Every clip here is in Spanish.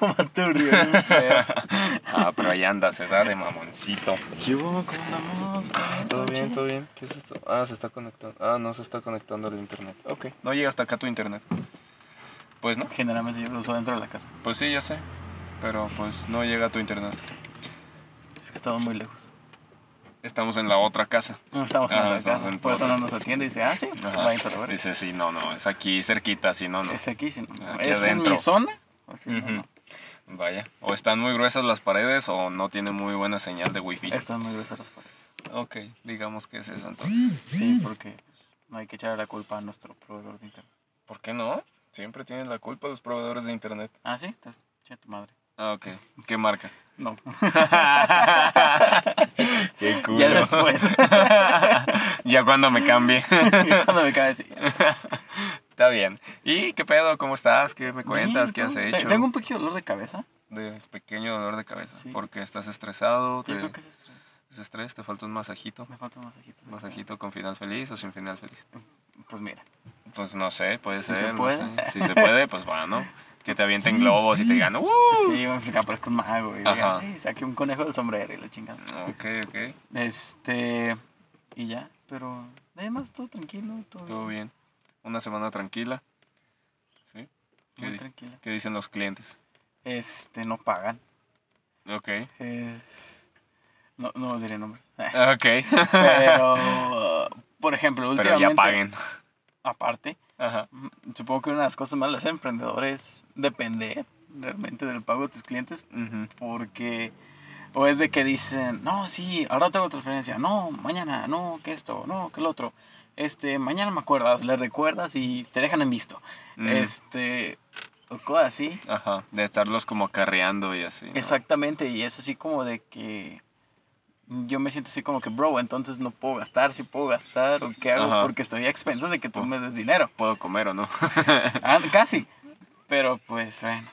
más turbio. bien feo. Ah, pero ahí anda, se da de mamoncito. ¿Qué hubo? ¿Cómo andamos? Todo bien, todo bien. ¿Qué es esto? Ah, se está conectando. Ah, no se está conectando el internet. Ok, no llega hasta acá tu internet. Pues no, Generalmente yo lo uso dentro de la casa. pues sí, ya sé. Pero pues no llega tu internet. hasta acá. Es que estamos muy lejos. Estamos en la otra casa. No estamos en Ah, otra casa. en Por eso no nos atiende y dice, ah, sí, Ajá. váyanse a la verga. Dice, sí, no, no, es aquí cerquita, si no, no. Es aquí, sí, no. Aquí ¿Es en adentro. mi zona? Sí, no, Ujú. no. Vaya, o están muy gruesas las paredes o no tiene muy buena señal de wifi. Están muy gruesas las paredes. Ok, digamos que es eso entonces. Sí, porque no hay que echarle la culpa a nuestro proveedor de internet. ¿Por qué no? Siempre tienen la culpa los proveedores de internet. Ah, sí, entonces, che tu madre. Ah, ok. ¿Qué marca? No. Qué culo. ya después. ya cuando me cambie. Cuando me cae así. Está bien. ¿Y qué pedo? ¿Cómo estás? ¿Qué me cuentas? ¿Qué has Bien, hecho? Tengo un pequeño dolor de cabeza. De pequeño dolor de cabeza. Sí. Porque estás estresado. Yo Te... creo que es estrés. ¿Es estrés? ¿Te falta un masajito? Me faltan masajitos. de ¿Masajito con final feliz o sin final feliz? Pues mira. Pues no sé, puede Si ser. se no puede. sé. Si se puede, pues bueno. Que te avienten globos y te digan, ¡uh! Sí, me explica, parezco un mago. Y Ajá. diga, "Ay, saqué un conejo del sombrero y la chingada. Ok, ok. Este. Y ya, pero. Además, todo tranquilo. Todo, Todo bien. Una semana tranquila. ¿Sí? ¿Qué, Muy tranquila. qué dicen los clientes? Este, no pagan. Ok. Es- No, no diré nombres. Ok. Pero, por ejemplo, Pero últimamente. ya paguen. Aparte, Ajá. supongo que una de las cosas más de los emprendedores es depender realmente del pago de tus clientes. Porque. O es de que dicen, no, sí, ahora tengo transferencia. No, mañana, no, que esto, no, que el otro. Este, mañana me acuerdas, le recuerdas y te dejan en visto. Mm. Este, o cosas así. Ajá. De estarlos como acarreando y así. ¿no? Exactamente, y es así como de que yo me siento así como que, bro, entonces no puedo gastar, si puedo gastar, o qué hago, Ajá. porque estoy a expensas de que tú me des dinero. Puedo comer o no. Ah, casi. Pero pues, bueno.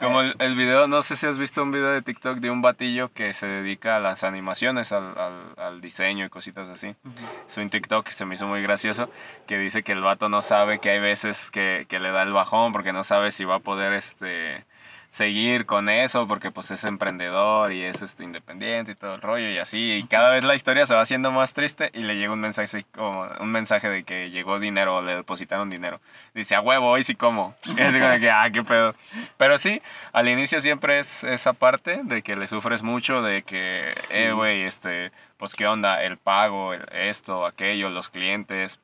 Como el, el video, no sé si has visto un video de TikTok de un batillo que se dedica a las animaciones, al, al, al diseño y cositas así. Es un TikTok que se me hizo muy gracioso, que dice que el vato no sabe que hay veces que, que le da el bajón porque no sabe si va a poder este, seguir con eso porque pues es emprendedor y es este, independiente y todo el rollo y así. Y cada vez la historia se va haciendo más triste y le llega un mensaje así como un mensaje de que llegó dinero o le depositaron dinero. Dice, a huevo, hoy sí como. Y así como que, ah, qué pedo. Pero sí, al inicio siempre es esa parte de que le sufres mucho, de que, Sí. eh, güey, este, pues qué onda, el pago, el- esto, aquello, los clientes,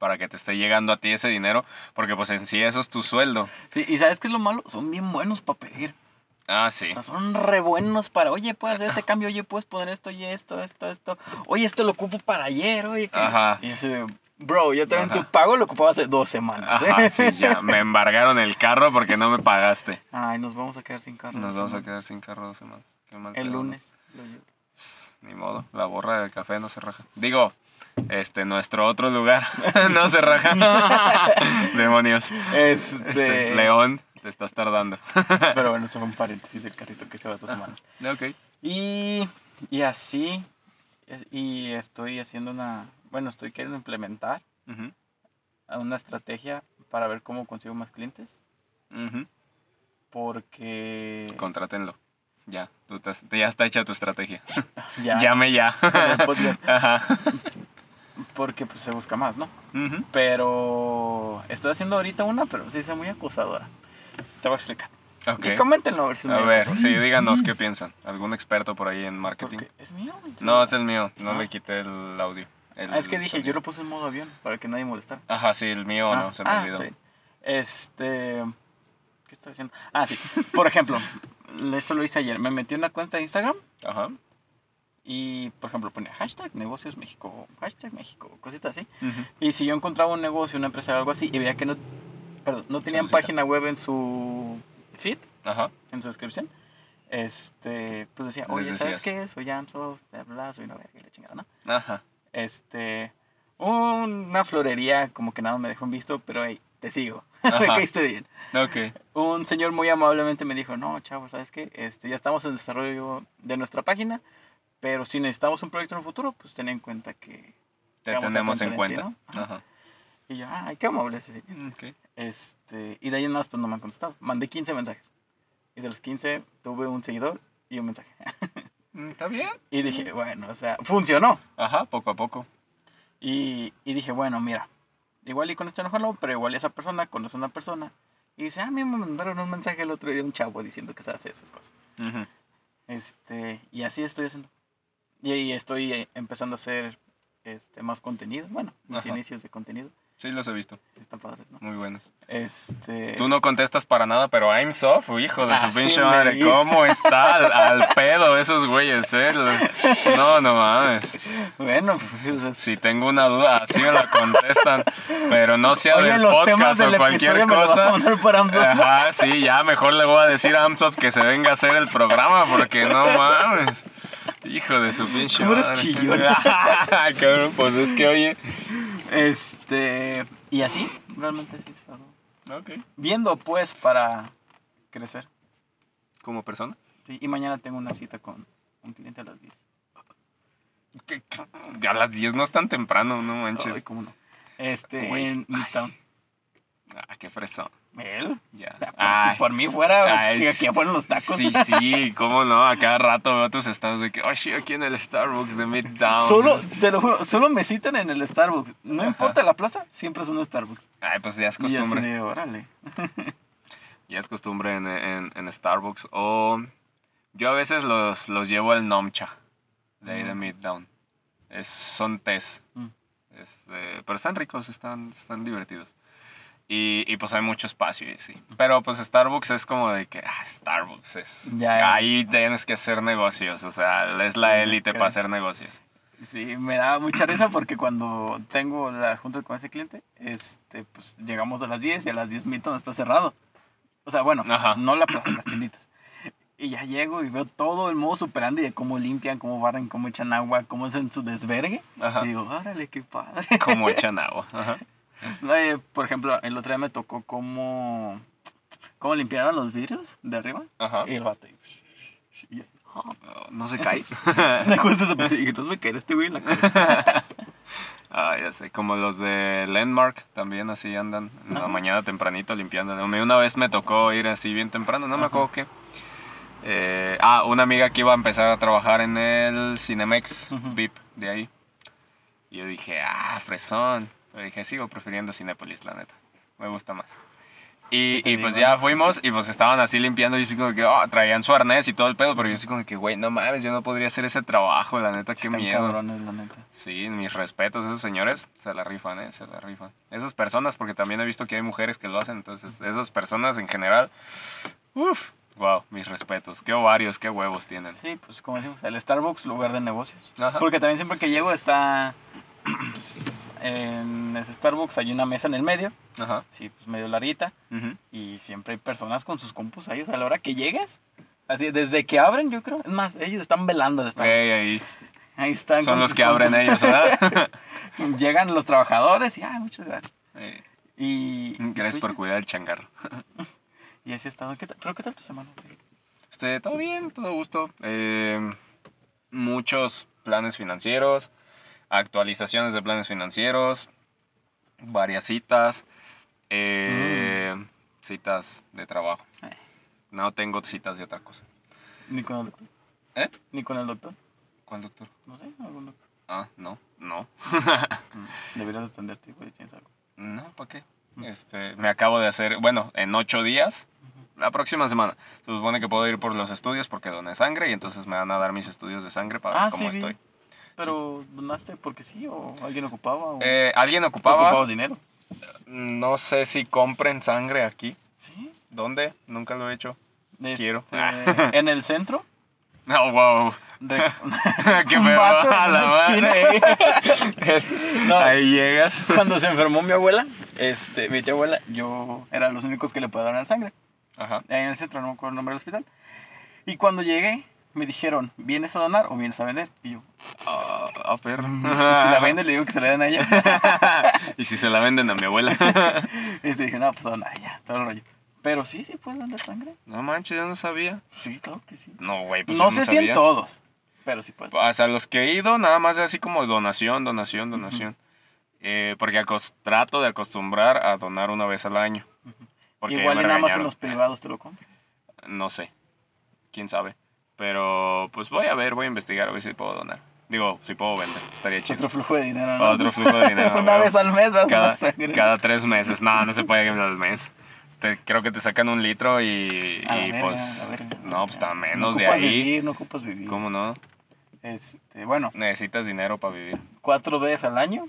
para que te esté llegando a ti ese dinero, porque pues en sí eso es tu sueldo. Sí, y ¿sabes qué es lo malo? Son bien buenos para pedir. Ah, sí. O sea, son re buenos para, oye, puedes hacer este cambio, oye, puedes poner esto, oye, esto, esto, esto. Oye, esto lo ocupo para ayer, oye. que-". Ajá. Y así de, bro, yo también Ajá. tu pago lo ocupaba hace dos semanas. ¿eh? Ajá, sí, ya. Me embargaron el carro porque no me pagaste. Ay, nos vamos a quedar sin carro. Nos vamos a semana. quedar sin carro dos semanas. Qué mal El lunes. lo llevo. Ni modo, la borra del café no se raja. Digo, este, nuestro otro lugar no se raja. Demonios. Este, Este, León, te estás tardando. Pero bueno, eso fue un paréntesis del carrito que se va dos semanas. ok. Y, y así, y estoy haciendo una, bueno, estoy queriendo implementar Ujú, una estrategia para ver cómo consigo más clientes. ujú. Porque Contrátenlo. Ya, tú te ya está hecha tu estrategia. ya, Llame ya. el Ajá. Porque pues se busca más, ¿no? Ujú. Pero estoy haciendo ahorita una, pero sí es muy acosadora. Te voy a explicar. Ok. Y coméntenlo a ver si A ver, sí, díganos qué piensan. ¿Algún experto por ahí en marketing? Porque es mío. No, es el mío. No Ah. le quité el audio. el Ah, es que dije, yo lo puse en modo avión para que nadie molestara. Ajá, sí, el mío no, se me ah, olvidó. Este. ¿Qué estoy haciendo? Ah, sí. Por ejemplo, esto lo hice ayer. Me metí en una cuenta de Instagram Ajá. Y, por ejemplo, ponía hashtag negocios México, hashtag México, cositas así. Ujú. Y si yo encontraba un negocio, una empresa o algo así y veía que no, perdón, no tenían Solicita. página web en su feed, Ajá. en su descripción, este, pues decía, oye, ¿sabes qué? Soy Amsoft, bla, bla, soy una verga y la chingada, ¿no? Ajá. Este, una florería como que nada me dejó en visto, pero hey, te sigo, me caíste bien. Ok. Un señor muy amablemente me dijo, no, chavo, ¿sabes qué? Este, ya estamos en desarrollo de nuestra página, pero si necesitamos un proyecto en el futuro, pues ten en cuenta que... Te tenemos en cuenta. ¿no? Ajá. Ajá. Y yo, ay, qué amable ese señor". Ok. Este, y de ahí en más, pues no me han contestado. Mandé 15 mensajes. Y de los 15 tuve un seguidor y un mensaje. Mm, ¿Está bien? y dije, bueno, o sea, funcionó. Ajá, poco a poco. Y, y dije, bueno, mira, igual y con esto no jaló, pero igual esa persona conoce a una persona. Y dice, ah, a mí me mandaron un mensaje el otro día un chavo diciendo que se hace esas cosas. Este, y así estoy haciendo. Y estoy eh, empezando a hacer este, más contenido. Bueno, mis Ajá. inicios de contenido. Sí, los he visto. Están padres, ¿no? Muy buenos. Este. Tú no contestas para nada, pero I'm soft, hijo de su pinche madre. dice. ¿Cómo está al, al pedo esos güeyes, eh? No, no mames. Bueno, pues. o sea, Si tengo una duda, así me la contestan. Pero no sea Oye, del los temas podcast del o cualquier episodio me los vas a cosa. Ajá, sí, ya mejor le voy a decir a Amsoft que se venga a hacer el programa porque no mames. Hijo de su pinche ¿Cómo eres chillón? Cabrón, pues es que oye. Este. Y así, realmente sí he estado Ok. viendo, pues, para crecer. Como persona. Sí, y mañana tengo una cita con un cliente a las 10. Que- que- A las 10 no es tan temprano, no manches. Ay, cómo no. Este, Güey, en. Midtown. Ah, qué fresón. ¿Él? Ya. Por, Ay, si por mí fuera, Ay, que aquí fueron los tacos. Sí, sí, cómo no, a cada rato veo tus estados de que, oh, sí, aquí en el Starbucks de Midtown. Solo, te lo juro, solo me citan en el Starbucks. No Ajá. importa la plaza, siempre es un Starbucks. Ay, pues ya es Y así costumbre. órale. Ya es costumbre en, en, en Starbucks. O yo a veces los, los llevo al Nomcha, de ahí de Mm. Midtown. Es, son tés. Mm. Este, pero están ricos, están, están divertidos. Y, y pues hay mucho espacio y sí. Pero pues Starbucks es como de que, ah, Starbucks es... Ya. Ahí tienes que hacer negocios, o sea, es la Sí, élite creo. para hacer negocios. Sí, me da mucha risa porque cuando tengo la junta con ese cliente, este, pues llegamos a las 10 y a las 10 Midtown está cerrado. O sea, bueno, Ajá. no la plaza, las tienditas. Y ya llego y veo todo el modo superandi de cómo limpian, cómo barren, cómo echan agua, cómo hacen su desvergue. Ajá. Y digo, órale, qué padre. Como echan agua. Ajá. Eh, por ejemplo, el otro día me tocó cómo, cómo limpiaban los vidrios de arriba. Ajá. Y el vato. Y, y así, ah, Oh, No se cae. me gusta eso, pues, y entonces me caerá este güey en la cara. Ah, ya sé. Como los de Landmark también así andan en la mañana tempranito limpiando. Una vez me tocó ir así bien temprano, no me acuerdo qué. Eh, ah, una amiga que iba a empezar a trabajar en el Cinemex. VIP de ahí. Y yo dije, ah, fresón. Pero dije, sigo prefiriendo Cinépolis, la neta. Me gusta más. Y, ¿Qué te y pues ya fuimos y pues estaban así limpiando y así como que oh, traían su arnés y todo el pedo, pero yo así como que, güey, no mames, yo no podría hacer ese trabajo, la neta, qué Están miedo. cabrones, la neta. Sí, mis respetos, esos señores se la rifan, ¿eh? Se la rifan. Esas personas, porque también he visto que hay mujeres que lo hacen, entonces esas personas en general, uff, wow, mis respetos. Qué ovarios, qué huevos tienen. Sí, pues como decimos, el Starbucks, lugar de negocios. Ajá. Porque también siempre que llego está... En ese Starbucks hay una mesa en el medio, Ajá. sí, pues medio larguita, ujú. y siempre hay personas con sus compus ahí, o sea, a la hora que llegues, así, desde que abren, yo creo, es más, ellos están velando el. Ey, ahí. Ahí están. Son los que abren ellos, ¿verdad? Llegan los trabajadores y, ah, muchas gracias. Y... Gracias pues, por cuidar el changarro. Y así ha estado. ¿Qué? ¿Pero qué tal tu semana? Este, todo bien, todo gusto. Eh, muchos planes financieros, actualizaciones de planes financieros, varias citas, eh, citas de trabajo. Ay. No tengo citas de otra cosa. Ni con el doctor. ¿Eh? Ni con el doctor. ¿Cuál doctor? No sé, algún doctor. Ah, no, no. Mm, Deberías atenderte, güey, tienes algo. No, ¿para qué? Mm. Este, me acabo de hacer, bueno, en ocho días, la próxima semana, se supone que puedo ir por los estudios porque doné sangre y entonces me van a dar mis estudios de sangre para Ah, ver cómo sí, vi. Pero, ¿donaste porque sí o alguien ocupaba? O Eh, ¿Alguien ocupabas ocupaba? dinero? No sé si compren sangre aquí. Sí. ¿Dónde? Nunca lo he hecho. Quiero. Este, en el centro. Oh, wow. Qué vato en A la madre. No. Ahí llegas. Cuando se enfermó mi abuela, este, mi tía abuela, yo era los únicos que le podía donar sangre. Ajá. ahí en el centro, no me acuerdo el nombre del hospital. Y cuando llegué, me dijeron, ¿vienes a donar o vienes a vender? Y yo, Ah, ah, perro. si la vende, le digo que se la den a ella. y si se la venden a mi abuela. y se dije, no, pues a donar ya, todo el rollo. Pero sí, sí puedes vender sangre. no manches, yo no sabía. Sí, claro que sí. No, güey, pues no yo sé si en sabía. todos, pero sí puedes. O sea, los que he ido, nada más así como donación, donación, donación. Eh, porque acos- trato de acostumbrar a donar una vez al año. Porque Igual me y nada más en regañaron. los privados te lo compran. No sé. quién sabe. Pero pues voy a ver, voy a investigar a ver si puedo donar. Digo, si puedo vender, estaría chido. Otro flujo de dinero. ¿no? Otro flujo de dinero. Una vez al mes vas a cada, sangre. cada tres meses. No, no se puede al mes. Te- creo que te sacan un litro y, A y, verga, pues... a verga. No, pues está No menos de ahí. Vivir, no ocupas vivir. ¿Cómo no? Este, bueno, Necesitas dinero para vivir. cuatro veces al año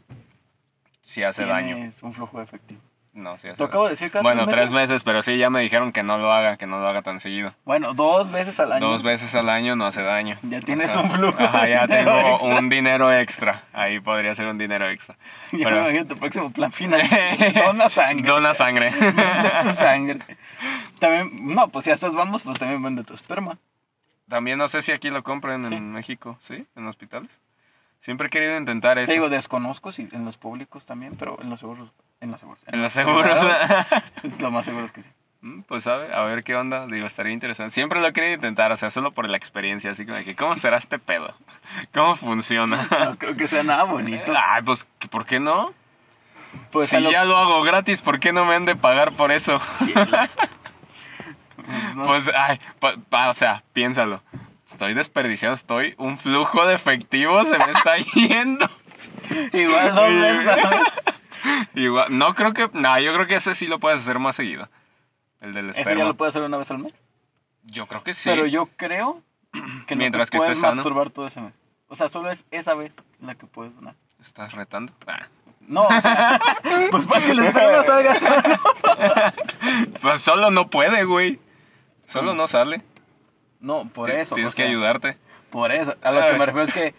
Si hace daño. tienes un flujo de efectivo. No, hace Te acabo de decir cada Bueno, tres meses. meses, pero sí, ya me dijeron que no lo haga, que no lo haga tan seguido. Bueno, dos veces al año. Dos veces al año no hace daño. Ya tienes Ajá. un flujo. Ajá, ya tengo extra. un dinero extra. Ahí podría ser un dinero extra. Ya Pero- me imagino tu próximo plan final. Dona sangre. Dona sangre. Tu sangre. También, no, pues si estás vamos, pues también vende tu esperma. También no sé si aquí lo compran en Sí. México, ¿sí? En hospitales. Siempre he querido intentar eso. Te digo, desconozco si en los públicos también, pero en los seguros. En los seguros. en los seguros. Es lo más seguro es que sí. Mm, Pues sabe, a ver qué onda. Digo, estaría interesante. Siempre lo he querido intentar, o sea, solo por la experiencia. Así como de que, ¿cómo será este pedo? ¿Cómo funciona? No creo que sea nada bonito. Ay, pues, ¿que ¿por qué no? Pues si lo- ya lo hago gratis, ¿por qué no me han de pagar por eso? no Pues, ay, pa- pa- o sea, piénsalo. Estoy desperdiciando, estoy. Un flujo de efectivo se me está yendo. igual mes. Igual, no creo que. No, yo creo que ese sí lo puedes hacer más seguido. El del Ese ya esperma. lo puedes hacer una vez al mes. Yo creo que sí. Pero yo creo que no Mientras te que puedes estés sano. masturbar todo ese mes. O sea, solo es esa vez la que puedes donar. ¿Estás retando? Ah. No, o sea, pues para que el esperma salga sano. Pues solo no puede, güey. Solo no sale. No, por eso. Tienes o que ayudarte. Por eso. A lo que me refiero es que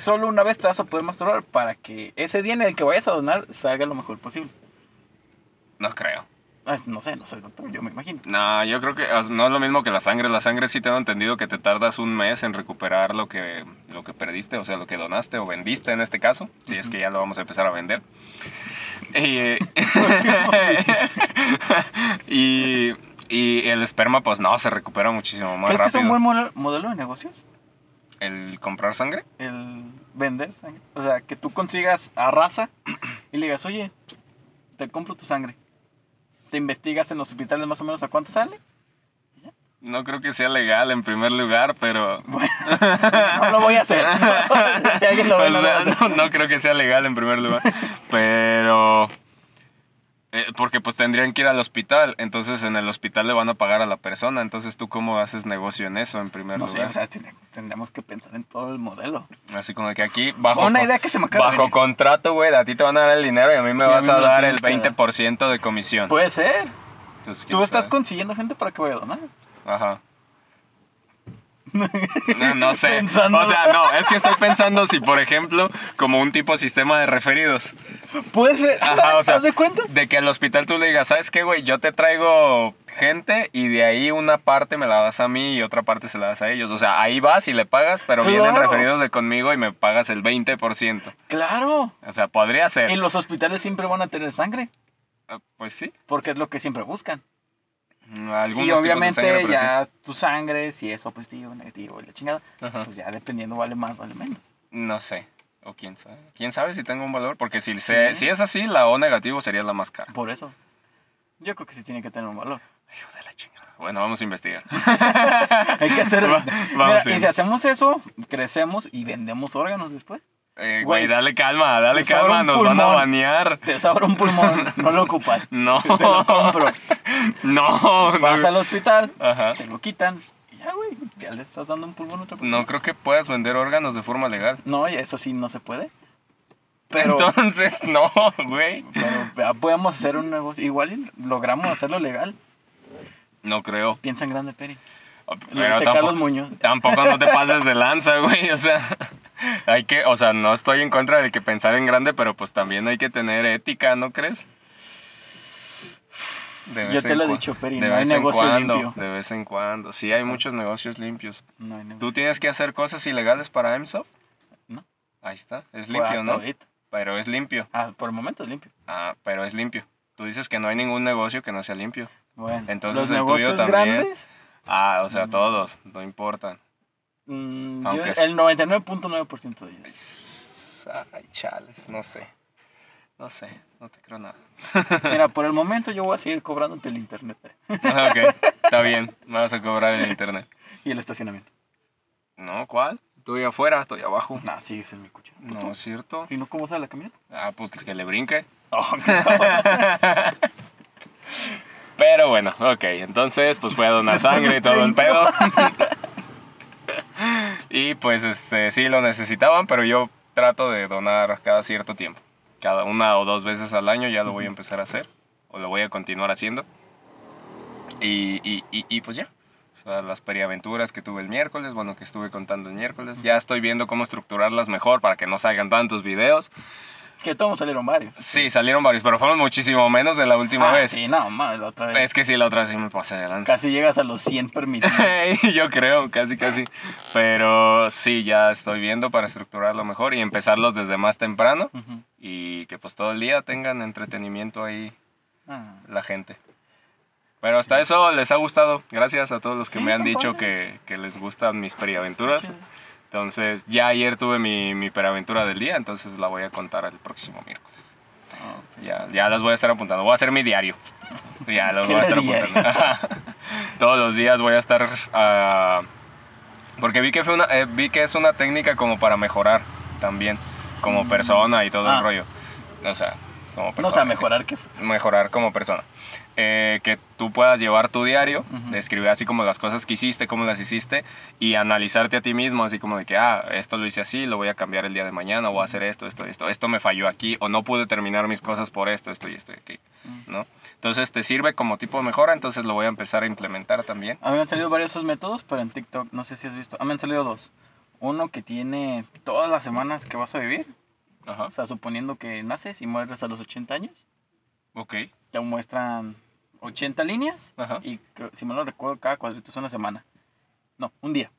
solo una vez te vas a poder masturbar para que ese día en el que vayas a donar salga lo mejor posible. No creo. Ah, No sé, no soy doctor, yo me imagino. No, yo creo que no es lo mismo que la sangre. La sangre sí tengo entendido que te tardas un mes en recuperar lo que, lo que perdiste, o sea, lo que donaste o vendiste en este caso, si es que ya lo vamos a empezar a vender. Y, eh, y, y el esperma, pues no, se recupera muchísimo más ¿Crees que es rápido. un buen modelo, modelo de negocios? ¿El comprar sangre? El vender sangre. O sea, que tú consigas a raza y le digas, oye, te compro tu sangre. Te investigas en los hospitales más o menos a cuánto sale. No creo que sea legal en primer lugar, pero... Bueno, no lo voy a hacer. si alguien lo ve, O lo no creo que sea legal en primer lugar, pero... eh, porque pues tendrían que ir al hospital, entonces en el hospital le van a pagar a la persona, entonces tú cómo haces negocio en eso en primer No sé, lugar. o sea, tendríamos que pensar en todo el modelo. Así como que aquí bajo, Una idea que se me acaba bajo contrato, güey, a ti te van a dar el dinero y a mí me Y a vas mí a me dar el tienes que dar. 20% de comisión. Puede ser. Quién Tú estás consiguiendo gente para que vaya a donar. Ajá. No, no sé. Pensando. O sea, no, es que estoy pensando si, por ejemplo, como un tipo sistema de referidos. Puede ser. Ajá, o sea, ¿Haz de cuenta? de que al hospital tú le digas, ¿sabes qué, güey? Yo te traigo gente y de ahí una parte me la das a mí y otra parte se la das a ellos. O sea, ahí vas y le pagas, pero vienen referidos de conmigo y me pagas el 20%. Claro. O sea, podría ser. Y los hospitales siempre van a tener sangre. Ah, Pues sí. Porque es lo que siempre buscan. Algunos y obviamente sangre, pero sí. ya tu sangre, si es O positivo, negativo y la chingada, Ajá. pues ya dependiendo vale más, vale menos. No sé. O quién sabe. ¿Quién sabe si tengo un valor? Porque si, Sí. se- si es así, la O negativo sería la más cara. Por eso. Yo creo que sí tiene que tener un valor. Hijo de la chingada. Bueno, vamos a investigar. Hay que hacer. Va- Mira, vamos y bien. si hacemos eso, crecemos y vendemos órganos después. Eh, Güey, güey, dale calma, dale calma, nos van a banear. Te sobra un pulmón, no lo ocupas. No. Te lo compro. No, Vas no. al hospital, Ajá. te lo quitan. Y ya, güey, ya le estás dando un pulmón a otra persona. No creo que puedas vender órganos de forma legal. No, y eso sí no se puede. Pero, Entonces, no, güey. pero podemos hacer un negocio. Igual y logramos hacerlo legal. No creo. Piensa en grande, Peri. Lo Pero dice Carlos tampoco, Muñoz. tampoco no te pases de lanza, güey. O sea, hay que, o sea, no estoy en contra de que pensar en grande, pero pues también hay que tener ética, ¿no crees? De Yo te lo he dicho, Peri, de no hay vez en negocio cuando, limpio. De vez en cuando. Sí, hay muchos negocios limpios. No hay negocio. ¿Tú tienes que hacer cosas ilegales para EMSOP? No. Ahí está, es Pues limpio, ¿no? ahorita. Pero es limpio. Ah, por el momento es limpio. Ah, pero es limpio. Tú dices que no hay ningún negocio que no sea limpio. Bueno, Entonces los el tuyo negocios también. grandes, Ah, o sea, Mm. todos, no importan. mm, yo- Aunque es- el 99.9% de ellos. Ay, chales, no sé. No sé, no te creo nada. Mira, por el momento yo voy a seguir cobrándote el internet Ah, ok, está bien. Me vas a cobrar el internet. y el estacionamiento. No, ¿cuál? Estoy afuera, estoy abajo. No, sigues en mi coche. No, es cierto. ¿Y no cómo sale la camioneta? Ah, pues que le brinque. Oh, Pero bueno, ok. Entonces, pues fue a donar sangre y todo el pedo. y pues este, sí lo necesitaban, pero yo trato de donar cada cierto tiempo. Cada una o dos veces al año ya lo voy a empezar a hacer. O lo voy a continuar haciendo. Y, y, y, y pues ya. O sea, las periaventuras que tuve el miércoles, bueno, que estuve contando el miércoles. Ya estoy viendo cómo estructurarlas mejor para que no salgan tantos videos. Que todos salieron varios. Sí, salieron varios, pero fueron muchísimo menos de la última Ah, vez. Sí, no, más la otra vez. Es que sí, la otra sí me pasé de lanza. Casi llegas a los 100 permitidos. Yo creo, casi, casi. Pero sí, ya estoy viendo para estructurarlo mejor y empezarlos desde más temprano Ujú. y que pues todo el día tengan entretenimiento ahí Ah. la gente. Pero hasta eso les ha gustado. Gracias a todos los que Sí, me han dicho que, que les gustan mis periaventuras. Entonces, ya ayer tuve mi, mi periaventura del día, entonces la voy a contar el próximo miércoles. Ah. Ya, ya las voy a estar apuntando. Voy a hacer mi diario. Ya los ¿Qué voy a estar diario? apuntando. Todos los días voy a estar. ah, porque vi que, fue una, eh, vi que es una técnica como para mejorar también. Como persona y todo Ah. el rollo. O sea, como persona. No, o sea, mejorar que... Mejorar como persona. Eh, que tú puedas llevar tu diario, Ujú. de escribir así como las cosas que hiciste, cómo las hiciste, y analizarte a ti mismo, así como de que, ah, esto lo hice así, lo voy a cambiar el día de mañana, voy a hacer esto, esto, esto, esto me falló aquí, o no pude terminar mis cosas por esto, esto y esto y aquí, ¿no? Entonces te sirve como tipo de mejora, entonces lo voy a empezar a implementar también. A mí me han salido varios esos métodos, pero en TikTok, no sé si has visto. A mí me han salido dos. Uno que tiene todas las semanas que vas a vivir. Ajá, O sea, suponiendo que naces y mueres a los 80 años. ok, Te muestran 80 líneas. Ajá. Y si mal no recuerdo, cada cuadrito es una semana. No, un día.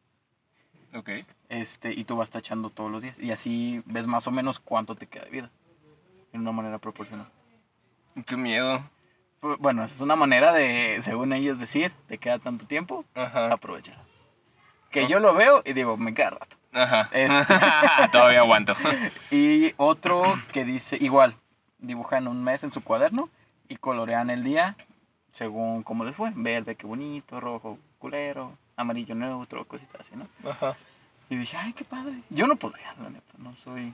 ok. Este, y tú vas tachando todos los días. Y así ves más o menos cuánto te queda de vida. En una manera proporcional. Qué miedo. Bueno, esa es una manera de, según ellos, decir, te queda tanto tiempo, Ajá. Que yo lo veo y digo, me queda rato. ajá. Este. Todavía aguanto. Y otro que dice, igual, dibujan un mes en su cuaderno y colorean el día según cómo les fue. Verde, qué bonito, rojo, culero, amarillo neutro, cositas así, ¿no? Ajá. Y dije, ay, qué padre. Yo no podría, la neta, no soy...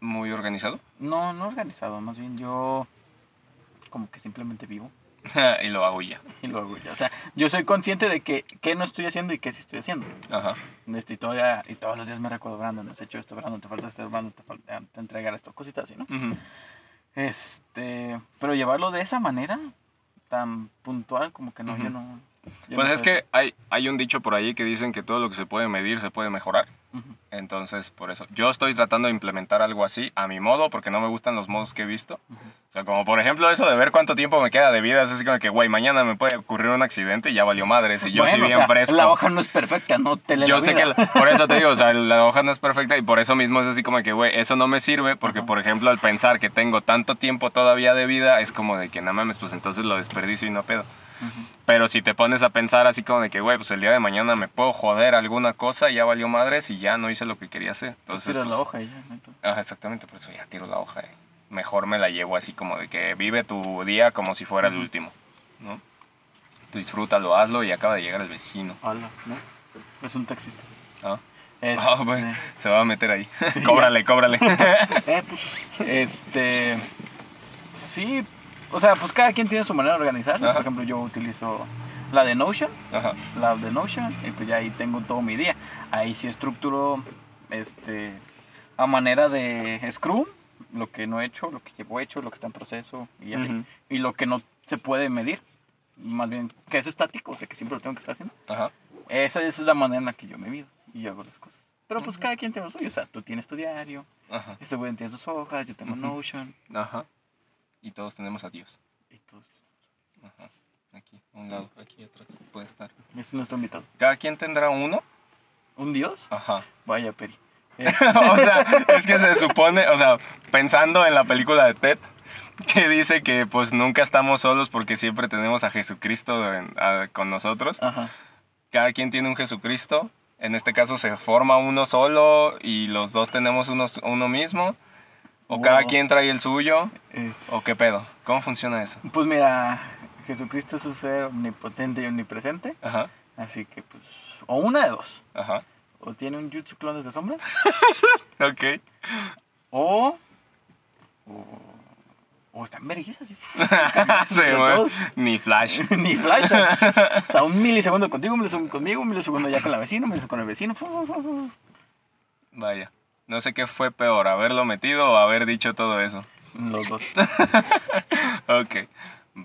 Muy organizado. No, no organizado, más bien yo como que simplemente vivo y lo hago ya. y lo hago ya. O sea, yo soy consciente de que qué no estoy haciendo y qué sí estoy haciendo. Ajá. Este, y, todavía, y todos los días me recuerdo, Brandon, no has hecho esto, Brandon, te falta esto, Brandon, te falta te entregar esto, cositas así, ¿no? Ujú. Este, pero llevarlo de esa manera, tan puntual, como que no, yo no. Pues es soy que hay, hay un dicho por ahí que dicen que todo lo que se puede medir se puede mejorar. así. Ujú. Entonces, por eso. Yo estoy tratando de implementar algo así a mi modo, porque no me gustan los modos que he visto. O sea, como por ejemplo eso de ver cuánto tiempo me queda de vida. Es así como que, güey, mañana me puede ocurrir un accidente y ya valió madres. Y yo Bueno, o bien sea, fresco. La hoja no es perfecta, no te lee Yo la sé que, vida. la- por eso te digo, o sea, la hoja no es perfecta y por eso mismo es así como que, güey, eso no me sirve porque, Ajá. por ejemplo, al pensar que tengo tanto tiempo todavía de vida, es como de que, no mames, pues entonces lo desperdicio y no pedo. Pero si te pones a pensar así como de que, güey, pues el día de mañana me puedo joder alguna cosa, ya valió madres y ya no hice lo que quería hacer. Entonces, Tiras la pues, hoja y ya, ¿no? Entonces, ajá, exactamente, por eso ya tiro la hoja. eh. Mejor me la llevo así como de que vive tu día como si fuera el Ujú. último, ¿no? Tú disfrútalo, hazlo y acaba de llegar el vecino. Hola, ¿no? Es un taxista. ¿ah? Este, Ah, güey, se va a meter ahí. cóbrale, cóbrale. eh, puto. este, sí, o sea, pues cada quien tiene su manera de organizarse. Ajá. Por ejemplo, yo utilizo la de Notion, Ajá. la de Notion, y pues ya ahí tengo todo mi día. Ahí sí estructuro, este, a manera de Scrum, lo que no he hecho, lo que llevo hecho, lo que está en proceso y así. Ujú. Y lo que no se puede medir, más bien que es estático, o sea, que siempre lo tengo que estar haciendo. Ajá. Esa, esa es la manera en la que yo me mido y hago las cosas. Pero pues cada quien tiene lo suyo, o sea, tú tienes tu diario, Ajá. ese güey tiene sus hojas, yo tengo Ujú. Notion Ajá. Y todos tenemos a Dios. y todo. Ajá. Aquí, a un lado, aquí atrás. Puede estar. Ese es nuestro invitado. Cada quien tendrá uno. ¿Un dios? Ajá. Vaya, Peri. o sea, es que se supone, o sea, pensando en la película de Ted, que dice que pues nunca estamos solos porque siempre tenemos a Jesucristo en- a- con nosotros. Ajá. Cada quien tiene un Jesucristo. En este caso se forma uno solo y los dos tenemos uno, uno mismo. ¿O cada quien trae el suyo? Es- ¿O qué pedo? ¿Cómo funciona eso? Pues mira, Jesucristo es un ser omnipotente y omnipresente. Ajá, Así que, pues, o una de dos. ajá. O tiene un jutsu clones de sombras. Ok. O. O, o están vergüenzas así. Sí, Ni flash. Ni flash. O sea, un milisegundo contigo, un milisegundo conmigo, un milisegundo ya con la vecina, un milisegundo con el vecino. Vaya. No sé qué fue peor, haberlo metido o haber dicho todo eso. Los dos. Ok.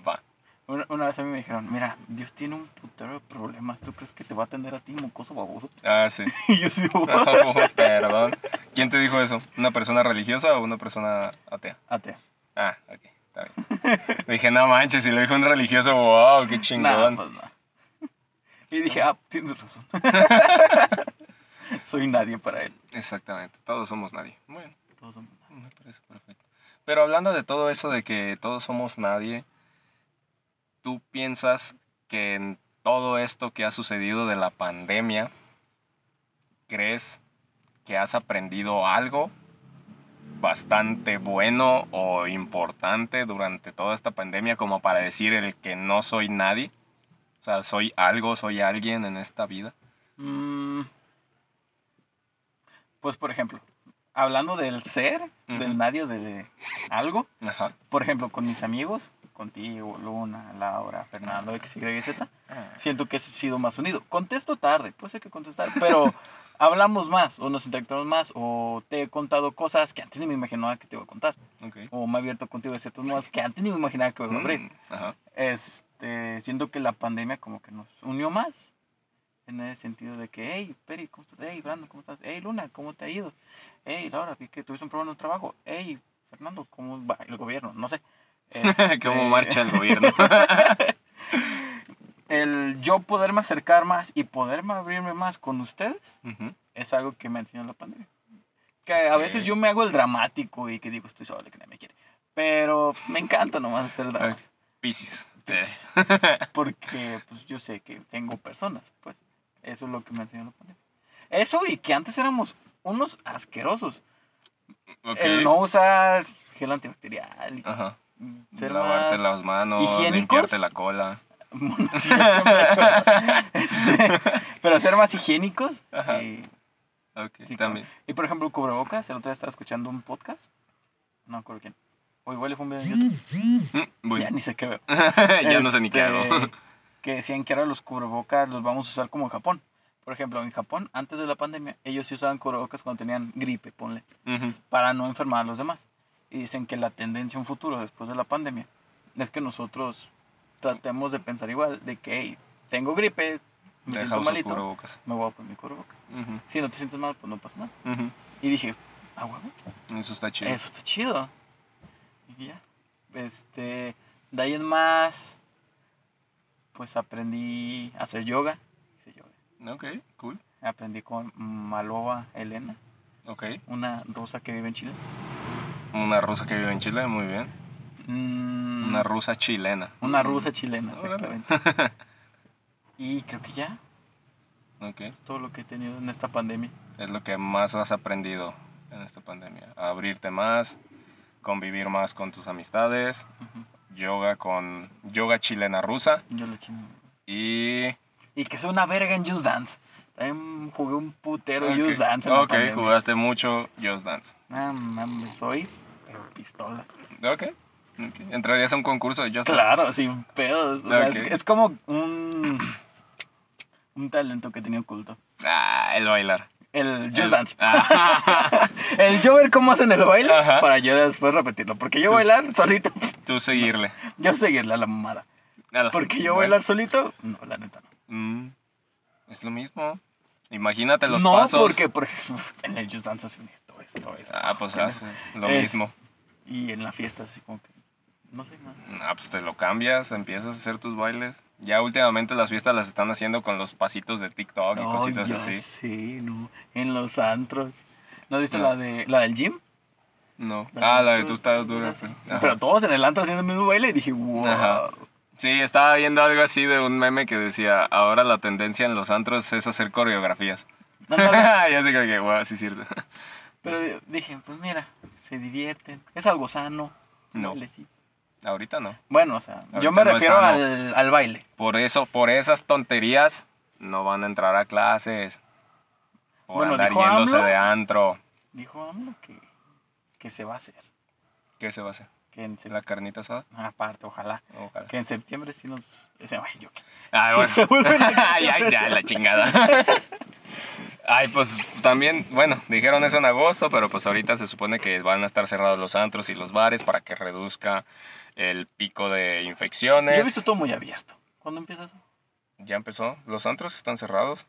Va. Una, una vez a mí me dijeron, mira, Dios tiene un putero de problemas. ¿Tú crees que te va a atender a ti, mocoso baboso? Ah, sí. Y yo sí, Oh, perdón. ¿Quién te dijo eso? ¿Una persona religiosa o una persona atea? atea. Ah, ok. Está bien. Dije, no manches, si lo dijo un religioso, wow, qué chingón. pues nada. Y dije, ah, tienes razón. Soy nadie para él. Exactamente. Todos somos nadie. Bueno. Todos somos nadie. Me parece perfecto. Pero hablando de todo eso de que todos somos nadie, ¿tú piensas que en todo esto que ha sucedido de la pandemia, crees que has aprendido algo bastante bueno o importante durante toda esta pandemia como para decir el que no soy nadie? O sea, soy algo, soy alguien en esta vida. Mm, pues, por ejemplo, hablando del ser, Ujú. del nadie, de algo, Ajá. por ejemplo, con mis amigos, contigo, Luna, Laura, Fernando, X, Y, Z, siento que he sido más unido. Contesto tarde, puede ser que contestar, pero hablamos más, o nos interactuamos más, o te he contado cosas que antes ni me imaginaba que te iba a contar, Ok. o me he abierto contigo de ciertos modos que antes ni me imaginaba que iba a abrir. Mm, Ajá. Este, siento que la pandemia como que nos unió más. En el sentido de que, hey, Peri, ¿cómo estás? Hey, Brando, ¿cómo estás? Hey, Luna, ¿cómo te ha ido? Hey, Laura, vi que tuviste un problema en el trabajo. Hey, Fernando, ¿cómo va el gobierno? No sé. ¿Cómo Este, marcha el gobierno? El yo poderme acercar más y poderme abrirme más con ustedes Ujú. es algo que me ha enseñado la pandemia. Que a veces yo me hago el dramático y que digo, estoy solo, que nadie me quiere. Pero me encanta nomás hacer el drama. Piscis. Piscis. Porque pues yo sé que tengo personas, pues. Eso es lo que me enseñó la pandemia. Eso y que antes éramos unos asquerosos. El no usar gel antibacterial. y Ajá. ser Lavarte más las manos, higiénicos. limpiarte la cola. Bueno, sí. Este, pero ser más higiénicos. Ajá. sí. Ok, Sí, también. Y por ejemplo, cubrebocas. El otro día estaba escuchando un podcast. No me acuerdo quién. O igual fue un video en YouTube. Mm, voy. Ya ni sé qué veo. ya no sé ni qué hago. Que decían que ahora los cubrebocas los vamos a usar como en Japón. Por ejemplo, en Japón, antes de la pandemia, ellos sí usaban cubrebocas cuando tenían gripe, ponle, Ujú. para no enfermar a los demás. Y dicen que la tendencia en futuro, después de la pandemia, es que nosotros tratemos de pensar igual, de que, hey, tengo gripe, me siento malito, cubrebocas. me voy a poner mi cubrebocas. Ujú, Si no te sientes mal, pues no pasa nada. ujú. Y dije, ah, huevo, Eso está chido. eso está chido. Y ya. Este, de ahí en más, pues aprendí a hacer yoga. Hice yoga. Ok, cool. Aprendí con Maloa Elena, Ok. una rusa que vive en Chile. Una rusa que vive en Chile, muy bien. Mm, Una rusa chilena. una rusa chilena, exactamente. y creo que ya, Ok. es todo lo que he tenido en esta pandemia. Es lo que más has aprendido en esta pandemia. A abrirte más, convivir más con tus amistades, Ujú. Yoga con yoga chilena rusa Yo chingo. y Y que soy una verga en Just Dance. También jugué un putero Ok, Just Dance Ok, pandemia. jugaste mucho Just Dance. Ah, mames, soy pero pistola. Ok. ok. ¿Entrarías a un concurso de Just Dance? Claro, sin pedos. O sea, es, es como un, un talento que tenía oculto. Ah, el bailar. El Just El- Dance. Ah, El yo ver cómo hacen el baile Ajá. para yo después repetirlo. Porque yo Tú- bailar solito, tú seguirle. yo seguirle a la mamada. Nada. Porque yo Bueno. bailar solito, no, la neta no. Mm, es lo mismo. Imagínate los no, pasos. porque por ejemplo, en el Just Dance hacen esto, esto, esto. Ah, pues haces lo Es- mismo. Y en la fiesta así como que, no sé, no. Ah, pues te lo cambias, empiezas a hacer tus bailes. Ya últimamente las fiestas las están haciendo con los pasitos de TikTok y cositas ya así. Sí, no. En los antros. ¿No has visto No. la de la del gym? No. Ah, la de tú estás dura. Sí. Pero todos en el antro haciendo el mismo baile y dije, wow. Ajá. Sí, estaba viendo algo así de un meme que decía, ahora la tendencia en los antros es hacer coreografías. No, no, no. ya sé que, wow, sí es cierto. Pero dije, pues mira, se divierten. Es algo sano. No. Ahorita no. Bueno, o sea, yo Ahorita me no refiero al, al baile. Por eso, por esas tonterías, no van a entrar a clases. Por Bueno, andar yéndose AMLO. de antro. Dijo AMLO que, que se va a hacer. ¿Qué se va a hacer? Que en ¿La carnita asada? Aparte, ojalá. Ojalá. Que en septiembre sí nos... ese- ay, yo qué- Ah, Sí, bueno. a Ay, ay, ya, la chingada. Ay, pues también, bueno, dijeron eso en agosto, pero pues ahorita se supone que van a estar cerrados los antros y los bares para que reduzca el pico de infecciones. Yo he visto todo muy abierto. ¿Cuándo empieza eso? Ya empezó. Los antros están cerrados.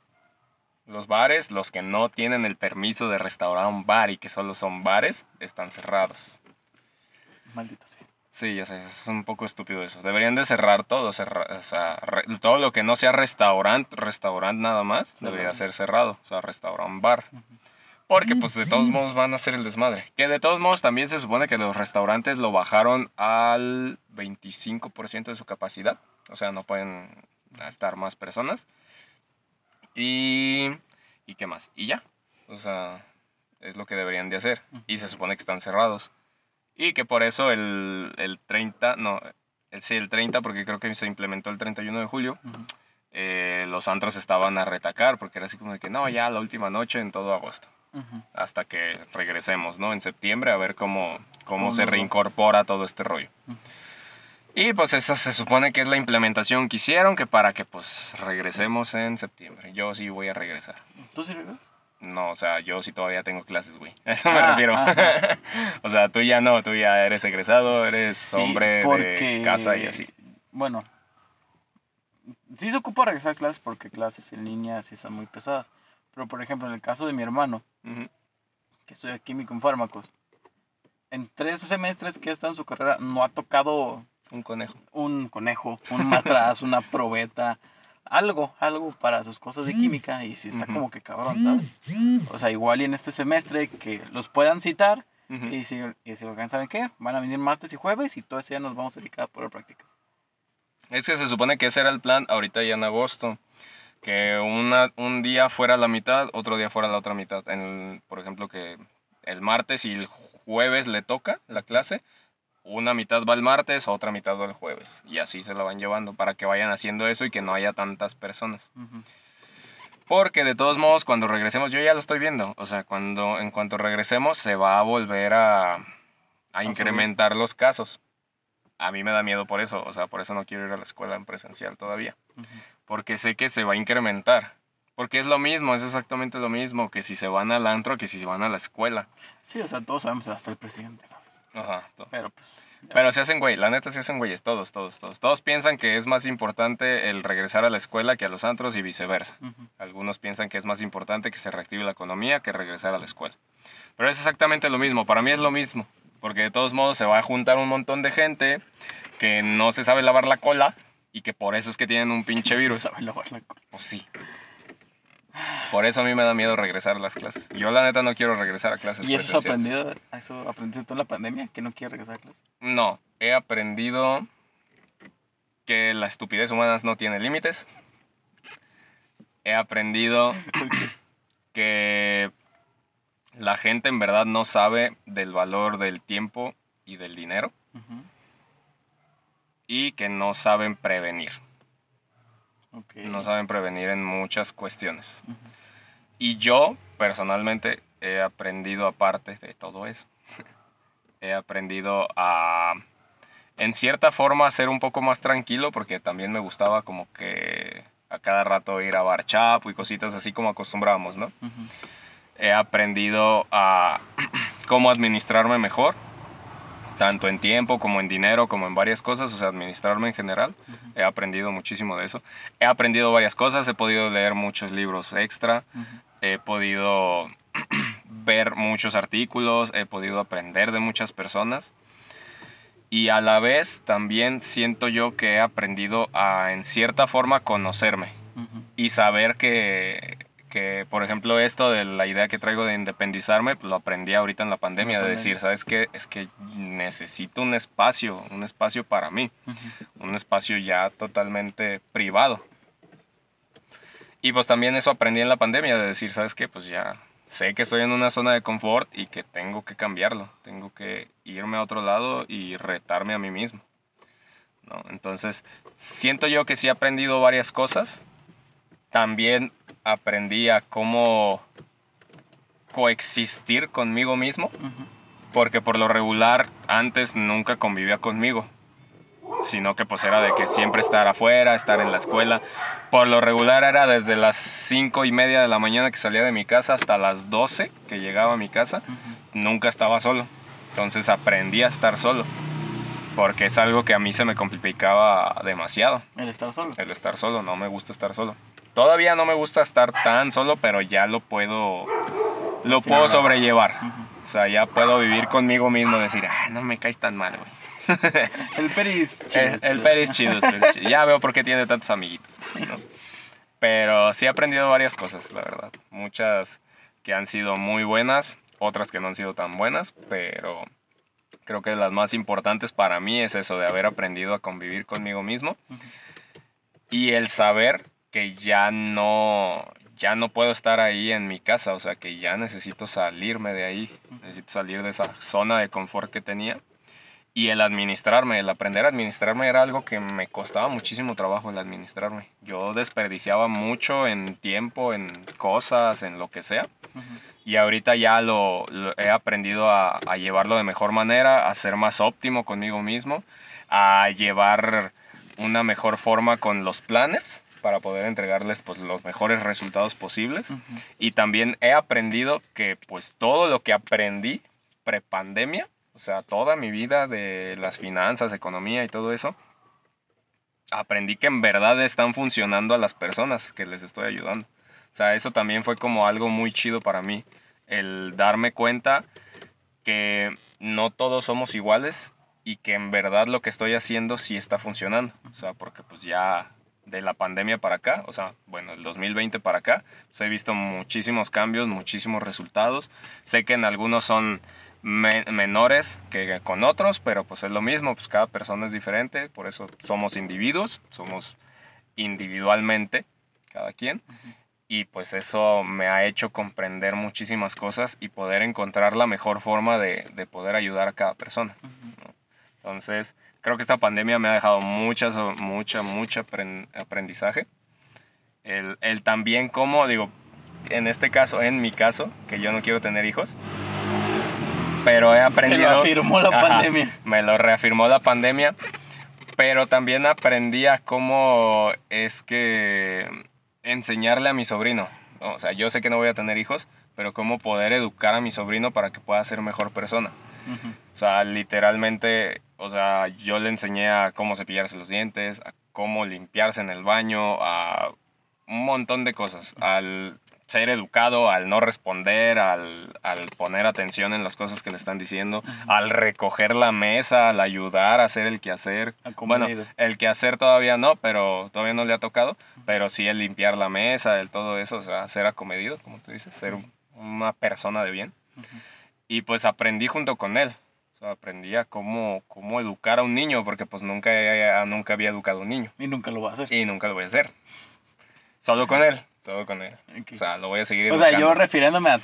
Los bares, los que no tienen el permiso de restaurar un bar y que solo son bares, están cerrados. Maldito sea. Sí, ya sé, es un poco estúpido eso. Deberían de cerrar todo, cerra- o sea, re- todo lo que no sea restaurante, restaurante nada más, debería ser cerrado, o sea, restaurante, bar. Porque pues de todos modos van a hacer el desmadre. Que de todos modos también se supone que los restaurantes lo bajaron al 25% de su capacidad, o sea, no pueden estar más personas. Y... ¿Y qué más? Y ya, o sea, es lo que deberían de hacer. Y se supone que están cerrados. Y que por eso el, el 30, no, el, sí, el 30, porque creo que se implementó el 31 de julio, eh, los antros estaban a retacar, porque era así como de que no, ya la última noche en todo agosto, hasta que regresemos, ¿no? En septiembre a ver cómo, cómo ¿Cómo se reincorpora todo este rollo. Y pues esa se supone que es la implementación que hicieron, que para que pues regresemos en septiembre. Yo sí voy a regresar. ¿Tú sí regresas? No, o sea, yo sí todavía tengo clases, güey. A eso me Ah, refiero. o sea, tú ya no, tú ya eres egresado, eres Sí, hombre porque- de casa y así. Bueno, sí se ocupa regresar a clases porque clases en línea sí son muy pesadas. Pero, por ejemplo, en el caso de mi hermano, Ujú. que estudia químico en fármacos, en tres semestres que está en su carrera no ha tocado Un conejo. un conejo, un matraz, una probeta, algo, algo para sus cosas de química y sí está como que cabrón, ¿sabes? O sea, igual y en este semestre que los puedan citar Ujú. y si, y si ¿saben qué? Van a venir martes y jueves y todo ese día nos vamos a dedicar a poner prácticas. Es que se supone que ese era el plan ahorita ya en agosto. Que una, un día fuera la mitad, otro día fuera la otra mitad. En, por ejemplo, que el martes y el jueves le toca la clase. Una mitad va el martes, otra mitad va el jueves. Y así se la van llevando para que vayan haciendo eso y que no haya tantas personas. Porque de todos modos, cuando regresemos, yo ya lo estoy viendo. O sea, cuando en cuanto regresemos, se va a volver a, a incrementar los casos. A mí me da miedo por eso. O sea, por eso no quiero ir a la escuela en presencial todavía. Porque sé que se va a incrementar. Porque es lo mismo, es exactamente lo mismo que si se van al antro que si se van a la escuela. Sí, o sea, todos sabemos hasta el presidente. Ajá. Pero pues... Pero se hacen güey, la neta se hacen güeyes, todos, todos, todos. Todos piensan que es más importante el regresar a la escuela que a los antros y viceversa. Algunos piensan que es más importante que se reactive la economía que regresar a la escuela. Pero es exactamente lo mismo, para mí es lo mismo, porque de todos modos se va a juntar un montón de gente que no se sabe lavar la cola y que por eso es que tienen un pinche virus. sabe lavar la cola. Pues sí. Por eso a mí me da miedo regresar a las clases. Yo la neta no quiero regresar a clases. ¿Y eso aprendido? ¿Eso aprendiste tú en la pandemia? ¿Que no quieres regresar a clases? No, he aprendido que la estupidez humana no tiene límites. He aprendido que la gente en verdad no sabe del valor del tiempo y del dinero y que no saben prevenir. Ok. No saben prevenir en muchas cuestiones. Ujú. Y yo, personalmente, he aprendido aparte de todo eso. he aprendido a, en cierta forma, ser un poco más tranquilo, porque también me gustaba como que a cada rato ir a bar chapo y cositas así como acostumbrábamos, ¿no? Ujú. He aprendido a cómo administrarme mejor, tanto en tiempo como en dinero, como en varias cosas, o sea, administrarme en general. He aprendido muchísimo de eso. He aprendido varias cosas, he podido leer muchos libros extra, he podido ver muchos artículos, he podido aprender de muchas personas. Y a la vez también siento yo que he aprendido a, en cierta forma, conocerme Ujú. y saber que, que, por ejemplo, esto de la idea que traigo de independizarme, pues lo aprendí ahorita en la pandemia, La de pandemia. decir, ¿sabes qué? Es que necesito un espacio, un espacio para mí Ujú. un espacio ya totalmente privado. Y pues también eso aprendí en la pandemia, de decir, ¿sabes qué? Pues ya sé que estoy en una zona de confort y que tengo que cambiarlo. Tengo que irme a otro lado y retarme a mí mismo. ¿no? Entonces, siento yo que sí he aprendido varias cosas. También aprendí a cómo coexistir conmigo mismo. Porque por lo regular antes nunca convivía conmigo. Sino que pues era de que siempre estar afuera, estar en la escuela. Por lo regular era desde las 5 y media de la mañana que salía de mi casa hasta las 12 que llegaba a mi casa. Nunca estaba solo. Entonces aprendí a estar solo. Porque es algo que a mí se me complicaba demasiado. El estar solo. El estar solo, no me gusta estar solo. Todavía no me gusta estar tan solo, pero ya lo puedo, lo Sí, puedo no. sobrellevar. Ujú. O sea, ya puedo vivir conmigo mismo, decir, ah, no me caes tan mal, güey. El peris. chido, el, el chido. Pérez chido. Ya veo por qué tiene tantos amiguitos. ¿no? Pero sí he aprendido varias cosas, la verdad. Muchas que han sido muy buenas, otras que no han sido tan buenas, pero creo que las más importantes para mí es eso de haber aprendido a convivir conmigo mismo y el saber que ya no ya no puedo estar ahí en mi casa, o sea, que ya necesito salirme de ahí, necesito salir de esa zona de confort que tenía y el administrarme, el aprender a administrarme era algo que me costaba muchísimo trabajo el administrarme. Yo desperdiciaba mucho en tiempo, en cosas, en lo que sea. Y ahorita ya lo, lo he aprendido a, a llevarlo de mejor manera, a ser más óptimo conmigo mismo, a llevar una mejor forma con los planes para poder entregarles pues, los mejores resultados posibles. Y también he aprendido que pues todo lo que aprendí prepandemia, o sea, toda mi vida de las finanzas, economía y todo eso, aprendí que en verdad están funcionando a las personas que les estoy ayudando. O sea, eso también fue como algo muy chido para mí, el darme cuenta que no todos somos iguales y que en verdad lo que estoy haciendo sí está funcionando. O sea, porque pues ya de la pandemia para acá, o sea, bueno, el 2020 para acá, pues he visto muchísimos cambios, muchísimos resultados. Sé que en algunos son me- menores que con otros, pero pues es lo mismo, pues cada persona es diferente, por eso somos individuos, somos individualmente cada quien. Y pues eso me ha hecho comprender muchísimas cosas y poder encontrar la mejor forma de, de poder ayudar a cada persona. Entonces, creo que esta pandemia me ha dejado muchas, mucha, mucha apren- aprendizaje. El, el también cómo, digo, en este caso, en mi caso, que yo no quiero tener hijos, pero he aprendido... lo afirmó la Ajá, pandemia. Me lo reafirmó la pandemia, pero también aprendí a cómo es que enseñarle a mi sobrino. O sea, yo sé que no voy a tener hijos, pero cómo poder educar a mi sobrino para que pueda ser mejor persona. Ujú. O sea, literalmente, o sea, yo le enseñé a cómo cepillarse los dientes, a cómo limpiarse en el baño, a un montón de cosas. Al ser educado, al no responder, al, al poner atención en las cosas que le están diciendo, al recoger la mesa, al ayudar a hacer el quehacer. Bueno, el quehacer todavía no, pero todavía no le ha tocado, pero sí el limpiar la mesa, el todo eso, o sea, ser acomedido, como tú dices, ser un- una persona de bien. Y pues aprendí junto con él. O sea, aprendí a cómo, cómo educar a un niño, porque pues nunca, nunca había educado a un niño. Y nunca lo va a hacer. Y nunca lo voy a hacer. Solo con él. Solo con él. Ok. O sea, lo voy a seguir O sea, educando. yo refiriéndome a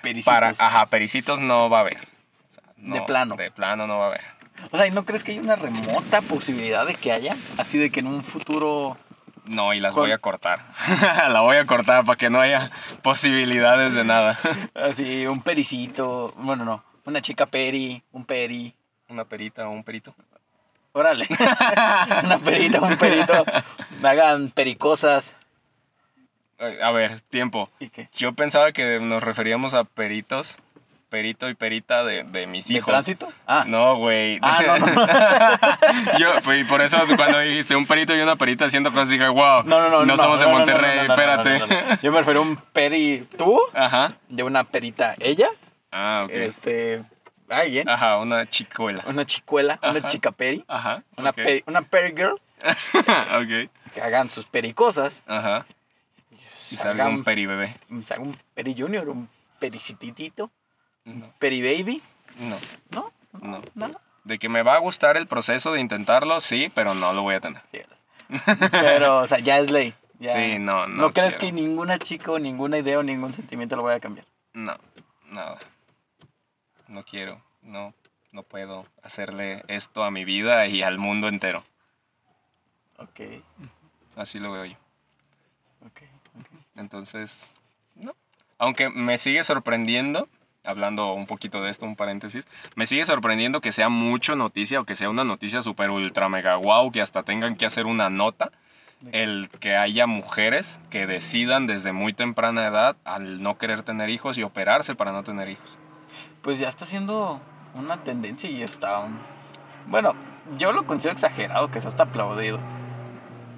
pericitos. Para, ajá, pericitos no va a haber. O sea, De no, plano. De plano no va a haber. O sea, ¿y no crees que hay una remota posibilidad de que haya? Así de que en un futuro... No, y las ¿Cuál? voy a cortar. la voy a cortar para que no haya posibilidades de nada. Así, un pericito... Bueno, no. Una chica peri, un peri... Una perita o un perito. Órale. una perita, un perito. Me hagan pericosas. Eh, A ver, tiempo. ¿Y qué? Yo pensaba que nos referíamos a peritos, perito y perita de, de mis ¿De hijos. tránsito? Ah. No, güey. Ah, no, no. Yo, pues, por eso cuando dijiste un perito y una perita haciendo cosas, dije, wow, No, no, no. no, somos de no, no, Monterrey, no, no, no, espérate. no, no, no. Yo me refiero a un peri tú, Ajá. de una perita ella. Ah, ok. Este. Ajá, una chicuela. Una chicuela, una chica peri. Ajá. Una, peri, una peri girl. ok. Que hagan sus pericosas. Ajá. Y salga un peribebé. Salga un peri junior, un pericititito, No, peri baby. no, ¿No? no. No. De que me va a gustar el proceso de intentarlo, sí, pero no lo voy a tener. Sí, Pero, o sea, ya es ley. ya. Sí, no, no No crees quiero. que ninguna chica o ninguna idea o ningún sentimiento lo vaya a cambiar. No, nada. No quiero, no, no puedo hacerle esto a mi vida y al mundo entero. Ok, Así lo veo yo. ok, ok. Entonces, no. Aunque me sigue sorprendiendo, hablando un poquito de esto, un paréntesis, me sigue sorprendiendo que sea mucho noticia o que sea una noticia super ultra mega wow, que hasta tengan que hacer una nota, el que haya mujeres que decidan desde muy temprana edad al no querer tener hijos y operarse para no tener hijos. Pues ya está siendo una tendencia y está... un- Bueno, yo lo considero exagerado, que se hasta aplaudido.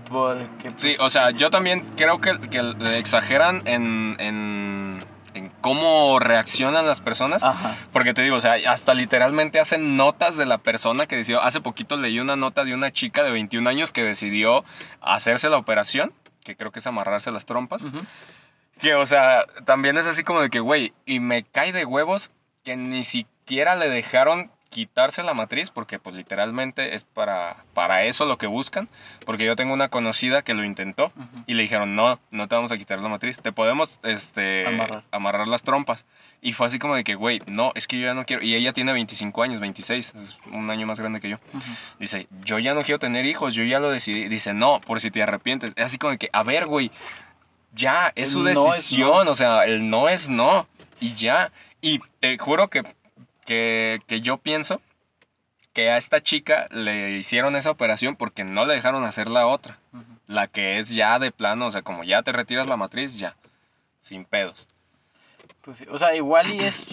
Porque... Sí, pues, o sea, yo también creo que, que le exageran en, en, en cómo reaccionan las personas. Ajá. Porque te digo, o sea, hasta literalmente hacen notas de la persona que decidió. Hace poquito leí una nota de una chica de 21 años que decidió hacerse la operación, que creo que es amarrarse las trompas. Que, o sea, también es así como de que, güey, y me cae de huevos que ni siquiera le dejaron quitarse la matriz, porque pues literalmente es para, para eso lo que buscan. Porque yo tengo una conocida que lo intentó Ujú. y le dijeron, no, no te vamos a quitar la matriz, te podemos este, Amarrar. amarrar las trompas. Y fue así como de que, güey, no, es que yo ya no quiero. Y ella tiene 25 años, 26, es un año más grande que yo. Ujú. Dice, yo ya no quiero tener hijos, yo ya lo decidí. Dice, no, por si te arrepientes. Es así como de que, a ver, güey, ya, es El su no es decisión, o sea, el no es no. Y ya. Y te juro que, que, que yo pienso que a esta chica le hicieron esa operación porque no le dejaron hacer la otra. La que es ya de plano, o sea, como ya te retiras la matriz, ya. Sin pedos. Pues o sea, igual y es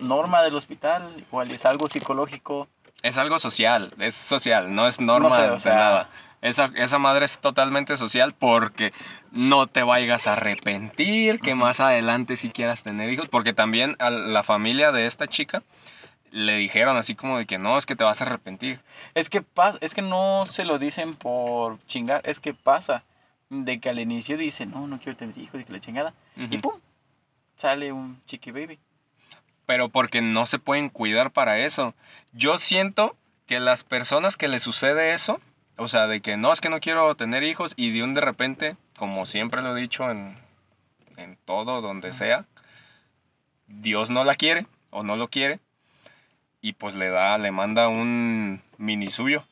norma del hospital, igual y es algo psicológico. Es algo social, es social, no es norma No sé, o de sea- nada. Esa, esa madre es totalmente social porque no te vayas a arrepentir que más adelante si quieras tener hijos. Porque también a la familia de esta chica le dijeron así como de que no, es que te vas a arrepentir. Es que pasa, es que no se lo dicen por chingar, es que pasa de que al inicio dice, no, no quiero tener hijos y que la chingada. Y Ujú. pum, sale un chiqui baby. Pero porque no se pueden cuidar para eso. Yo siento que las personas que les sucede eso, o sea, de que no, es que no quiero tener hijos y de un de repente, como siempre lo he dicho en, en todo, donde sea, Dios no la quiere o no lo quiere y pues le da, le manda un mini suyo.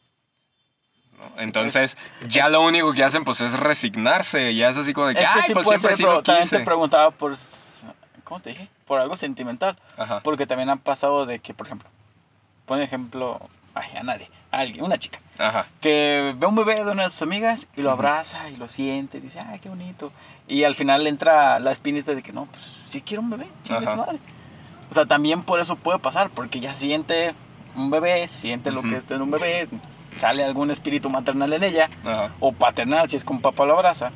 ¿no? Entonces, ya lo único que hacen pues es resignarse, ya es así como de que, es que ay, sí pues siempre ser, sí también te preguntaba por, ¿cómo te dije? Por algo sentimental. Ajá, Porque también han pasado de que, por ejemplo, pon ejemplo, ay, a nadie, alguien, una chica, ajá, que ve un bebé de una de sus amigas y lo abraza y lo siente, y dice, ay, qué bonito. Y al final le entra la espinita de que no, pues sí quiero un bebé, chingue su Ajá. madre. O sea, también por eso puede pasar, porque ya siente un bebé, siente lo que es tener un bebé, sale algún espíritu maternal en ella, ajá, o paternal si es con papá lo abraza,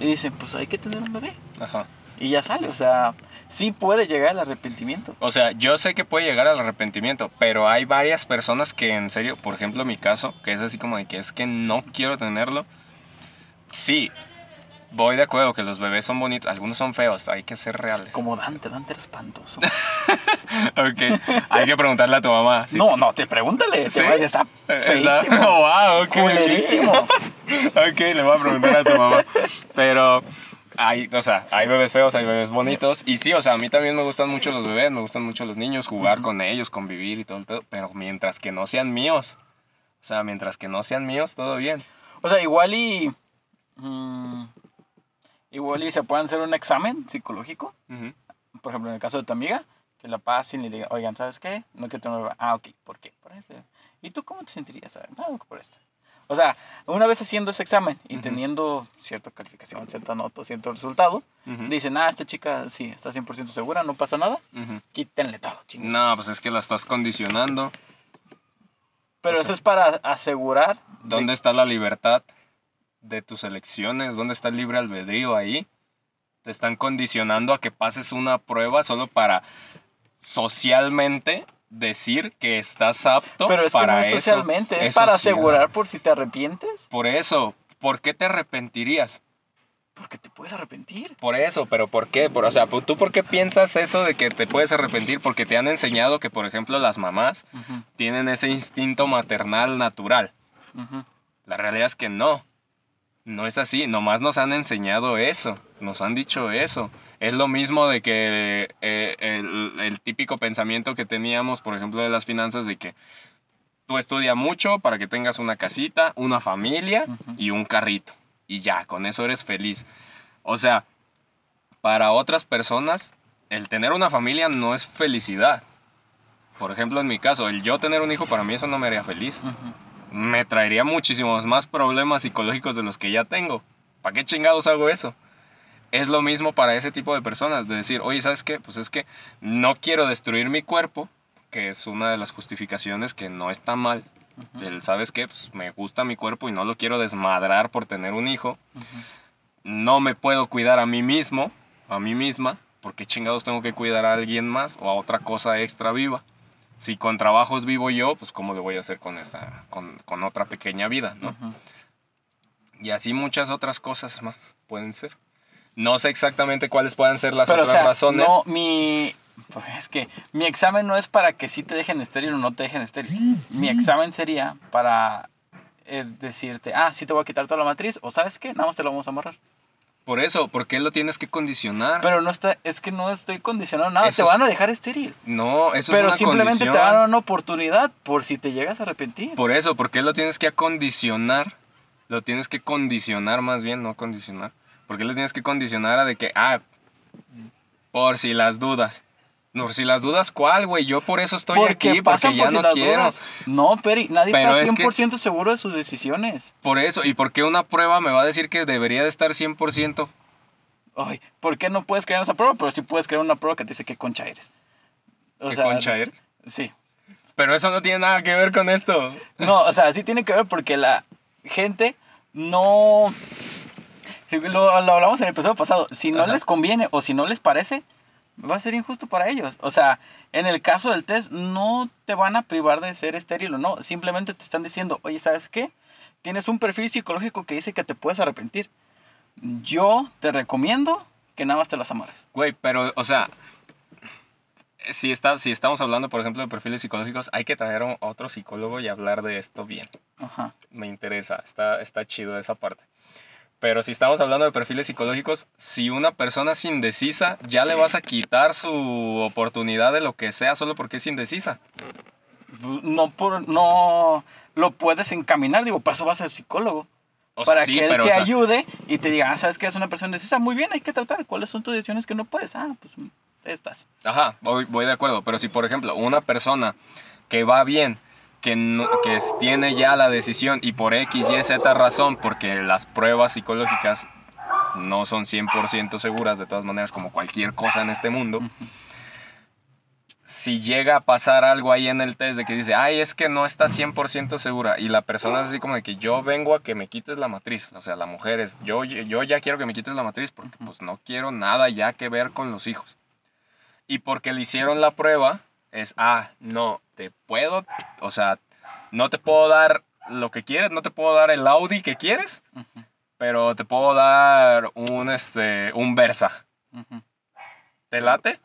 y dicen, pues hay que tener un bebé. ajá. Y ya sale, o sea, sí puede llegar el arrepentimiento. O sea, yo sé que puede llegar al arrepentimiento, pero hay varias personas que en serio, por ejemplo mi caso, que es así como de que es que no quiero tenerlo. Sí, voy de acuerdo que los bebés son bonitos, algunos son feos, hay que ser reales. Como Dante, Dante era espantoso. Ok, hay que preguntarle a tu mamá. No, no, te pregúntale, ¿Sí? te va- está Está- feísimo. wow, ok. Culerísimo. ok, le voy a preguntar a tu mamá. Pero hay, o sea, hay bebés feos, hay bebés bonitos. Y sí, o sea, a mí también me gustan mucho los bebés, me gustan mucho los niños, jugar con ellos, convivir y todo el pedo. Pero mientras que no sean míos. O sea, mientras que no sean míos, todo bien. O sea, igual y. mm, igual y se pueden hacer un examen psicológico. Por ejemplo, en el caso de tu amiga, que la pasen y le digan, oigan, ¿sabes qué? No quiero tener un bebé". Ah, ok, ¿por qué? Por eso. ¿Y tú cómo te sentirías? Ah, No, por esto. O sea, una vez haciendo ese examen y teniendo cierta calificación, cierta nota, cierto resultado, Ujú. dicen, ah, esta chica sí, está 100% segura, no pasa nada, quítenle todo, chingos. No, pues es que la estás condicionando. Pero o eso sea, es para asegurar. de- ¿Dónde está la libertad de tus elecciones? ¿Dónde está el libre albedrío ahí? Te están condicionando a que pases una prueba solo para socialmente decir que estás apto Pero es que para no es eso. socialmente, es, Es para social. asegurar por si te arrepientes. Por eso, ¿por qué te arrepentirías? Porque te puedes arrepentir. Por eso, pero ¿por qué? Por- o sea, ¿tú por qué piensas eso de que te puedes arrepentir? Porque te han enseñado que, por ejemplo, las mamás tienen ese instinto maternal natural. La realidad es que no. No es así. Nomás nos han enseñado eso. Nos han dicho eso. Es lo mismo de que eh, el, el típico pensamiento que teníamos, por ejemplo, de las finanzas, de que tú estudia mucho para que tengas una casita, una familia y un carrito. Y ya, con eso eres feliz. O sea, para otras personas, el tener una familia no es felicidad. Por ejemplo, en mi caso, el yo tener un hijo para mí eso no me haría feliz. Me traería muchísimos más problemas psicológicos de los que ya tengo. ¿Para qué chingados hago eso? Es lo mismo para ese tipo de personas, de decir, oye, ¿sabes qué? Pues es que no quiero destruir mi cuerpo, que es una de las justificaciones que no está mal. El, ¿sabes qué? Pues me gusta mi cuerpo y no lo quiero desmadrar por tener un hijo. No me puedo cuidar a mí mismo, a mí misma, porque chingados tengo que cuidar a alguien más o a otra cosa extra viva. Si con trabajos vivo yo, pues cómo le voy a hacer con esta, con, con otra pequeña vida, ¿no? Y así muchas otras cosas más pueden ser. No sé exactamente cuáles puedan ser las Pero, o otras sea, razones. no, mi... pues, es que mi examen no es para que sí te dejen estéril o no te dejen estéril. Mi examen sería para eh, decirte, ah, sí te voy a quitar toda la matriz, o ¿sabes qué? Nada más te lo vamos a amarrar. Por eso, ¿por qué lo tienes que condicionar? Pero no está, es que no estoy condicionado nada, Eso te van a dejar estéril. no, eso Pero es una simplemente condición. te van a dar una oportunidad por si te llegas a arrepentir. Por eso, ¿por qué lo tienes que acondicionar? Lo tienes que condicionar más bien, no condicionar. ¿Por qué lo tienes que condicionar a de que, ah, por si las dudas? No, por si las dudas, ¿cuál, güey? Yo por eso estoy porque aquí, porque ya por si no quiero. dudas. No, Peri, nadie Pero es está que- 100% seguro de sus decisiones. Por eso, ¿y por qué una prueba me va a decir que debería de estar 100%? Ay, ¿por qué no puedes crear esa prueba? Pero sí puedes crear una prueba que te dice qué concha eres. O ¿Qué sea, concha eres? Sí. Pero eso no tiene nada que ver con esto. No, o sea, sí tiene que ver porque la gente no... Lo, lo hablamos en el episodio pasado. Si no Ajá. les conviene o si no les parece, va a ser injusto para ellos. O sea, en el caso del test, no te van a privar de ser estéril o no. Simplemente te están diciendo, oye, ¿sabes qué? Tienes un perfil psicológico que dice que te puedes arrepentir. Yo te recomiendo que nada más te las amarres. Güey, pero, o sea, si, está, si estamos hablando, por ejemplo, de perfiles psicológicos, hay que traer a otro psicólogo y hablar de esto bien. Ajá. Me interesa, está, está chido esa parte. Pero si estamos hablando de perfiles psicológicos, si una persona es indecisa, ya le vas a quitar su oportunidad de lo que sea solo porque es indecisa. No, por, no lo puedes encaminar. Digo, para eso vas al psicólogo. O sea, para sí, que él pero, te o sea, ayude y te diga, ah, sabes que es una persona indecisa, muy bien, hay que tratar. ¿Cuáles son tus decisiones que no puedes? Ah, pues estas. Ajá, voy, voy de acuerdo. Pero si, por ejemplo, una persona que va bien, que, no- que tiene ya la decisión y por X, Y, Z razón, porque las pruebas psicológicas no son 100% seguras, de todas maneras, como cualquier cosa en este mundo. Si llega a pasar algo ahí en el test de que dice, ay, es que no está 100% segura, y la persona es así como de que yo vengo a que me quites la matriz, o sea, la mujer es, yo, yo ya quiero que me quites la matriz porque pues no quiero nada ya que ver con los hijos. Y porque le hicieron la prueba, es, ah, no, te puedo, o sea, no te puedo dar lo que quieres, no te puedo dar el Audi que quieres, pero te puedo dar un, este, un Versa. ¿Te late?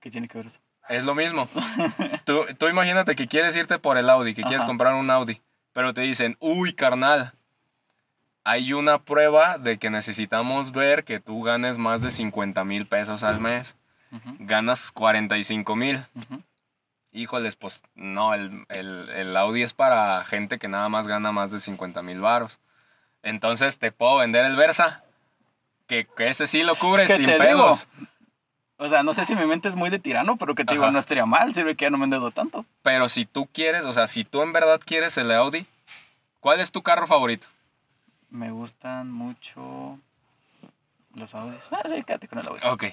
¿Qué tiene que ver eso? Es lo mismo. tú, tú imagínate que quieres irte por el Audi, que quieres comprar un Audi, pero te dicen, uy, carnal, hay una prueba de que necesitamos ver que tú ganes más de 50 mil pesos al mes, Ujú, ganas 45 mil. Híjoles, pues no, el, el- el Audi es para gente que nada más gana más de 50 mil varos. Entonces te puedo vender el Versa, que, que ese sí lo cubre ¿Qué sin pedos. O sea, no sé si mi mente es muy de tirano, pero que te digo, no estaría mal, sirve que ya no me endeudo tanto. Pero si tú quieres, o sea, si tú en verdad quieres el Audi, ¿cuál es tu carro favorito? Me gustan mucho los audios. Ah, sí, quédate con el audio. Ok.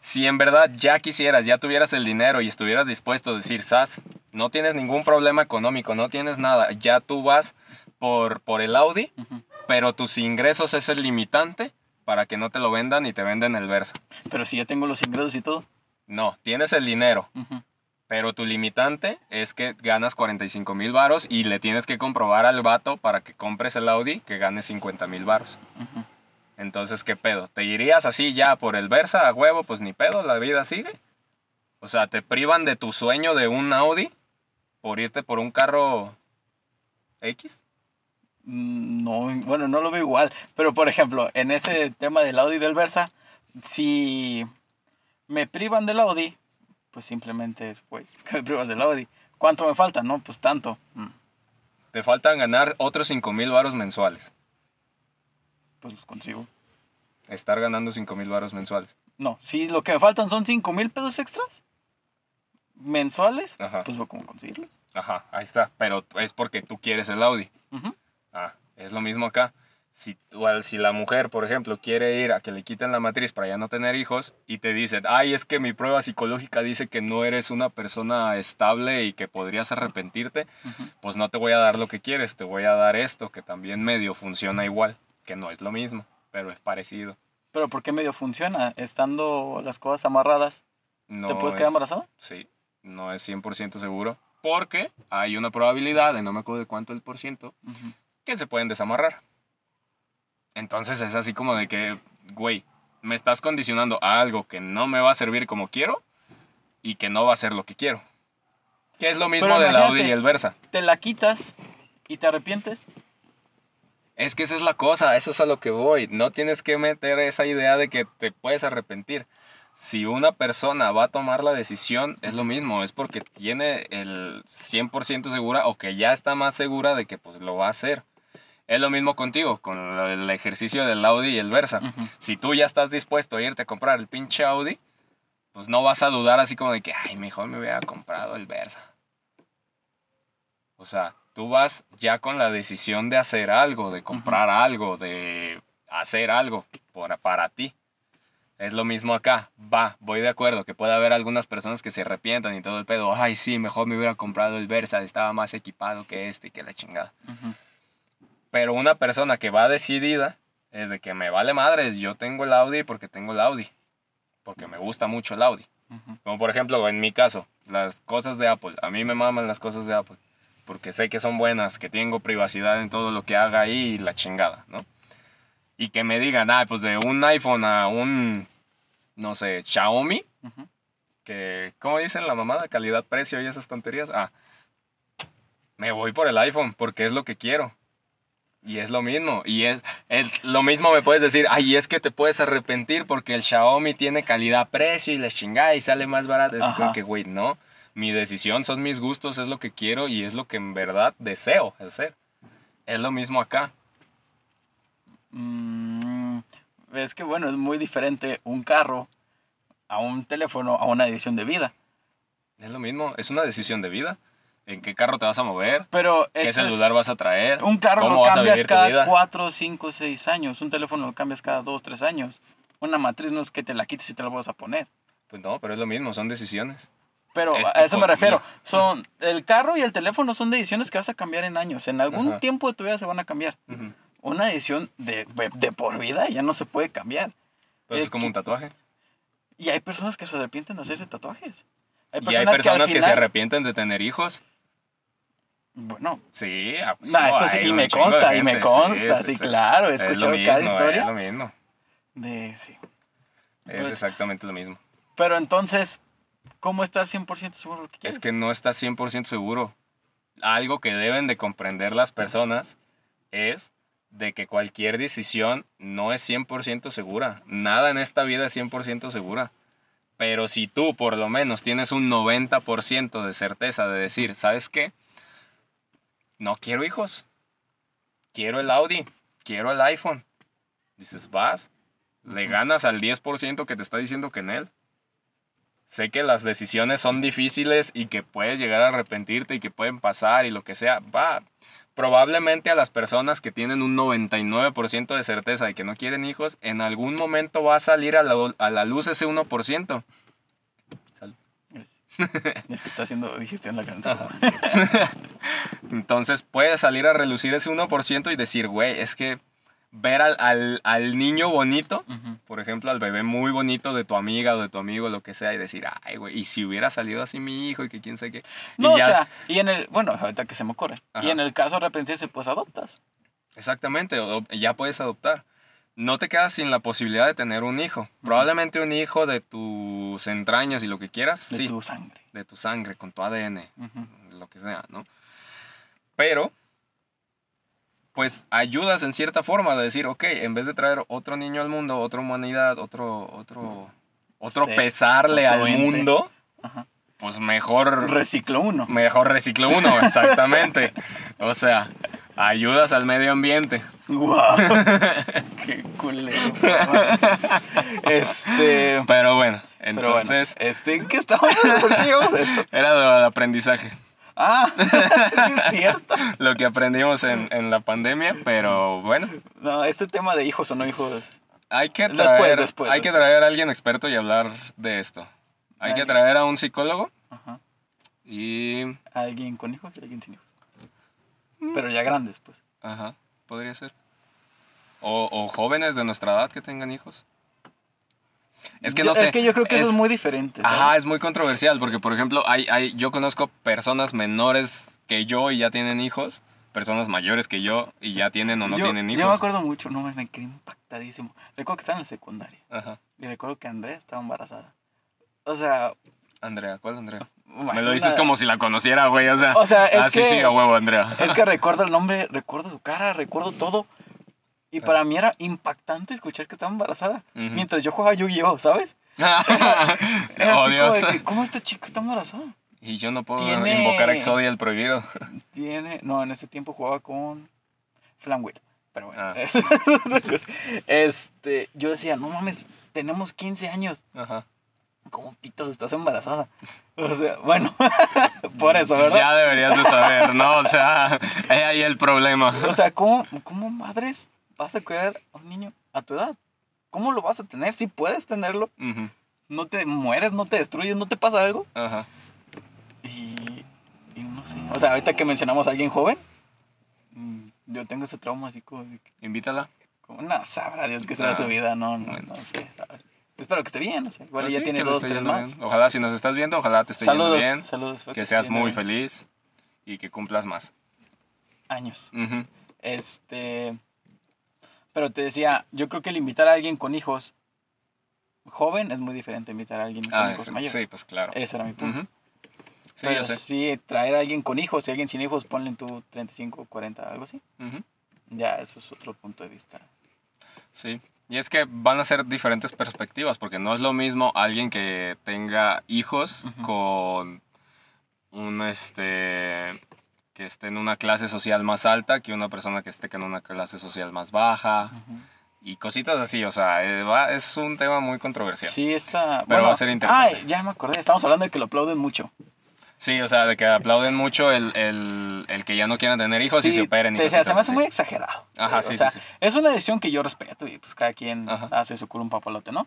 Si en verdad ya quisieras, ya tuvieras el dinero y estuvieras dispuesto a decir, Sas, no tienes ningún problema económico, no tienes nada, ya tú vas por, por el Audi, pero tus ingresos es el limitante para que no te lo vendan y te venden el Versa. Pero si ya tengo los ingresos y todo. No, tienes el dinero, pero tu limitante es que ganas 45 mil varos y le tienes que comprobar al vato para que compres el Audi que gane 50 mil varos. Entonces, ¿qué pedo? ¿Te irías así ya por el Versa a huevo? Pues ni pedo, la vida sigue. O sea, te privan de tu sueño de un Audi por irte por un carro X. Mm, No, bueno, no lo veo igual. Pero por ejemplo, en ese tema del Audi y del Versa, si me privan del Audi, pues simplemente es, güey, que me privas del Audi. ¿Cuánto me falta? No, pues tanto. Mm, Te faltan ganar otros 5 mil varos mensuales. Pues los consigo. Estar ganando 5 mil varos mensuales. No, si lo que me faltan son 5 mil pesos extras mensuales, Ajá. pues cómo conseguirlos. Ajá, ahí está. Pero es porque tú quieres el Audi. Ujú. Ah, es lo mismo acá. Si, si la mujer, por ejemplo, quiere ir a que le quiten la matriz para ya no tener hijos y te dicen, ay, es que mi prueba psicológica dice que no eres una persona estable y que podrías arrepentirte, Ujú. pues no te voy a dar lo que quieres, te voy a dar esto que también medio funciona igual, que no es lo mismo, pero es parecido. Pero ¿por qué medio funciona? Estando las cosas amarradas, No ¿te puedes quedar embarazada? Sí, no es 100% seguro, porque hay una probabilidad, de no me acuerdo de cuánto el por ciento, Ujú. que se pueden desamarrar. Entonces es así como de que, güey, me estás condicionando a algo que no me va a servir como quiero y que no va a ser lo que quiero. Que es lo mismo Pero del Audi y el Versa. Te la quitas y te arrepientes. Es que esa es la cosa, eso es a lo que voy. No tienes que meter esa idea de que te puedes arrepentir. Si una persona va a tomar la decisión, es lo mismo, es porque tiene el 100% segura o que ya está más segura de que pues lo va a hacer. Es lo mismo contigo, con el ejercicio del Audi y el Versa. Si tú ya estás dispuesto a irte a comprar el pinche Audi, pues no vas a dudar así como de que, ay, mejor me hubiera comprado el Versa. O sea, tú vas ya con la decisión de hacer algo, de comprar algo, de hacer algo por- para ti. Es lo mismo acá. Va, voy de acuerdo que puede haber algunas personas que se arrepientan y todo el pedo. Ay, sí, mejor me hubiera comprado el Versa, estaba más equipado que este y que la chingada. Pero una persona que va decidida es de que me vale madres, yo tengo el Audi porque tengo el Audi. Porque me gusta mucho el Audi. Como por ejemplo, en mi caso, las cosas de Apple. A mí me maman las cosas de Apple. Porque sé que son buenas, que tengo privacidad en todo lo que haga ahí y la chingada, ¿no? Y que me digan, ah, pues de un iPhone a un, no sé, Xiaomi, Ujú. que, ¿cómo dicen la mamada? Calidad-precio y esas tonterías. Ah, me voy por el iPhone porque es lo que quiero. Y es lo mismo. Y es, es lo mismo me puedes decir, ay, es que te puedes arrepentir porque el Xiaomi tiene calidad-precio y la chingada y sale más barato. Es como que, güey, no. Mi decisión son mis gustos, es lo que quiero y es lo que en verdad deseo hacer. Es lo mismo acá. Mm, es que bueno, es muy diferente un carro a un teléfono a una edición de vida. Es lo mismo. Es una decisión de vida. ¿En qué carro te vas a mover? Pero ¿Qué ese es- celular vas a traer? un carro ¿Cómo lo cambias cada vida? 4, 5, 6 años. Un teléfono lo cambias cada 2, 3 años. Una matriz no es que te la quites y te la vas a poner. Pues no, pero es lo mismo, son decisiones. Pero Es a eso me de refiero. Son el carro y el teléfono son decisiones que vas a cambiar en años. En algún Ajá. tiempo de tu vida se van a cambiar. Una decisión de, de por vida ya no se puede cambiar. Pues Eh, es como un tatuaje. Y hay personas que se arrepienten de hacerse tatuajes. Hay y hay personas que, se arrepienten de tener hijos. Bueno, Sí, a- nah, eso sí, y me de consta, y me consta, sí, claro, he Es escuchado mismo, cada Es historia lo mismo. de sí. Es Pues- exactamente lo mismo. Pero entonces, ¿cómo estar 100% seguro de lo que quieres? Es que no estás 100% seguro. Algo que deben de comprender las personas es de que cualquier decisión no es 100% segura. Nada en esta vida es 100% segura. Pero si tú por lo menos tienes un 90% de certeza de decir, ¿sabes qué? No quiero hijos. Quiero el Audi. Quiero el iPhone. Dices, vas. Le ganas al 10% que te está diciendo que en él. Sé que las decisiones son difíciles y que puedes llegar a arrepentirte y que pueden pasar y lo que sea. Va. Probablemente a las personas que tienen un 99% de certeza de que no quieren hijos, en algún momento va a salir a la, a la luz ese 1%. Salud. Es que está haciendo digestión la canción. Entonces puede salir a relucir ese 1% y decir, güey, es que ver al, al, al niño bonito, por ejemplo, al bebé muy bonito de tu amiga o de tu amigo, lo que sea, y decir, ay, güey, y si hubiera salido así mi hijo y que quién sabe qué. Y No, o ya- sea, y en el, bueno, ahorita que se me ocurre. Ajá. Y en el caso de arrepentirse, pues adoptas. Exactamente, o- ya puedes adoptar. No te quedas sin la posibilidad de tener un hijo. Probablemente un hijo de tus entrañas y lo que quieras, De sí, tu sangre. de tu sangre, con tu ADN, lo que sea, ¿no? Pero, pues ayudas en cierta forma de decir, ok, en vez de traer otro niño al mundo, otra humanidad, otro, otro, otro Sí, pesarle otro al ente. mundo, Ajá. pues mejor, Reciclo uno. mejor reciclo uno, exactamente. o sea, ayudas al medio ambiente. ¡Guau! ¡Qué culero! Este. Pero bueno, Pero bueno, entonces este, ¿en ¿qué estamos? ¿Por qué llegamos a esto? era del aprendizaje. Ah, es cierto. Lo que aprendimos en, en la pandemia, pero bueno, No, este tema de hijos o no hijos. hay que traer, Después, después, hay que traer a alguien experto y hablar de esto. Hay que traer a un psicólogo Ajá. y... Alguien con hijos y alguien sin hijos. Mm. Pero ya grandes, pues. Ajá, podría ser. O, o jóvenes de nuestra edad que tengan hijos. Es que Yo- no sé. Es que yo creo que eso es muy diferente. ¿sabes? Ajá, es muy controversial porque, por ejemplo, hay, hay, yo conozco personas menores que yo y ya tienen hijos, personas mayores que yo y ya tienen o no yo, tienen hijos. Yo me acuerdo mucho, no me quedé impactadísimo. Recuerdo que estaba en la secundaria Ajá. y recuerdo que Andrea estaba embarazada. O sea, Andrea, ¿cuál Andrea? Me lo dices como si la conociera, güey, o sea. O sea, es ah, sí, que- sí, a huevo, Andrea. Es que recuerdo el nombre, recuerdo su cara, recuerdo todo. Y para mí era impactante escuchar que estaba embarazada. Mientras yo jugaba Yu-Gi-Oh, ¿sabes? Era oh, así como Dios. de que, ¿cómo esta chica está embarazada? Y yo no puedo Tiene- invocar a Exodia el prohibido. Tiene... No, en ese tiempo jugaba con Flamwheel. Pero bueno. Ah. este, yo decía, no mames, tenemos 15 años. Ajá. ¿Cómo pitas estás embarazada? O sea, bueno, por eso, ¿verdad? Ya deberías de saber, ¿no? O sea, ahí hay el problema. O sea, ¿cómo, ¿cómo madres vas a cuidar a un niño a tu edad? ¿Cómo lo vas a tener? Si puedes tenerlo, no te mueres, no te destruyes, no te pasa algo. Ajá. Y, y no sé. O sea, ahorita que mencionamos a alguien joven, mm, yo tengo ese trauma así como de que, Invítala. como, no, sabrá Dios que será Ah, su vida, no, no, bueno. no sé. ¿sabes? Espero que esté bien, no sé. Igual Pues ya sí, tiene que dos, tres más. bien. Ojalá, si nos estás viendo, ojalá te esté Saludos, yendo bien. saludos. Que te seas muy bien. feliz y que cumplas más. Años. Este. Pero te decía, yo creo que el invitar a alguien con hijos joven es muy diferente a invitar a alguien con Ah, hijos sí, mayores. sí, pues claro. Ese era mi punto. Sí, Pero traer a alguien con hijos y alguien sin hijos, ponle tú 35, 40, algo así. Ya, eso es otro punto de vista. Sí. Y es que van a ser diferentes perspectivas, porque no es lo mismo alguien que tenga hijos con un este que esté en una clase social más alta que una persona que esté en una clase social más baja Ujú. y cositas así, o sea, eh, es un tema muy controversial. Sí. Sí, está. Pero va a ser interesante. Ah, ya me acordé. Estamos hablando de que lo aplauden mucho. o sea, de que aplauden mucho el, el- el que ya no quieran tener hijos y Sí, se operen y decía, cositas se me hace muy exagerado. Ajá, sí, o sea, sí, sí. es una decisión que yo respeto y pues cada quien Ajá. hace su culo un papalote, ¿no?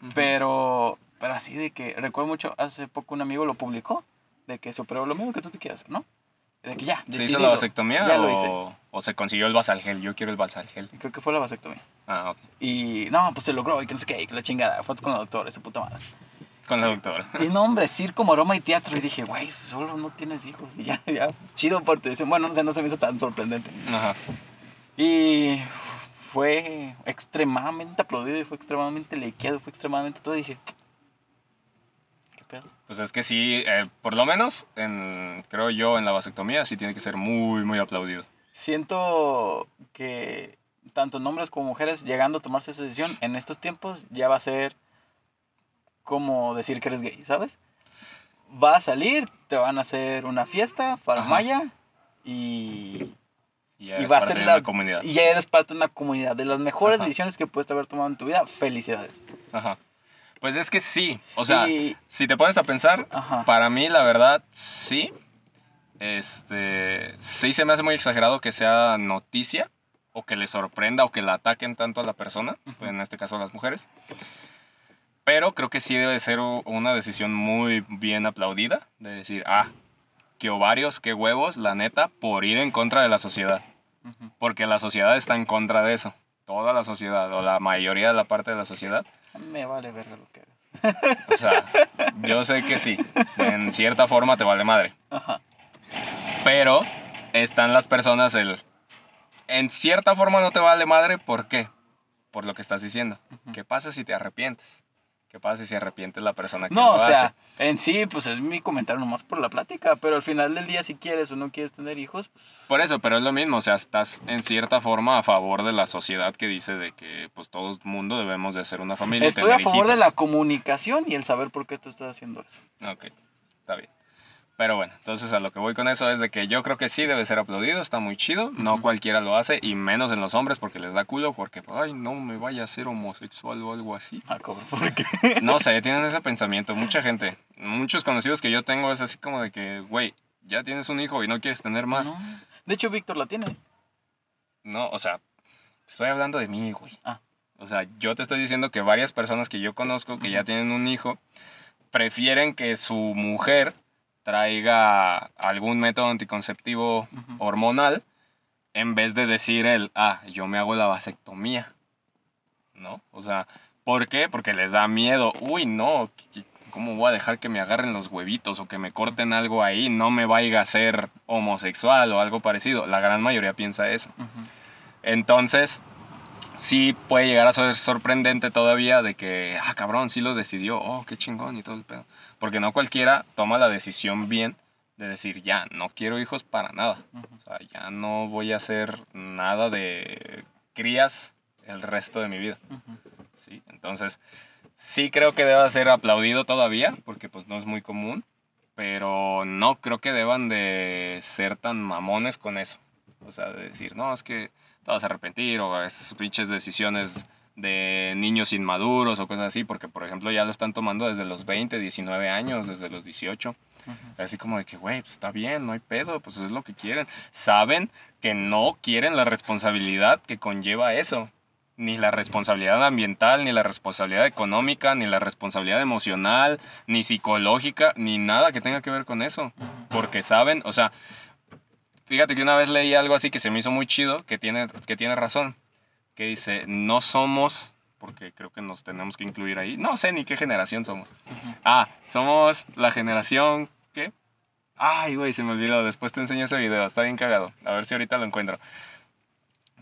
Ujú. Pero, pero así de que, recuerdo mucho, hace poco un amigo lo publicó, de que superó lo mismo que tú te quieres hacer, ¿no? De que ya, ¿Se hizo la vasectomía ya lo hice. o, o se consiguió el basalgel? Yo quiero el basalgel. Creo que fue la vasectomía. Ah, ok. Y no, pues se logró y que no sé qué, y que la chingada, fue con la doctora, esa puta madre. Con la doctora. Y no, hombre, circo, maroma y teatro. Y dije, güey, solo no tienes hijos. Y ya, ya, chido por te dicen, bueno, no sé, no se me hizo tan sorprendente. Ajá. Y fue extremadamente aplaudido y fue extremadamente lequeado, fue extremadamente todo. Y dije, ¿qué pedo? Pues es que sí, eh, por lo menos, en, creo yo, en la vasectomía sí tiene que ser muy, muy aplaudido. Siento que tanto hombres como mujeres llegando a tomarse esa decisión en estos tiempos ya va a ser como decir que eres gay, ¿sabes? Va a salir, te van a hacer una fiesta para Ajá. Maya y, Y, y va a ser la comunidad. y ya eres parte de una comunidad de las mejores Ajá. decisiones que puedes haber tomado en tu vida. Felicidades. Ajá. Pues es que sí, o sea, Y- si te pones a pensar, Ajá. para mí la verdad sí. Este, sí se me hace muy exagerado que sea noticia o que le sorprenda o que la ataquen tanto a la persona, Ujú. en este caso a las mujeres. Pero creo que sí debe ser una decisión muy bien aplaudida, de decir, ah, qué ovarios, qué huevos, la neta, por ir en contra de la sociedad. Porque la sociedad está en contra de eso. Toda la sociedad, o la mayoría de la parte de la sociedad. Me vale verga lo que hagas. O sea, yo sé que sí. En cierta forma te vale madre. Ajá. Pero están las personas el... En cierta forma no te vale madre, ¿por qué? Por lo que estás diciendo. ¿Qué pasa si te arrepientes? ¿Qué pasa si se arrepiente la persona que No, lo o sea, hace? en sí, pues es mi comentario nomás por la plática, pero al final del día si quieres o no quieres tener hijos, pues, Por eso, pero es lo mismo, o sea, estás en cierta forma a favor de la sociedad que dice de que pues todo el mundo debemos de hacer una familia. y estoy a favor de la comunicación y el saber por qué tú estás haciendo eso. Ok, está bien. Pero bueno, entonces a lo que voy con eso es de que yo creo que sí debe ser aplaudido, está muy chido. No cualquiera lo hace y menos en los hombres porque les da culo porque, ay, no me vaya a ser homosexual o algo así. Ah, ¿por qué? No sé, tienen ese pensamiento. Mucha gente, muchos conocidos que yo tengo es así como de que, güey, ya tienes un hijo y no quieres tener más. No. De hecho, Víctor la tiene. No, o sea, estoy hablando de mí, güey. Ah. O sea, yo te estoy diciendo que varias personas que yo conozco que ya tienen un hijo prefieren que su mujer traiga algún método anticonceptivo hormonal en vez de decir él, ah, yo me hago la vasectomía. ¿No? O sea, ¿por qué? Porque les da miedo. Uy, no, ¿cómo voy a dejar que me agarren los huevitos o que me corten algo ahí? No me vaya a ser homosexual o algo parecido. La gran mayoría piensa eso. Entonces, sí puede llegar a ser sorprendente todavía de que, ah, cabrón, sí lo decidió, oh, qué chingón y todo el pedo. Porque no cualquiera toma la decisión bien de decir, ya, no quiero hijos para nada. O sea, ya no voy a hacer nada de crías el resto de mi vida. ¿sí? Entonces, sí creo que deba ser aplaudido todavía, porque pues no es muy común, pero no creo que deban de ser tan mamones con eso. O sea, de decir, no, es que te vas a arrepentir, o esas pinches decisiones de niños inmaduros o cosas así, porque por ejemplo ya lo están tomando desde los 20, 19 años, desde los 18. Ujú. Así como de que, güey, pues está bien, no hay pedo, pues es lo que quieren. Saben que no quieren la responsabilidad que conlleva eso. Ni la responsabilidad ambiental, ni la responsabilidad económica, ni la responsabilidad emocional, ni psicológica, ni nada que tenga que ver con eso. Porque saben, o sea, fíjate que una vez leí algo así que se me hizo muy chido, que tiene, que tiene razón. Que dice, no somos, porque creo que nos tenemos que incluir ahí, no sé ni qué generación somos. Ujú. Ah, somos la generación. ¿Qué? Ay, güey, se me olvidó. Después te enseño ese video. Está bien cagado. A ver si ahorita lo encuentro.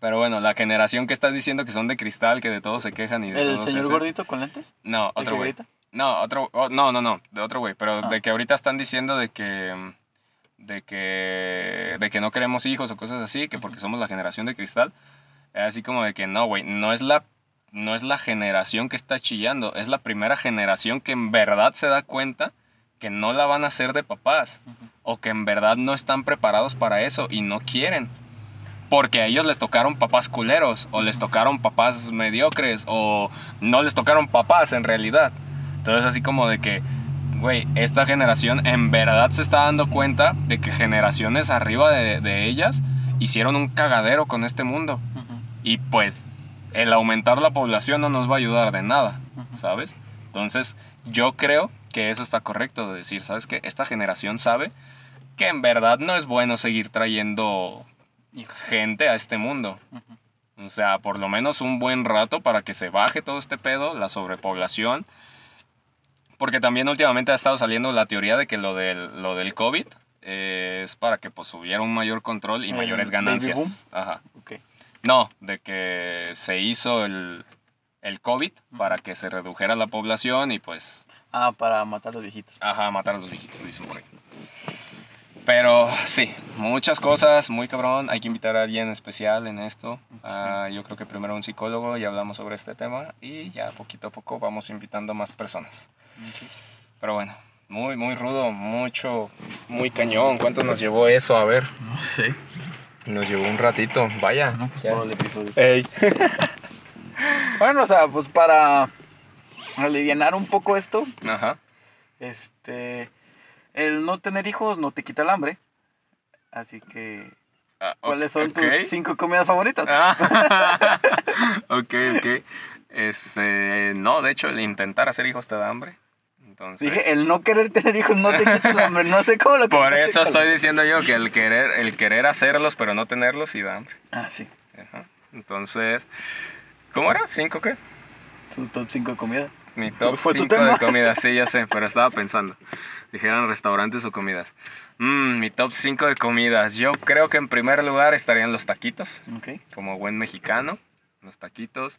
Pero bueno, la generación que estás diciendo que son de cristal, que de todo se quejan y de ¿El señor hace- gordito con lentes? No, ¿El otro que güey. No, otro. oh, no, no, no. De otro güey. Pero Ah. de que ahorita están diciendo de que. De que. De que no queremos hijos o cosas así, que porque somos la generación de cristal. Es así como de que no, güey. No es la. No es la generación que está chillando. Es la primera generación que en verdad se da cuenta que no la van a hacer de papás. Ujú. O que en verdad no están preparados para eso y no quieren. Porque a ellos les tocaron papás culeros, o les tocaron papás mediocres, o no les tocaron papás en realidad. Entonces así como de que, güey, esta generación en verdad se está dando cuenta de que generaciones arriba de, de ellas hicieron un cagadero con este mundo. Y pues el aumentar la población no nos va a ayudar de nada. ¿sabes? Entonces yo creo que eso está correcto de decir, ¿sabes qué? Esta generación sabe que en verdad no es bueno seguir trayendo gente a este mundo. O sea, por lo menos un buen rato para que se baje todo este pedo, la sobrepoblación. Porque también últimamente ha estado saliendo la teoría de que lo del, lo del COVID eh, es para que pues hubiera un mayor control y ¿El mayores ganancias. Ajá. No, de que se hizo el, el COVID para que se redujera la población y pues, Ah, para matar a los viejitos. ajá, matar a los viejitos, dicen por ahí. Pero sí, muchas cosas, muy cabrón. Hay que invitar a alguien especial en esto. Ah, yo creo que primero un psicólogo y hablamos sobre este tema y ya poquito a poco vamos invitando más personas. Sí. Pero bueno, muy, muy rudo, mucho, muy cañón. ¿Cuánto nos llevó eso? A ver, No sé. Nos llevó un ratito, vaya. No, pues ya. todo el episodio. Ey. Bueno, o sea, pues para aliviar un poco esto, Ajá. este, el no tener hijos no te quita el hambre. Así que, Ah, ¿cuáles son tus cinco comidas favoritas? Ah, ok, ok. Este, no, de hecho, el intentar hacer hijos te da hambre. Entonces, Dije, el no querer tener hijos no te quita el hambre. No sé cómo lo por eso estoy diciendo yo que el querer, el querer hacerlos, pero no tenerlos, sí da hambre. Ah, sí. Ajá. Entonces, ¿cómo era? ¿Cinco qué? Tu top 5 de comida. Mi top Fue tu 5 tema. de comidas, sí, ya sé, pero estaba pensando. Dijeran restaurantes o comidas. Mm, mi top 5 de comidas. Yo creo que en primer lugar estarían los taquitos, Ok. como buen mexicano. Los taquitos.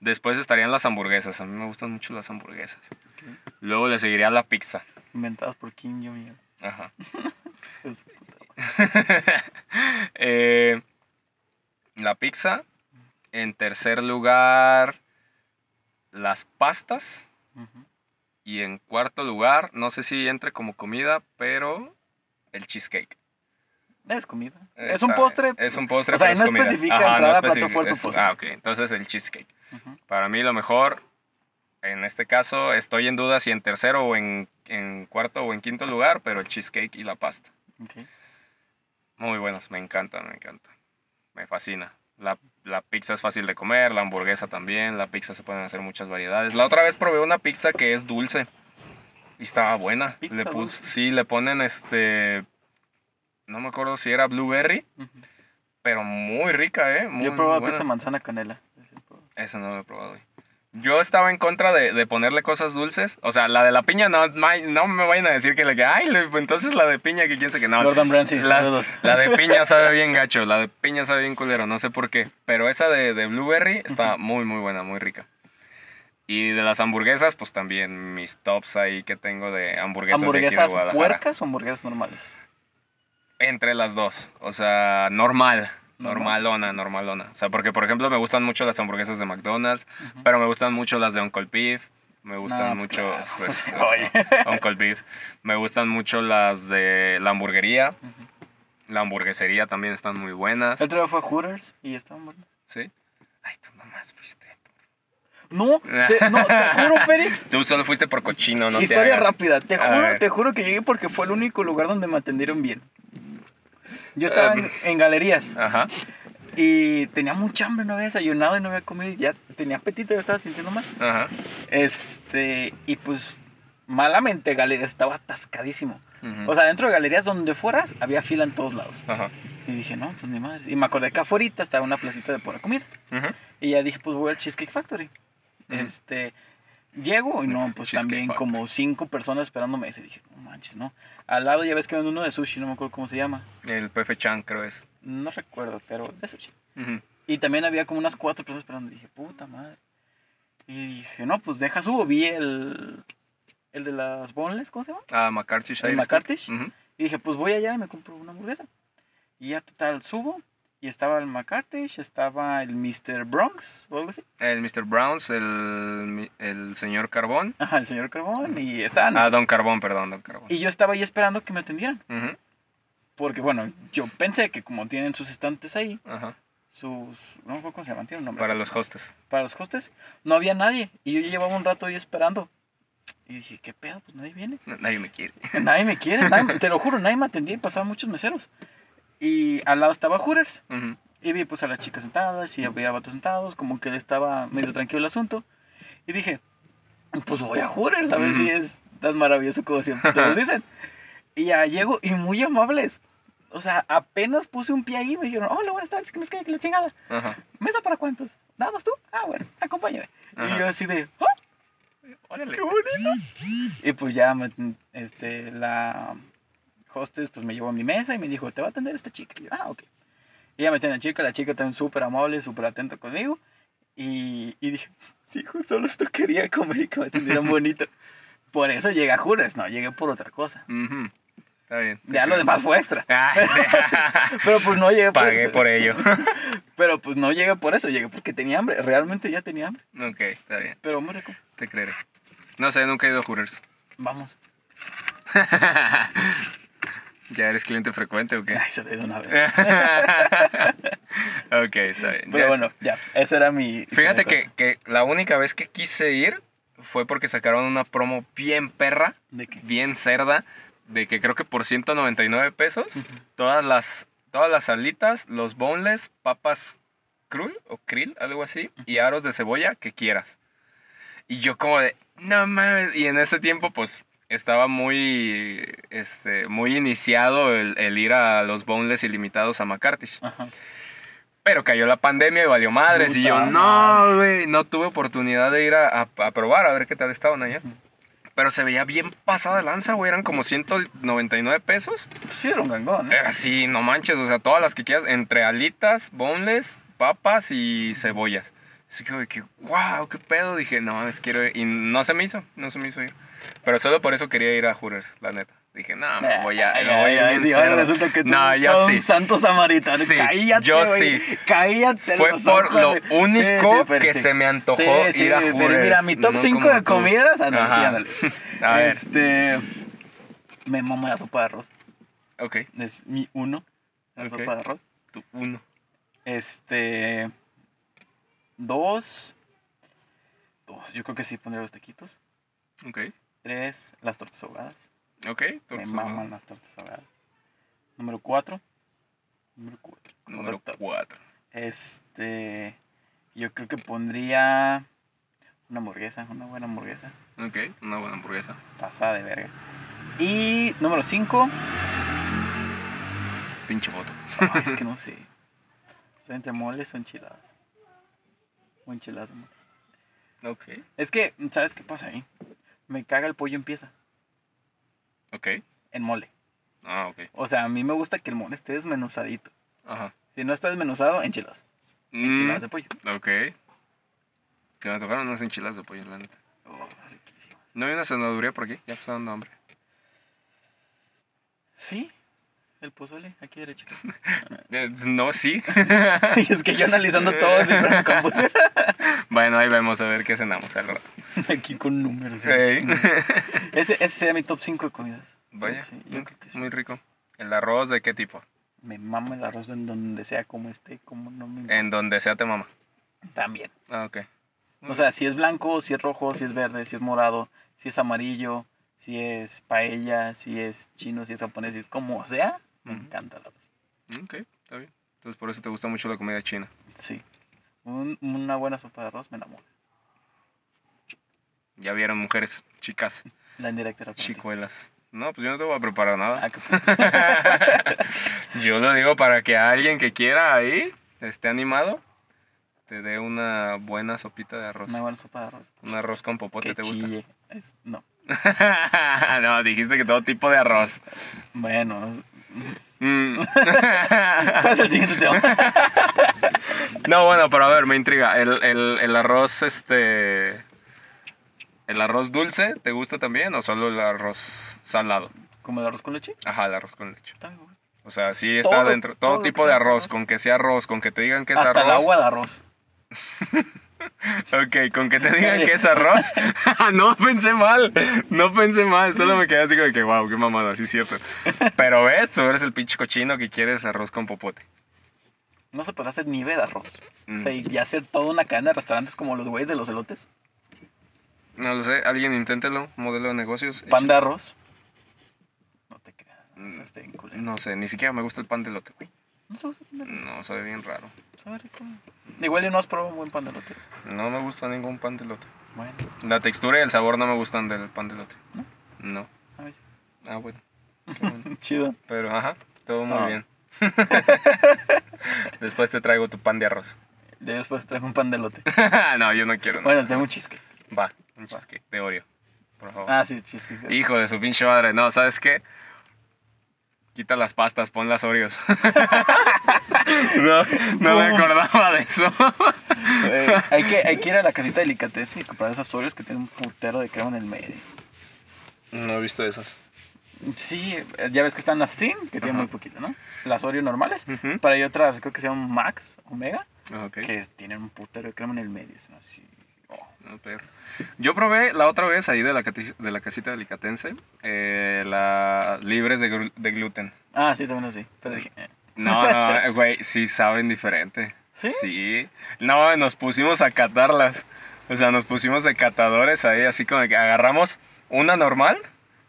Después estarían las hamburguesas. A mí me gustan mucho las hamburguesas. Luego le seguiría la pizza. Inventados por Kim Jong-il. Ajá. Es. Eh, la pizza. En tercer lugar, las pastas. Y en cuarto lugar, no sé si entre como comida, pero el cheesecake. Es comida. Está- es un postre. Es un postre, O sea, pero no es comida. especifica Ajá, entrada, especifica- fuerte es- postre. Ah, ok. Entonces el cheesecake. Para mí lo mejor, en este caso, estoy en duda si en tercero o en, en cuarto o en quinto lugar, pero el cheesecake y la pasta. Muy buenos, me encantan, me encantan. Me fascina. La, la pizza es fácil de comer, la hamburguesa también, la pizza se pueden hacer muchas variedades. La otra vez probé una pizza que es dulce y estaba buena. ¿Pizza Le pus- sí, le ponen este, no me acuerdo si era blueberry, Ujú. pero muy rica, ¿eh? Muy, Yo he probado muy buena. pizza manzana canela. Esa no lo he probado hoy. Yo estaba en contra de, de ponerle cosas dulces. O sea, la de la piña no, no me vayan a decir que le que, ay, le- entonces la de piña que quién sabe que no. Gordon Ramsay, la, saludos. la de piña sabe bien gacho, la de piña sabe bien culero, no sé por qué. Pero esa de, de blueberry está muy, muy buena, muy rica. Y de las hamburguesas, pues también mis tops ahí que tengo de hamburguesas, de aquí de ¿Hamburguesas puercas o hamburguesas normales? Entre las dos. O sea, normal. Normal. Normalona, normalona. O sea, porque por ejemplo me gustan mucho las hamburguesas de McDonald's, pero me gustan mucho las de Uncle Beef. Me gustan No, pues mucho. claro. pues. Uncle Beef. Me gustan mucho las de la hamburguería. La hamburguesería también están muy buenas. El otro fue Hooters y estaban buenas. ¿Sí? Ay, tú nomás fuiste. No, te, no, te juro, Peri. Tú solo fuiste por cochino, no Historia rápida. Te A juro, ver. te juro que llegué porque fue el único lugar donde me atendieron bien. Yo estaba en, Em. en galerías Ajá. y tenía mucha hambre, no había desayunado y no había comido y ya tenía apetito, ya estaba sintiendo mal. Ajá. Este, y pues malamente galerías estaba atascadísimo. O sea, dentro de galerías donde fueras había fila en todos lados. Ajá. Y dije, no, pues ni madre. Y me acordé que afuera estaba una placita de pura comida. Ujú. Y ya dije, pues voy al Cheesecake Factory. Este, llego y no, pues también como cinco personas esperándome. Y dije, no manches, no. Al lado ya ves que venden uno de sushi, no me acuerdo cómo se llama. El PF Chan, creo es. No recuerdo, pero de sushi. Y también había como unas cuatro personas esperando. Y dije, puta madre. Y dije, no, pues deja subo. Vi el, el de las boneless, ¿cómo se llama? Ah, McCarthy. ¿El. Y dije, pues voy allá y me compro una hamburguesa. Y ya total subo. Y estaba el McCarthy's, estaba el Mr. Bronx o algo así. El Mr. Browns, el, el señor Carbón. Ajá, el señor Carbón. Y estaban. Ah, Don Carbón, perdón, Don Carbón. Y yo estaba ahí esperando que me atendieran. Ujú, Porque, bueno, yo pensé que como tienen sus estantes ahí, Ajá. sus... No cómo se llaman, tienen un nombre. Para los hostes. Para los hostes. No había nadie. Y yo ya llevaba un rato ahí esperando. Y dije, ¿qué pedo? Pues nadie viene. Nadie me quiere. nadie me quiere. nadie te lo juro, nadie me atendía y pasaban muchos meseros. Y al lado estaba Hooters. Ujú. Y vi pues a las chicas sentadas y había vatos sentados. Como que estaba medio tranquilo el asunto. Y dije, pues voy a Hooters a ver si es tan maravilloso como siempre todos dicen. Y ya llego y muy amables. O sea, apenas puse un pie ahí me dijeron, hola, buenas tardes, que nos cae que la chingada. ¿Mesa para cuántos? ¿Nada más tú? Ah, bueno, acompáñame. Y yo así de, ¡oh, Órale. qué bonito! Y pues ya, este, la hostess pues me llevó a mi mesa y me dijo, te va a atender esta chica. Y yo, ah, ok. Y ya me atiende la chica, la chica también súper amable, súper atenta conmigo. Y, y dije, sí, hijo, solo esto quería comer y que me atendieran bonito. Por eso llegué a Juras, no, llegué por otra cosa. Ujú. Está bien. Ya lo demás fue extra. Ah, sí. Pero pues no llegué por Pagué eso. por ello. Pero pues no llegué por eso, llegué porque tenía hambre. Realmente ya tenía hambre. ok, está bien. Pero muy rico. Te creeré. No sé, nunca he ido a Hooters. Vamos. ¿Ya eres cliente frecuente o qué? Ay, se lo he una vez. ok, está bien. Pero Ya bueno, ya, esa era mi... Fíjate que, que la única vez que quise ir fue porque sacaron una promo bien perra, ¿De qué? bien cerda, de que creo que por 199 pesos, todas las, todas las alitas, los boneless, papas cruel o krill, algo así, y aros de cebolla que quieras. Y yo como de, no mames, y en ese tiempo pues estaba muy, este, muy iniciado el, el ir a los boneless ilimitados a McCarthy's. Ajá. Pero cayó la pandemia y valió madres. y yo, Puta no, güey, no tuve oportunidad de ir a, a- a probar, a ver qué tal estaban allá. Pero se veía bien pasada de lanza, güey. Eran como 199 pesos. Sí, era un gangón, ¿eh? Era así, no manches. O sea, todas las que quieras, entre alitas, boneless, papas y cebollas. Así que, que, wow, qué pedo. Dije, no, mames, quiero ir. Y no se me hizo, no se me hizo ir. Pero solo por eso quería ir a Hooters, la neta. Dije, no, me voy a. Me voy a sí, ahora serio". resulta que tú No, yo todo sí. un santo samaritano. Sí, cállate, yo güey, sí. Cállate. Fue por lo de- único pero que sí. se me antojó Sí, sí, ir a pero Hooters. Mira, mi top no 5 como de tú. comidas. Ah, no, sí, ándale. A ver. Este. Me mamo la sopa de arroz. Ok, Es mi uno. La Ok. sopa de arroz. tú, uno. Este. Dos. Dos. Yo creo que sí pondría los taquitos. Ok, Tres. Las tortas ahogadas. ok. Me tortas maman ahogadas. las tortas ahogadas. Número cuatro. Número cuatro. Número correctas. 4. Este. Yo creo que pondría. Una hamburguesa, una buena hamburguesa. Ok, una buena hamburguesa. Pasada de verga. Y número 5. Pinche voto. es que no sé. Estoy entre moles o enchiladas. O enchiladas mole. Ok, Es que, ¿sabes qué pasa ahí? Me caga el pollo en pieza. ok. En mole. Ah, ok. O sea, a mí me gusta que el mole esté desmenuzadito. Ajá. Si no está desmenuzado, enchiladas. Enchiladas de Mm, pollo. ok. Que me tocaron unas enchiladas de pollo, la neta. Oh, riquísimo. ¿No hay una cenaduría por aquí? Ya está dando hambre. Sí, el pozole, aquí derecho. Eh, No, sí. y es que yo analizando todo siempre me compuse bueno, ahí vemos a ver qué cenamos al rato. aquí con números. Ese, ese sería mi top 5 de comidas. Vaya, Sí, yo creo que sí. muy rico. ¿El arroz de qué tipo? Me mama el arroz en donde sea, como esté, como no me. En donde sea te mama. También. Ah, ok. O sea, si es blanco, si es rojo, si es verde, si es morado, si es amarillo, si es paella, si es chino, si es japonés, si es como sea, me encanta el arroz. Ok, está bien. Entonces por eso te gusta mucho la comida china. Sí. Un- una buena sopa de arroz me enamora. Ya vieron mujeres, chicas, La indirecta era chicuelas. No, pues yo no te voy a preparar nada. Ah, Yo lo digo para que alguien que quiera ahí esté animado, te dé una buena sopita de arroz. Una buena sopa de arroz. Un arroz con popote, Que ¿te gusta? Es- no. no, dijiste que todo tipo de arroz. Bueno. Mm. ¿Cuál es el siguiente tema? no, bueno, pero a ver, me intriga. El, el, el arroz, este... ¿El arroz dulce te gusta también o solo el arroz salado? ¿Como el arroz con leche? Aja, el arroz con leche. También me gusta. O sea, sí está Todo- dentro. todo tipo de arroz, arroz. con que sea arroz, con que te digan que es Hasta el arroz. agua de arroz. Ok, con que te digan que es arroz. no pensé mal. No pensé mal. Solo me quedé así como que, wow, qué mamada, sí es cierto. Pero ves, tú eres el pinche cochino que quieres arroz con popote. No se puede hacer nieve de arroz. O Mm. sea, y hacer toda una cadena de restaurantes como los güeyes de los elotes. No lo sé, alguien inténtelo, modelo de negocios. Pan de arroz. No te creas. Mm. No, está bien culero. No sé, ni siquiera me gusta el pan de lote, güey. No se usa pan de elote. No, sabe bien raro. Sabe rico. Igual y no has probado un buen pan de elote. No me gusta ningún pan de lote. Bueno, La textura y el sabor no me gustan del pan de lote. ¿No? No. a ver Ah, bueno. Chido. Pero, ajá, todo muy Ah. bien. Después te traigo tu pan de arroz. Después traigo un pan de elote. no, yo no quiero. no. Bueno, tengo un cheesecake. Va, un cheesecake de Oreo. Por favor. Ah, sí, cheesecake. Hijo de su pinche madre. No, ¿sabes qué? Quita las pastas, pon las Oreos. no, no me acordaba de eso. Eh, hay, que, hay que ir a la casita de delicatessen y comprar esas Oreos que tienen un putero de crema en el medio. no he visto esos. Sí, eh, ya ves que están las Thin, que tienen Ajá. muy poquito, ¿no? Las Oreo normales. Ujú. Pero hay otras, creo que se llaman Max, Omega, Ok. que tienen un putero de crema en el medio. son así, oh. Yo probé la otra vez ahí de la, de la casita delicatense eh, las libres de, de gluten. Ah, sí, también así. Pero dije, eh, No, no, güey, sí saben diferente. ¿Sí? Sí. No, nos pusimos a catarlas. O sea, nos pusimos de catadores ahí, así como que agarramos una normal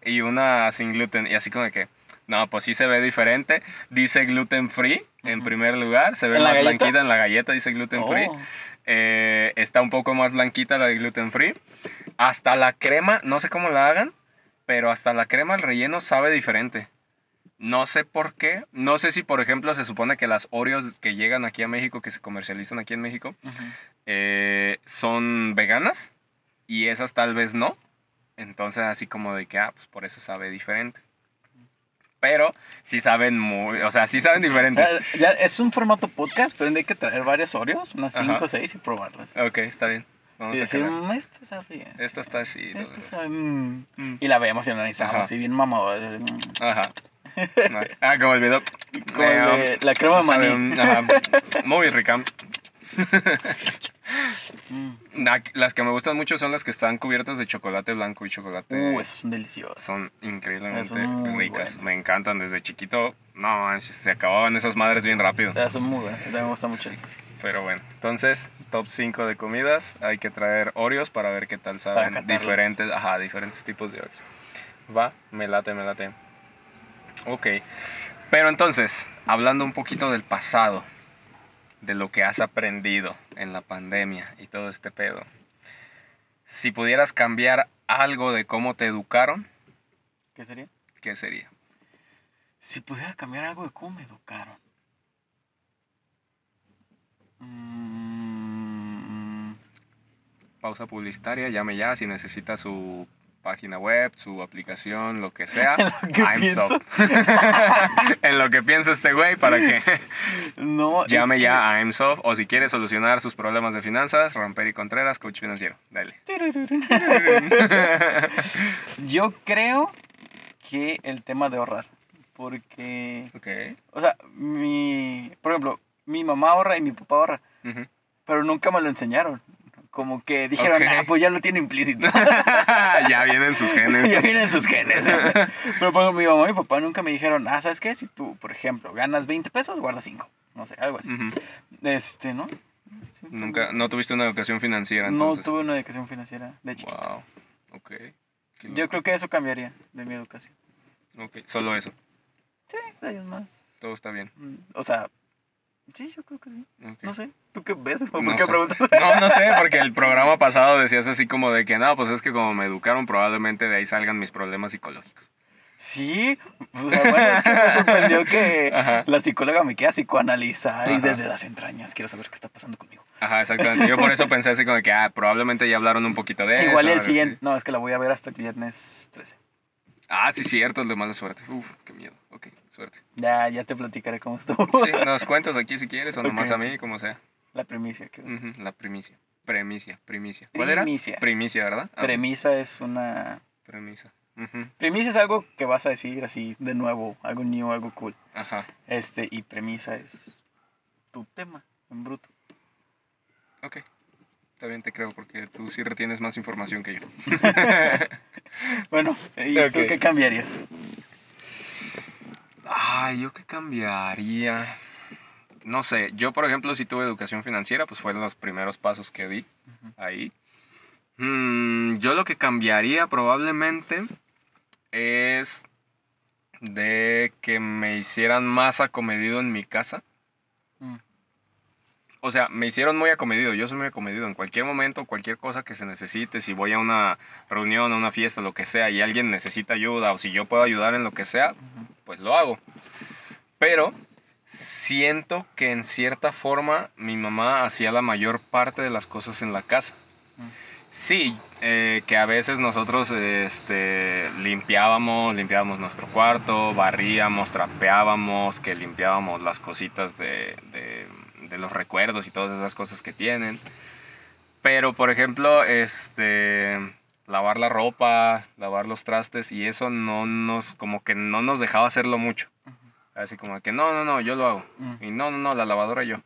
y una sin gluten. Y así como que, no, pues sí se ve diferente. Dice gluten free en primer lugar. Se ve ¿En la más galleta? blanquita en la galleta, dice gluten free. Eh, está un poco más blanquita la de gluten free. Hasta la crema, no sé cómo la hagan, pero hasta la crema, el relleno sabe diferente. No sé por qué. No sé si, por ejemplo, se supone que las Oreos que llegan aquí a México, que se comercializan aquí en México, eh, son veganas y esas tal vez no. Entonces, así como de que, ah, pues por eso sabe diferente. Pero sí saben muy, o sea, sí saben diferentes. Ya, ya es un formato podcast, pero hay que traer varios Oreos, unas 5 o 6 y probarlas. Ok, está bien. Vamos y a decir, calar. "Mm, esta sabe. Esta está así. Esta ¿no? sabe, mm". Mm. Y la vemos y analizamos, así bien mm. Ajá. Ah, como el video. Como el de la crema sabe, maní. mm, ajá, Muy rica. Mm. La- Las que me gustan mucho son las que están cubiertas de chocolate blanco y chocolate. Uh, esos son deliciosos. Son increíblemente Son ricas. buenas. Me encantan desde chiquito. No, manches, se acababan esas madres bien rápido. Ya, son muy buenas. Me gustan mucho. Pero bueno, entonces, top 5 de comidas. Hay que traer Oreos para ver qué tal saben. Diferentes, ajá, diferentes tipos de Oreos. Va, me late, me late. Ok. Pero entonces, hablando un poquito del pasado, de lo que has aprendido en la pandemia y todo este pedo. Si pudieras cambiar algo de cómo te educaron, ¿Qué sería? ¿qué sería? Si pudiera cambiar algo de cómo me educaron. Mm, Pausa publicitaria, llame ya si necesita su página web, su aplicación, lo que sea. ¿Qué I'm pienso? so- en lo que piensa este güey para que No, es llame que- ya a IMSoft o si quiere solucionar sus problemas de finanzas, Romper y Contreras, coach financiero. Dale. Yo creo que el tema de ahorrar. Porque, Ok. o sea, mi, por ejemplo, mi mamá ahorra y mi papá ahorra, pero nunca me lo enseñaron. Como que dijeron, ah, pues ya lo tiene implícito. ya vienen sus genes. ya vienen sus genes. pero por ejemplo, mi mamá y mi papá nunca me dijeron, ah, ¿sabes qué? Si tú, por ejemplo, ganas 20 pesos, guarda 5. No sé, algo así. Este, ¿no? Sí, Nunca, no tuviste una educación financiera No entonces. tuve una educación financiera de chiquito. Wow. Ok. Yo creo que eso cambiaría de mi educación. Ok, Solo eso. Sí, de más. Todo está bien. mm, O sea, sí, yo creo que sí. Ok. No sé. ¿Tú qué ves? ¿O por No qué sé. preguntas? No, no sé, porque el programa pasado decías así como de que no, pues es que como me educaron, probablemente de ahí salgan mis problemas psicológicos. Sí, sea, bueno, es que me sorprendió que Ajá. la psicóloga me quiera psicoanalizar y Ajá. desde las entrañas quiero saber qué está pasando conmigo. Ajá, exactamente. Yo por eso pensé así como de que, ah, probablemente ya hablaron un poquito de eso. Igual el algo así. siguiente, no, es que la voy a ver hasta el viernes 13. Ah, sí, cierto, el de mala suerte. Uf, qué miedo. Ok, suerte. Ya, ya te platicaré cómo estuvo. Sí, nos cuentas aquí si quieres o nomás a mí, como sea. La primicia. que La primicia. Premicia, primicia. ¿Cuál era? Primicia. Primicia, ¿verdad? Ah, Premisa es una... Premisa. Ujú, Primicia es algo que vas a decir así de nuevo, algo new, algo cool. Ajá. Este, y premisa es tu tema, en bruto. Ok. Bien, te creo, porque tú sí retienes más información que yo. Bueno, ¿y tú qué cambiarías? Ay, ¿yo qué cambiaría? No sé, yo por ejemplo si tuve educación financiera, pues fueron los primeros pasos que di ahí. Mm, yo lo que cambiaría probablemente es de que me hicieran más acomedido en mi casa. O sea, me hicieron muy acomedido, yo soy muy acomedido en cualquier momento, cualquier cosa que se necesite, si voy a una reunión, a una fiesta, lo que sea, y alguien necesita ayuda o si yo puedo ayudar en lo que sea, pues lo hago. Pero siento que en cierta forma mi mamá hacía la mayor parte de las cosas en la casa. Sí, eh, que a veces nosotros este, limpiábamos, limpiábamos nuestro cuarto, barríamos, trapeábamos, que limpiábamos las cositas de- de los recuerdos y todas esas cosas que tienen. Pero, por ejemplo, este, lavar la ropa, lavar los trastes y eso no nos, como que no nos dejaba hacerlo mucho. Así como que no, no, no, yo lo hago. Mm. Y no, no, no, la lavadora yo.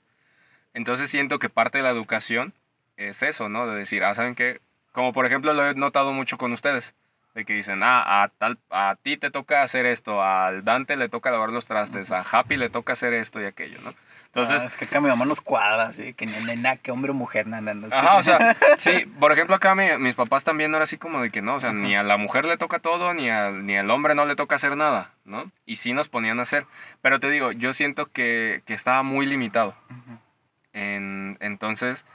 Entonces siento que parte de la educación es eso, ¿no? De decir, ah, ¿saben qué? Como por ejemplo lo he notado mucho con ustedes. De que dicen, ah, a, tal, a ti te toca hacer esto, al Dante le toca lavar los trastes, a Happy le toca hacer esto y aquello, ¿no? Entonces, Ah, es que acá mi mamá nos cuadra, así, que nena, que hombre o mujer, nana. no. Ajá, o sea, sí, por ejemplo, acá mi- mis papás también era así como de que no, o sea, ni a la mujer le toca todo, ni, al ni al hombre no le toca hacer nada, ¿no? Y sí nos ponían a hacer. Pero te digo, yo siento que, que estaba muy limitado. En- entonces,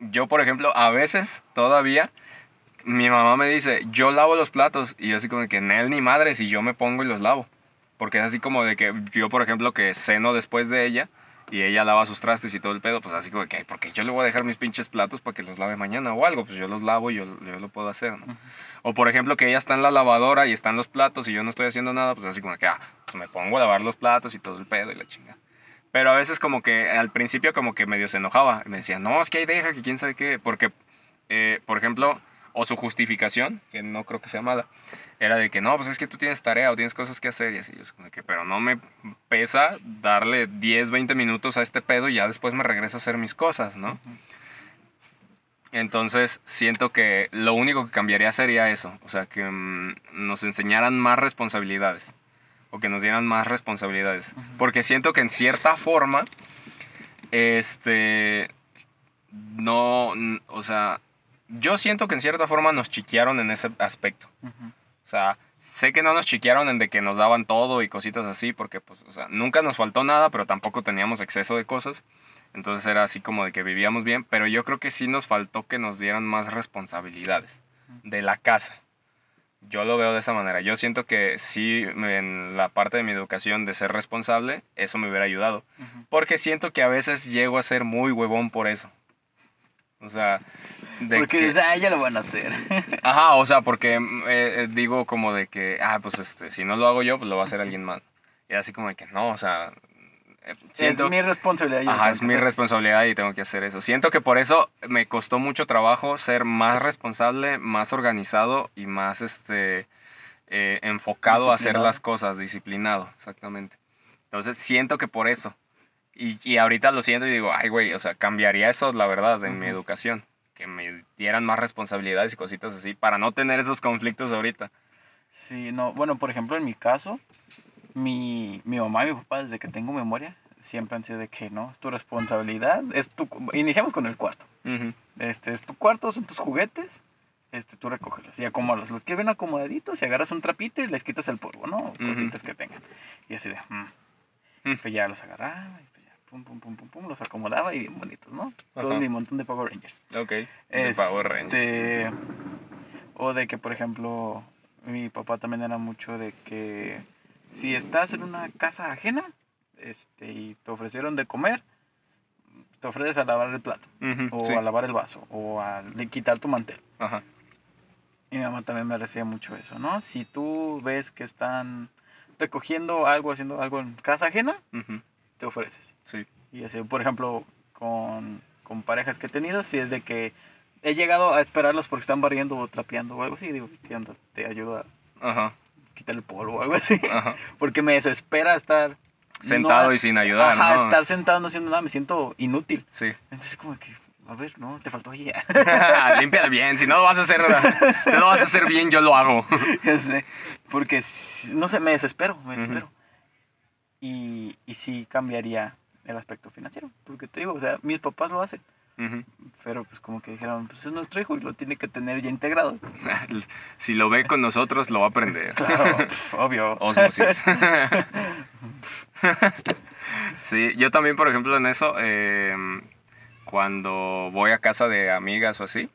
yo, por ejemplo, a veces todavía mi mamá me dice, yo lavo los platos. Y yo así como de que, él ni madre, si yo me pongo y los lavo. Porque es así como de que yo, por ejemplo, que ceno después de ella. y ella lava sus trastes y todo el pedo, pues así como que, "Ay, porque yo le voy a dejar mis pinches platos para que los lave mañana o algo, pues yo los lavo y yo, yo lo puedo hacer, ¿no? O por ejemplo que ella está en la lavadora y están los platos y yo no estoy haciendo nada, pues así como que, ah, pues me pongo a lavar los platos y todo el pedo y la chinga. Pero a veces como que al principio como que medio se enojaba. y Me decía, no, es que ahí deja, que quién sabe qué. Porque, eh, por ejemplo, o su justificación, que no creo que sea mala, era de que no, pues es que tú tienes tarea o tienes cosas que hacer y así. Yo como que, pero no me pesa darle 10, 20 minutos a este pedo y ya después me regreso a hacer mis cosas, ¿no? Entonces siento que lo único que cambiaría sería eso, o sea, que mm, nos enseñaran más responsabilidades o que nos dieran más responsabilidades, porque siento que en cierta forma, este, no, o sea, yo siento que en cierta forma nos chiquearon en ese aspecto. Ujú. O sea, sé que no nos chiquearon en de que nos daban todo y cositas así, porque pues, o sea, nunca nos faltó nada, pero tampoco teníamos exceso de cosas. Entonces era así como de que vivíamos bien, pero yo creo que sí nos faltó que nos dieran más responsabilidades de la casa. Yo lo veo de esa manera. Yo siento que sí, en la parte de mi educación de ser responsable, eso me hubiera ayudado. Ujú. Porque siento que a veces llego a ser muy huevón por eso. O sea, de Porque que... dices, ah, ya lo van a hacer. Ajá, o sea, porque eh, eh, digo como de que, ah, pues este, si no lo hago yo, pues lo va a hacer alguien más. Y así como de que no, o sea, eh, siento... es mi responsabilidad. Ajá, es mi hacer. responsabilidad y tengo que hacer eso. Siento que por eso me costó mucho trabajo ser más responsable, más organizado y más este eh, enfocado a hacer las cosas, disciplinado, exactamente. Entonces siento que por eso. Y, y ahorita lo siento y digo, ay, güey, o sea, cambiaría eso, la verdad, en mi educación. Que me dieran más responsabilidades y cositas así para no tener esos conflictos ahorita. Sí, no, bueno, por ejemplo, en mi caso, mi, mi mamá y mi papá, desde que tengo memoria, siempre han sido de que no, es tu responsabilidad, es tu, iniciamos con el cuarto, este, es tu cuarto, son tus juguetes, este, tú recógelos y acomódalos, los que ven acomodaditos y agarras un trapito y les quitas el polvo, ¿no? Cositas que tengan. Y así de, mm. Mm. pues ya los agarraba pum, pum, pum, pum, pum, los acomodaba y bien bonitos, ¿no? Todo Ajá. mi montón de Power Rangers. Ok. De Power Rangers. Este, o de que, por ejemplo, mi papá también era mucho de que si estás en una casa ajena este, y te ofrecieron de comer, te ofreces a lavar el plato, o sí. a lavar el vaso, o a quitar tu mantel. Ajá. Y mi mamá también me decía mucho eso, ¿no? Si tú ves que están recogiendo algo, haciendo algo en casa ajena, Ujú, te ofreces. Sí. Y así, por ejemplo, con, con parejas que he tenido, si es de que he llegado a esperarlos porque están barriendo o trapeando o algo así, digo, ¿qué onda? Te ayudo a Ajá. quitar el polvo o algo así. Ajá. Porque me desespera estar... Sentado no- y sin ayudar, Ajá, ¿no? estar sentado no haciendo nada, me siento inútil. Sí. Entonces como que, a ver, no, te faltó ahí. Límpiala bien, si no lo vas a hacer, si no lo vas a hacer bien, yo lo hago. Ya sé, porque, no sé, me desespero, me desespero. Y, y sí cambiaría el aspecto financiero, porque te digo, o sea, mis papás lo hacen, pero pues como que dijeron, pues es nuestro hijo y lo tiene que tener ya integrado. Si lo ve con nosotros, lo va a aprender. Claro, pf, obvio. Osmosis. sí, yo también, por ejemplo, en eso, eh, cuando voy a casa de amigas o así,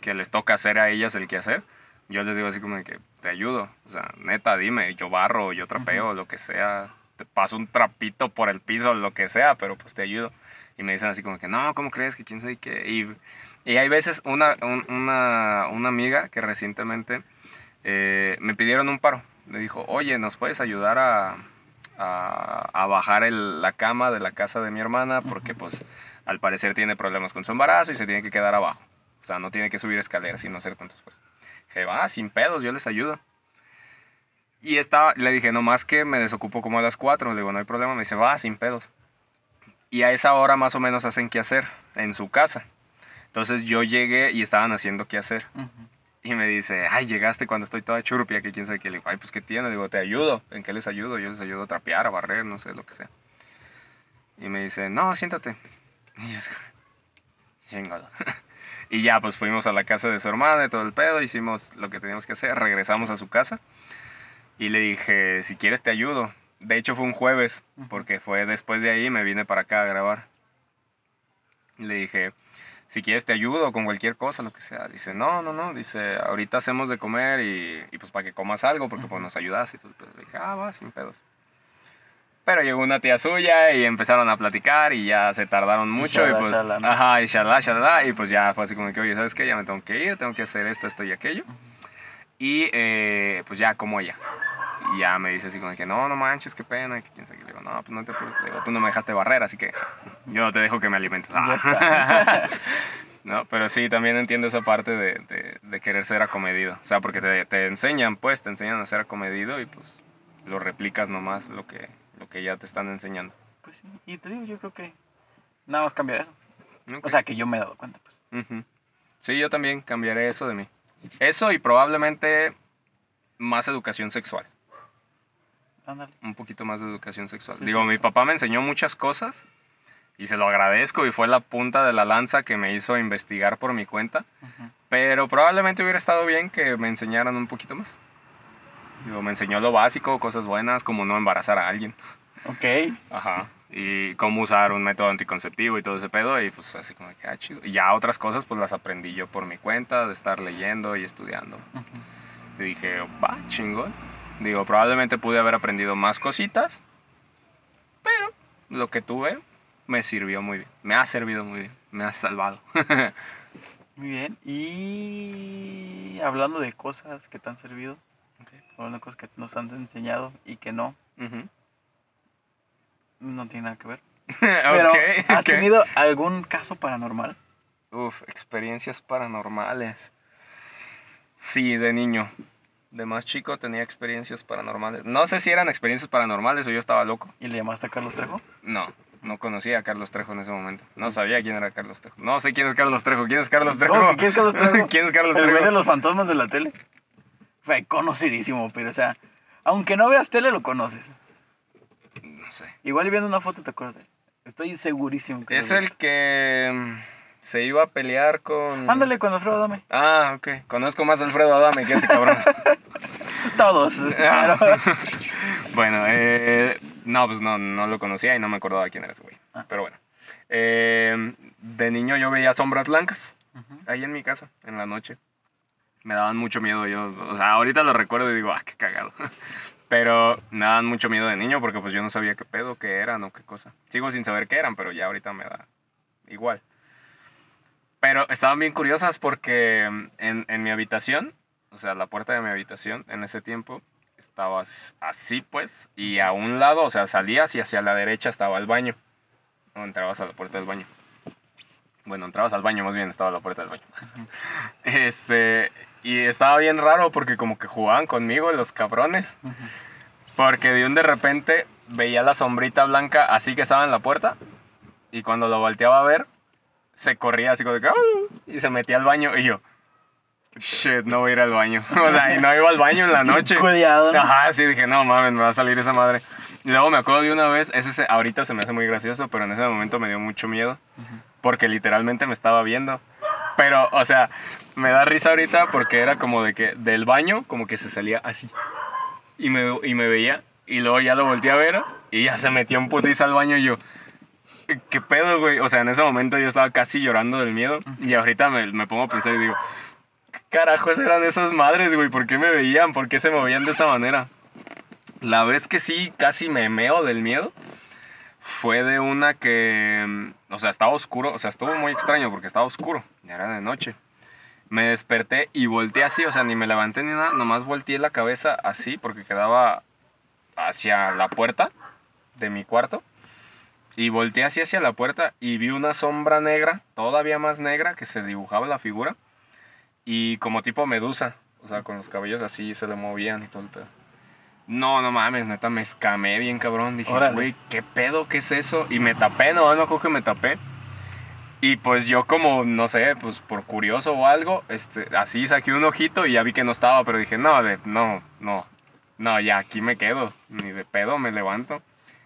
que les toca hacer a ellas el quehacer, yo les digo así como de que te ayudo. O sea, neta, dime, yo barro, yo trapeo, lo que sea. Te paso un trapito por el piso, lo que sea, pero pues te ayudo. Y me dicen así como que, no, ¿cómo crees que quién sabe qué? Y, y hay veces una, un- una, una amiga que recientemente eh, me pidieron un paro. Le dijo, oye, ¿nos puedes ayudar a, a, a bajar el- la cama de la casa de mi hermana? Porque pues al parecer tiene problemas con su embarazo y se tiene que quedar abajo. O sea, no tiene que subir escaleras y no hacer tantos esfuerzo. Dije, va, sin pedos, yo les ayudo. Y estaba, le dije, nomás que me desocupo como a las 4. Le digo, no hay problema. Me dice, va, sin pedos. Y a esa hora más o menos hacen qué hacer en su casa. Entonces yo llegué y estaban haciendo qué hacer. Y me dice, ay, llegaste cuando estoy toda churpia, que quién sabe qué. Le digo, ay, pues qué tiene. Le digo, te ayudo. ¿En qué les ayudo? Yo les ayudo a trapear, a barrer, no sé, lo que sea. Y me dice, no, siéntate. Y yo, chingado. Y ya, pues fuimos a la casa de su hermana y todo el pedo, hicimos lo que teníamos que hacer, regresamos a su casa y le dije, si quieres te ayudo. De hecho fue un jueves, porque fue después de ahí me vine para acá a grabar. Le dije, si quieres te ayudo con cualquier cosa, lo que sea. Dice, no, no, no, dice, ahorita hacemos de comer y, y pues para que comas algo, porque pues nos ayudas y todo pedo. Le dije, ah, va, sin pedos. Pero llegó una tía suya y empezaron a platicar y ya se tardaron mucho. Y, shalala, pues, shalala, ¿no? ajá, y shalala, shalala. Y pues ya fue así como que, oye, ¿sabes qué? Ya me tengo que ir, tengo que hacer esto, esto y aquello. Y eh, pues ya, como ella. Y ya me dice así como que, no, no manches, qué pena, que quién sabe qué. Le digo, no, pues no te preocupes. Le digo, tú no me dejaste barrer, así que yo no te dejo que me alimentes. Ya Ah. está. No, pero sí, también entiendo esa parte de, de, de querer ser acomedido. O sea, porque te, te enseñan, pues, te enseñan a ser acomedido y pues lo replicas nomás lo que, lo que ya te están enseñando. Pues sí. Y te digo, yo creo que nada más cambiar eso. Ok. O sea, que yo me he dado cuenta, pues. Ujú. Sí, yo también cambiaré eso de mí. Eso y probablemente más educación sexual. Ándale. Un poquito más de educación sexual. Sí, Digo, sí. mi papá me enseñó muchas cosas y se lo agradezco y fue la punta de la lanza que me hizo investigar por mi cuenta. Pero probablemente hubiera estado bien que me enseñaran un poquito más. Digo, me enseñó lo básico, cosas buenas, como no embarazar a alguien. Ok. Ajá. Y cómo usar un método anticonceptivo y todo ese pedo. Y pues así como que, ah, chido. Y ya otras cosas pues las aprendí yo por mi cuenta, de estar leyendo y estudiando. Ujú. Y dije, va, chingón. Digo, probablemente pude haber aprendido más cositas. Pero lo que tuve me sirvió muy bien. Me ha servido muy bien. Me ha salvado. Muy bien. Y hablando de cosas que te han servido, hablando de cosas que nos han enseñado y que no, no tiene nada que ver. Pero, Ok, ¿has tenido algún caso paranormal? Uf, experiencias paranormales. Sí, de niño. De más chico tenía experiencias paranormales. No sé si eran experiencias paranormales o yo estaba loco. ¿Y le llamaste a Carlos Trejo? No, no conocía a Carlos Trejo en ese momento. No sabía quién era Carlos Trejo. No sé quién es Carlos Trejo. ¿Quién es Carlos Trejo? ¿Cómo que quién es Carlos Trejo? ¿Quién es Carlos El güey de Trejo? los fantasmas de la tele. Fue conocidísimo, pero o sea, aunque no veas tele, lo conoces. No sé. Igual viendo una foto te acuerdas de él. Estoy segurísimo que Es el que mm, se iba a pelear con... Ándale con Alfredo Adame. Ah, ok. Conozco más a Alfredo Adame que ese cabrón. Todos. Ah. bueno, eh, no, pues no, no lo conocía y no me acordaba quién era ese güey. Ah. Pero bueno. Eh, de niño yo veía sombras blancas Ujú. ahí en mi casa, en la noche. Me daban mucho miedo. Yo, o sea, ahorita lo recuerdo y digo, ah, qué cagado. Pero me daban mucho miedo de niño porque pues yo no sabía qué pedo, qué eran o qué cosa. Sigo sin saber qué eran, pero ya ahorita me da igual. Pero estaban bien curiosas porque en, en mi habitación, o sea, la puerta de mi habitación en ese tiempo estaba as- así pues, y a un lado, o sea, salías y hacia la derecha estaba el baño. O entrabas a la puerta del baño. Bueno, entrabas al baño, más bien estaba la puerta del baño. Este, y estaba bien raro porque como que jugaban conmigo los cabrones. Porque de un de repente veía la sombrita blanca así que estaba en la puerta. Y cuando lo volteaba a ver, se corría así como de y se metía al baño. Y yo, shit, no voy a ir al baño. O sea, y no iba al baño en la noche. Culeado, ¿no? Ajá, sí, dije, no mames, me va a salir esa madre. Y luego me acuerdo de una vez, ese se- ahorita se me hace muy gracioso, pero en ese momento me dio mucho miedo. Porque literalmente me estaba viendo. Pero, o sea, me da risa ahorita porque era como de que del baño, como que se salía así. Y me, y me veía. Y luego ya lo volteé a ver y ya se metió un putiza al baño y yo. ¿Qué pedo, güey? O sea, en ese momento yo estaba casi llorando del miedo. Y ahorita me, me pongo a pensar y digo, ¿qué carajos eran esas madres, güey? ¿Por qué me veían? ¿Por qué se movían de esa manera? La vez que sí casi me meo del miedo fue de una que, mm, o sea, estaba oscuro, o sea, estuvo muy extraño porque estaba oscuro, ya era de noche. Me desperté y volteé así, o sea, ni me levanté ni nada, nomás volteé la cabeza así porque quedaba hacia la puerta de mi cuarto. Y volteé así hacia la puerta y vi una sombra negra, todavía más negra, que se dibujaba la figura. Y como tipo medusa, o sea, con los cabellos así se le movían y todo el pedo. No, no mames, neta, me escamé bien cabrón. Dije, güey, ¿qué pedo? ¿Qué es eso? Y me tapé, no, no creo que me tapé. Y pues yo como, no sé, pues por curioso o algo, este, así saqué un ojito y ya vi que no estaba, pero dije, no, de, no, no, no, ya aquí me quedo, ni de pedo me levanto.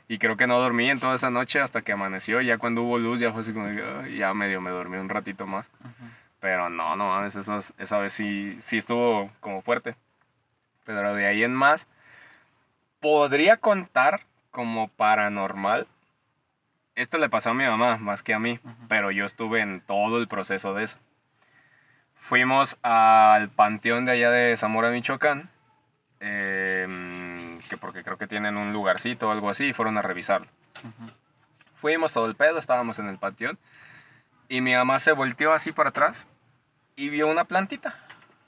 Y creo que no dormí en toda esa noche hasta que amaneció, ya cuando hubo luz ya fue así como, ya medio me dormí un ratito más. Ujú. Pero no, no mames, esa vez sí, sí estuvo como fuerte. Pero de ahí en más, podría contar como paranormal. Esto le pasó a mi mamá más que a mí, Ujú. pero yo estuve en todo el proceso de eso. Fuimos al panteón de allá de Zamora, Michoacán, em, que porque creo que tienen un lugarcito o algo así, y fueron a revisarlo. Ujú. Fuimos todo el pedo, estábamos en el patio. Y mi mamá se volteó así para atrás y vio una plantita.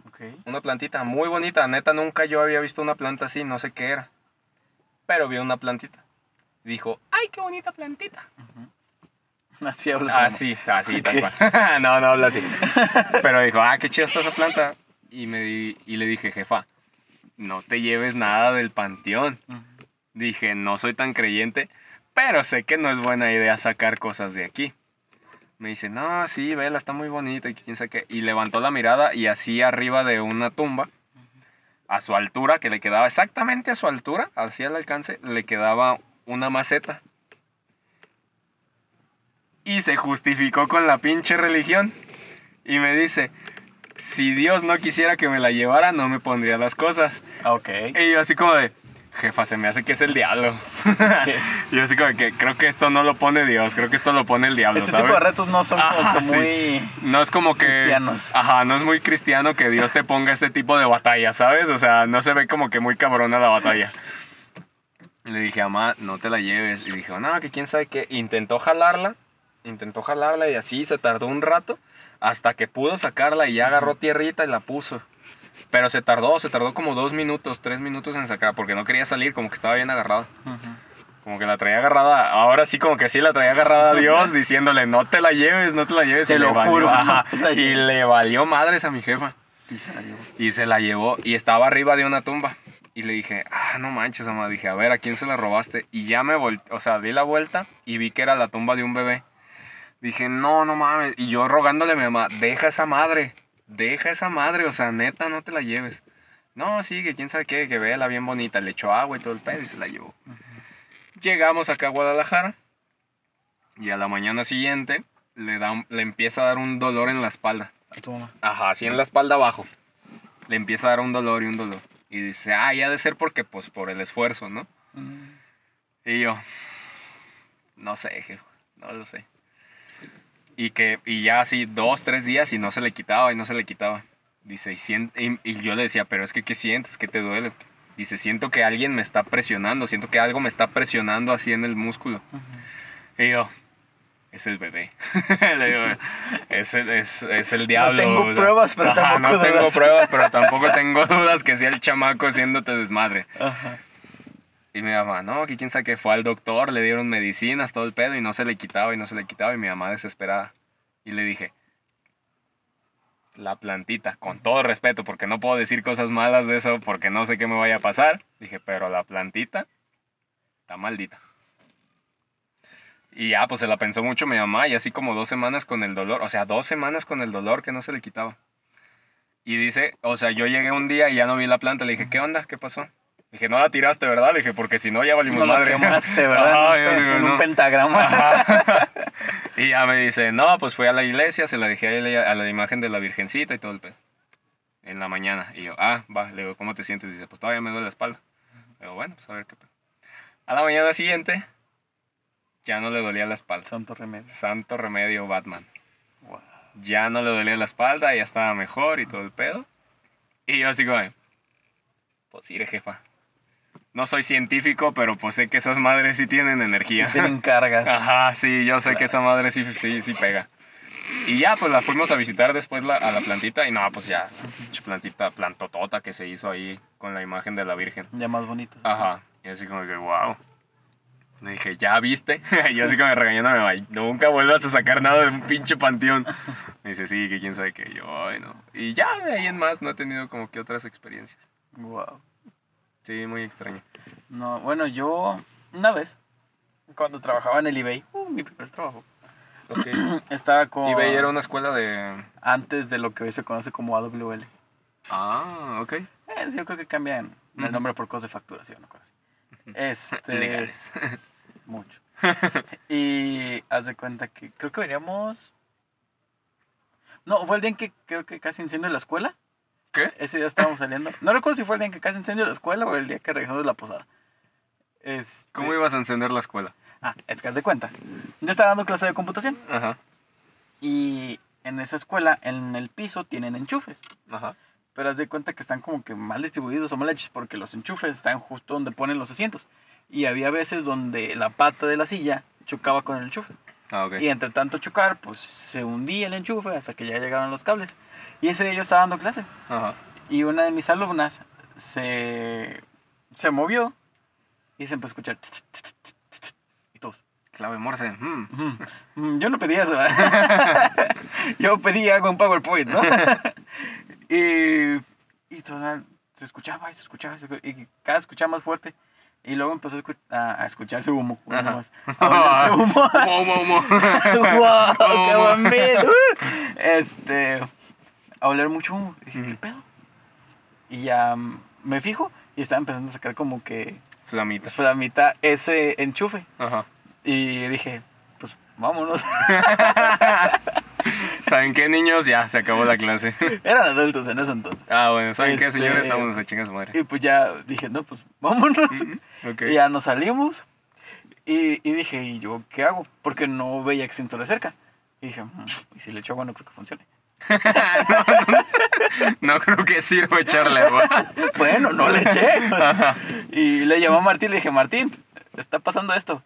Ok. Una plantita muy bonita. Neta, nunca yo había visto una planta así, no sé qué era. Pero vio una plantita. Dijo, ¡ay, qué bonita plantita! Así habla tu mamá. Así, así, tal cual. no, no habla así. Pero dijo, ah, qué chida está esa planta. Y, me di- y le dije, jefa, no te lleves nada del panteón. Dije, no soy tan creyente, pero sé que no es buena idea sacar cosas de aquí. Me dice, no, sí, vela, está muy bonita y quién sabe qué. Y levantó la mirada y así arriba de una tumba, a su altura, que le quedaba exactamente a su altura, así al alcance, le quedaba una maceta. Y se justificó con la pinche religión. Y me dice, si Dios no quisiera que me la llevara, no me pondría las cosas. Ah, Ok. Y yo así como de, jefa, se me hace que es el diablo. Yo así como que creo que esto no lo pone Dios, creo que esto lo pone el diablo, Este ¿sabes? tipo de retos no son como sí. muy... No es como que... Cristianos. Ajá, no es muy cristiano que Dios te ponga este tipo de batalla, ¿sabes? O sea, no se ve como que muy cabrona la batalla. Le dije, mamá, no te la lleves. Y dijo, no, que quién sabe qué. Intentó jalarla, intentó jalarla y así se tardó un rato hasta que pudo sacarla y ya agarró tierrita y la puso. Pero se tardó, se tardó como dos minutos, tres minutos en sacar, porque no quería salir, como que estaba bien agarrada. Ujú. Como que la traía agarrada, ahora sí como que sí la traía agarrada a Dios, diciéndole, no te la lleves, no te la lleves. Te y lo le valió, juro, ajá, y le valió madres a mi jefa. Y se la llevó. Y se la llevó y estaba arriba de una tumba. Y le dije, ah, no manches, mamá. Dije, a ver, ¿a quién se la robaste? Y ya me volteé, o sea, di la vuelta y vi que era la tumba de un bebé. Dije, no, no mames. Y yo rogándole a mi mamá, deja esa madre, deja esa madre, o sea, neta, no te la lleves. No, sí, que quién sabe qué, que véala bien bonita. Le echó agua y todo el pedo y se la llevó. Llegamos acá a Guadalajara y a la mañana siguiente le, da, le empieza a dar un dolor en la espalda. A tu mamá. Ajá, así en la espalda abajo. Le empieza a dar un dolor y un dolor. Y dice, ah, ya de ser porque, pues, por el esfuerzo, ¿no? Y yo, no sé, jefe, no lo sé. Y que, y ya así dos, tres días y no se le quitaba y no se le quitaba. Dice, y, sien- y, y yo le decía, pero es que, ¿qué sientes? ¿Qué te duele? Dice, siento que alguien me está presionando, siento que algo me está presionando así en el músculo. Y yo, es el bebé. Le digo, es, el- es, es el diablo. tengo pruebas, pero Ajá, tampoco No tengo pruebas, pero tampoco tengo dudas que sea el chamaco haciéndote desmadre. Ajá. Y mi mamá, no, que quién sabe que fue al doctor, le dieron medicinas, todo el pedo, y no se le quitaba y no se le quitaba. Y mi mamá desesperada. Y le dije, la plantita, con todo respeto, porque no puedo decir cosas malas de eso, porque no sé qué me vaya a pasar. Dije, pero la plantita está maldita. Y ya, pues se la pensó mucho mi mamá, y así como dos semanas con el dolor, o sea, dos semanas con el dolor que no se le quitaba. Y dice, o sea, yo llegué un día y ya no vi la planta, le dije, ¿qué onda? ¿Qué pasó? Dije, no la tiraste, ¿verdad? Le dije, porque si no ya valimos No la madre. quemaste, ¿verdad? Ajá, digo, en no. un pentagrama. Ajá. y ya me dice, no, pues fui a la iglesia, se la dejé a la, a la imagen de la Virgencita y todo el pedo. En la mañana. Y yo, ah, va, le digo, ¿cómo te sientes? Dice, pues todavía me duele la espalda. Le digo, bueno, pues a ver qué pedo. A la mañana siguiente, ya no le dolía la espalda. Santo remedio. Santo remedio Batman. Wow. Ya no le dolía la espalda, ya estaba mejor y todo el pedo. Y yo así como, pues iré, jefa. No soy científico, pero pues sé que esas madres sí tienen energía. tienen cargas. Ajá, sí, yo sé que esa madre sí, sí, sí pega. Y ya, pues la fuimos a visitar después la- a la plantita y no, pues ya, plantita, plantotota que se hizo ahí con la imagen de la Virgen. Ya más bonitos. Ajá, y así como que, wow. Le dije, ¿ya viste? y yo así como regañándome, "Ay, nunca vuelvas a sacar nada de un pinche panteón. Me dice, sí, que quién sabe qué. Yo, ay, no. Y ya, de ahí en más, no he tenido como que otras experiencias. Wow. Sí, muy extraño. No, bueno, yo una vez, cuando trabajaba en el eBay, uh, mi primer trabajo, Ok. estaba con... eBay era una escuela de... Antes de lo que hoy se conoce como AWL. Ah, ok. Eh, sí, yo creo que cambian el nombre por cosas de facturación o cosas así. Este, Legales. Mucho. y haz de cuenta que creo que veníamos... No, fue el día en que creo que casi incendio la escuela. ¿Qué? Ese día estábamos saliendo. No recuerdo si fue el día en que casi incendio la escuela o el día que regresamos de la posada. Este- ¿Cómo ibas a encender la escuela? Ah, es que haz de cuenta. Yo estaba dando clase de computación Ajá, y en esa escuela, en el piso, tienen enchufes. ajá. pero haz de cuenta que están como que mal distribuidos o mal hechos porque los enchufes están justo donde ponen los asientos. Y había veces donde la pata de la silla chocaba con el enchufe. Ah, ok. Y entre tanto chocar, pues se hundía el enchufe hasta que ya llegaron los cables. Y ese día yo estaba dando clase. Ajá. Y una de mis alumnas se, se movió y se empezó a escuchar. Y todos. Clave Morse. mm. "Mm, Yo no pedí eso. Yo pedí algo en PowerPoint, ¿no? y, y toda- se escuchaba y se escuchaba y, cada vez escuchaba más fuerte. Y luego empezó a, escu- a- a escucharse humo. una Ajá. más. A humo. Humo, humo. ¡Wow! ¡Qué buen beat! Este. A oler mucho humo. Y dije, ¿qué pedo? Y ya mm, me fijo y estaba empezando a sacar como que Flamita. flamita ese enchufe. Ajá. Y dije, pues vámonos. ¿Saben qué, niños? Ya, se acabó la clase. Eran adultos en ese entonces. Ah, bueno, ¿saben qué, Este- señores? Vámonos a chingar su madre. Y pues ya dije, no, pues vámonos. Y ya nos salimos. Y, y dije, ¿y yo qué hago? Porque no veía extintores cerca. Y dije, "Mm, ¿y si le echo agua no creo que funcione? No creo que sirva echarle agua. Bueno, no le eché. Y le llamó a Martín y le dije, Martín, está pasando esto.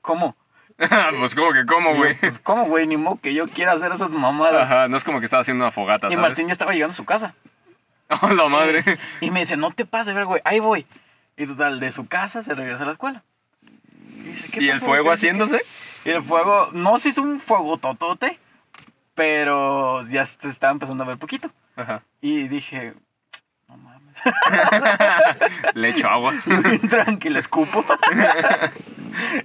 ¿Cómo? pues como que, ¿cómo, güey? Pues, ¿cómo, güey? Ni modo que yo quiera hacer esas mamadas. Ajá, no es como que estaba haciendo una fogata, y ¿sabes? Martín ya estaba llegando a su casa. ¡Oh, la madre! Y me dice, no te pases, ver, güey, ahí voy. Y total, de su casa se regresa a la escuela. Y, dice, ¿qué ¿Y el fuego haciéndose? Y el fuego, no se hizo un fuego totote, pero ya se estaba empezando a ver poquito. Ajá. Y dije, no mames. Le echo agua. Tranquilo, escupo.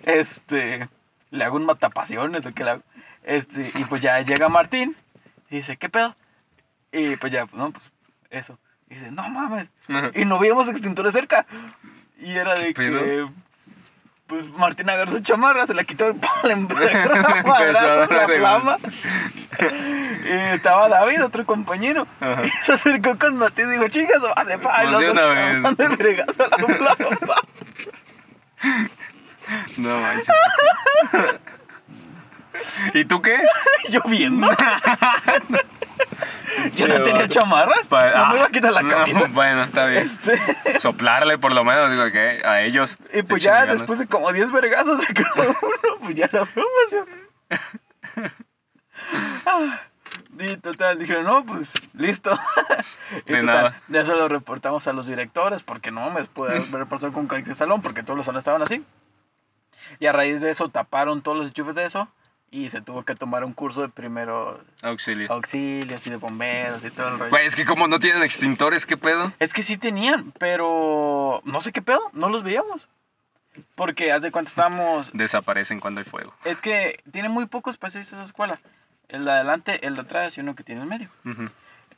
este, le hago un matapasiones o qué le hago. Este, y pues ya llega Martín y dice, ¿qué pedo? Y pues ya, no, pues eso. Y dice, no mames. Y no veíamos extintores cerca. Y era de que, pues Martín agarró su chamarra, se la quitó y ¡pum! le empezó a la flama. Y estaba David, otro compañero. Ajá. Y se acercó con Martín y dijo, chingas, vale, pa. Y Pues dos una vez. de a la flama. No manches. ¿Y tú qué? lloviendo. Yo no tenía chamarra. Pa- no me iba a ah, quitar la no, camisa. bueno, está bien. Este, Soplarle por lo menos, digo que a ellos. y pues Échenle ya ganas. después de como 10 vergazos de cada uno, pues ya la formación. Y total, dijeron, no, pues listo. Y De total, nada. Ya se lo reportamos a los directores, porque no me puede haber pasado con cualquier salón, porque todos los salones estaban así. Y a raíz de eso taparon todos los enchufes de eso y se tuvo que tomar un curso de primero Auxilio. auxilios y de bomberos y todo el rollo. Güey, es que como no tienen extintores, ¿qué pedo? Es que sí tenían, pero no sé qué pedo, no los veíamos. Porque haz de cuenta estábamos. Desaparecen cuando hay fuego. Es que tiene muy pocos espacios esa escuela. El de adelante, el de atrás y uno que tiene en medio. Ujú.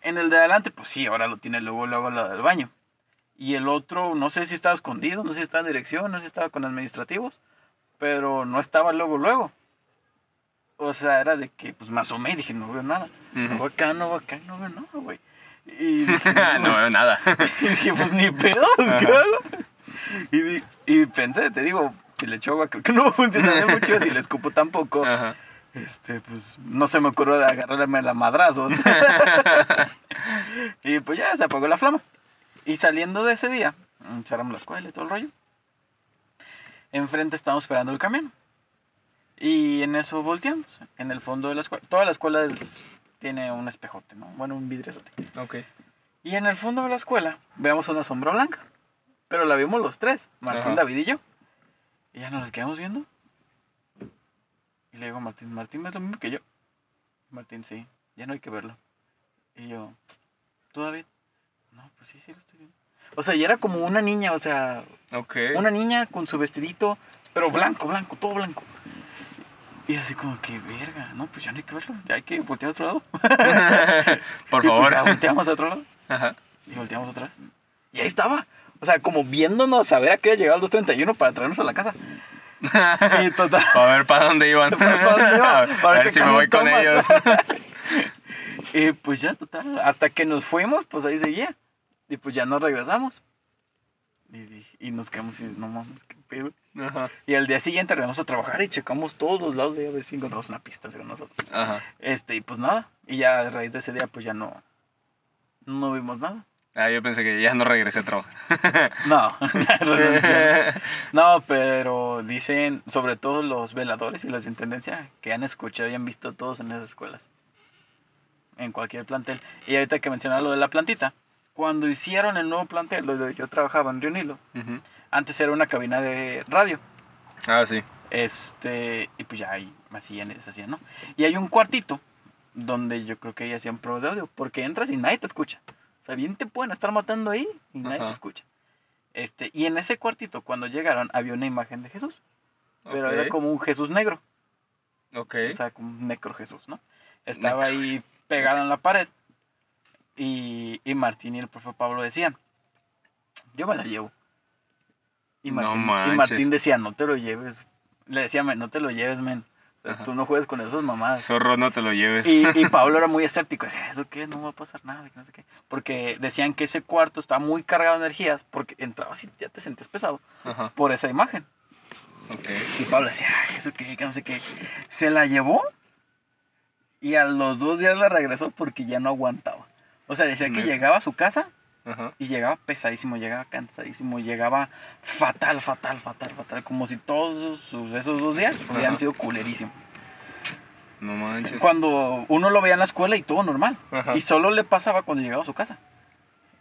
En el de adelante, pues sí, ahora lo tiene luego, luego lo del baño. Y el otro, no sé si estaba escondido, no sé si estaba en dirección, no sé si estaba con administrativos, pero no estaba luego, luego. O sea, era de que, pues me asomé y dije, no veo nada. No Ujú. veo acá, no veo acá, no veo nada, güey. Y no veo nada. y dije, pues ni pedo, pues, ¿qué hago? Y, y pensé, te digo, si le echo agua, creo que no va a funcionar de mucho, si le escupo tampoco. Este, pues no se me ocurrió de agarrarme la madrazos. y pues ya se apagó la flama. Y saliendo de ese día, cerramos la escuela y todo el rollo. Enfrente estábamos esperando el camión. Y en eso volteamos, en el fondo de la escuela. Toda la escuela es- tiene un espejote, ¿no? Bueno, un vidriozote. Ok. Y en el fondo de la escuela vemos una sombra blanca. Pero la vimos los tres, Martín, Ajá. David y yo. Y ya nos quedamos viendo. Y le digo a Martín, Martín ¿ves lo mismo que yo. Martín, sí, ya no hay que verlo. Y yo, ¿tú David? No, pues sí, sí lo estoy viendo. O sea, y era como una niña, o sea, Ok. una niña con su vestidito, pero blanco, blanco, todo blanco. Y así como que, verga, no, pues ya no hay que verlo, ya hay que voltear a otro lado. Por pues favor. ya volteamos a otro lado. Ajá. Y volteamos atrás. Y ahí estaba. O sea, como viéndonos a ver a qué hora llegaba el 231 para traernos a la casa. Y total. A ver para dónde iban. ¿Para dónde iban? A Para ver si me voy con ellos. Y pues ya, total. Hasta que nos fuimos, pues ahí seguía. Y pues ya nos regresamos. Y, y nos quedamos y no mames, qué pedo. Ajá. Y al día siguiente regresamos a trabajar y checamos todos los lados de a ver si encontramos una pista según nosotros. Ajá. Este, y pues nada. Y ya a raíz de ese día, pues ya no. no vimos nada. Ah, yo pensé que ya no regresé a trabajar. No, no, pero dicen, sobre todo los veladores y los de intendencia, que han escuchado y han visto todos en esas escuelas. En cualquier plantel. Y ahorita que mencionaba lo de la plantita, cuando hicieron el nuevo plantel, donde yo trabajaba en Río Nilo, antes era una cabina de radio. Ah, sí. Este, y pues ya ahí hacían y deshacían, ¿no? Y hay un cuartito donde yo creo que ahí hacían pruebas de audio, porque entras y nadie te escucha. O sea, bien te pueden estar matando ahí y nadie te escucha. Este, y en ese cuartito, cuando llegaron, había una imagen de Jesús, pero era como un Jesús negro, Ok. o sea, como un necro Jesús, ¿no? Estaba ahí pegado en la pared y, y Martín y el profe Pablo decían, yo me la llevo. Y No Martín, y manches. Martín decía, no te lo lleves. Le decía, "Men, no te lo lleves, men. Ajá. Tú no juegues con esas mamadas. Zorro, no te lo lleves. Y, y Pablo era muy escéptico, decía, ¿eso qué? No va a pasar nada, no sé qué. Porque decían que ese cuarto estaba muy cargado de energías, porque entrabas y ya te sentías pesado Ajá. por esa imagen. Y Pablo decía, "Ay, ¿eso qué? No sé qué. Se la llevó y a los dos días la regresó porque ya no aguantaba. O sea, decía que Neta. llegaba a su casa Ajá. y llegaba pesadísimo, llegaba cansadísimo, llegaba fatal, fatal, fatal, fatal. Como si todos sus- esos dos días hubieran Ajá. sido culerísimos. No manches. Cuando uno lo veía en la escuela y todo normal. Ajá. Y solo le pasaba cuando llegaba a su casa.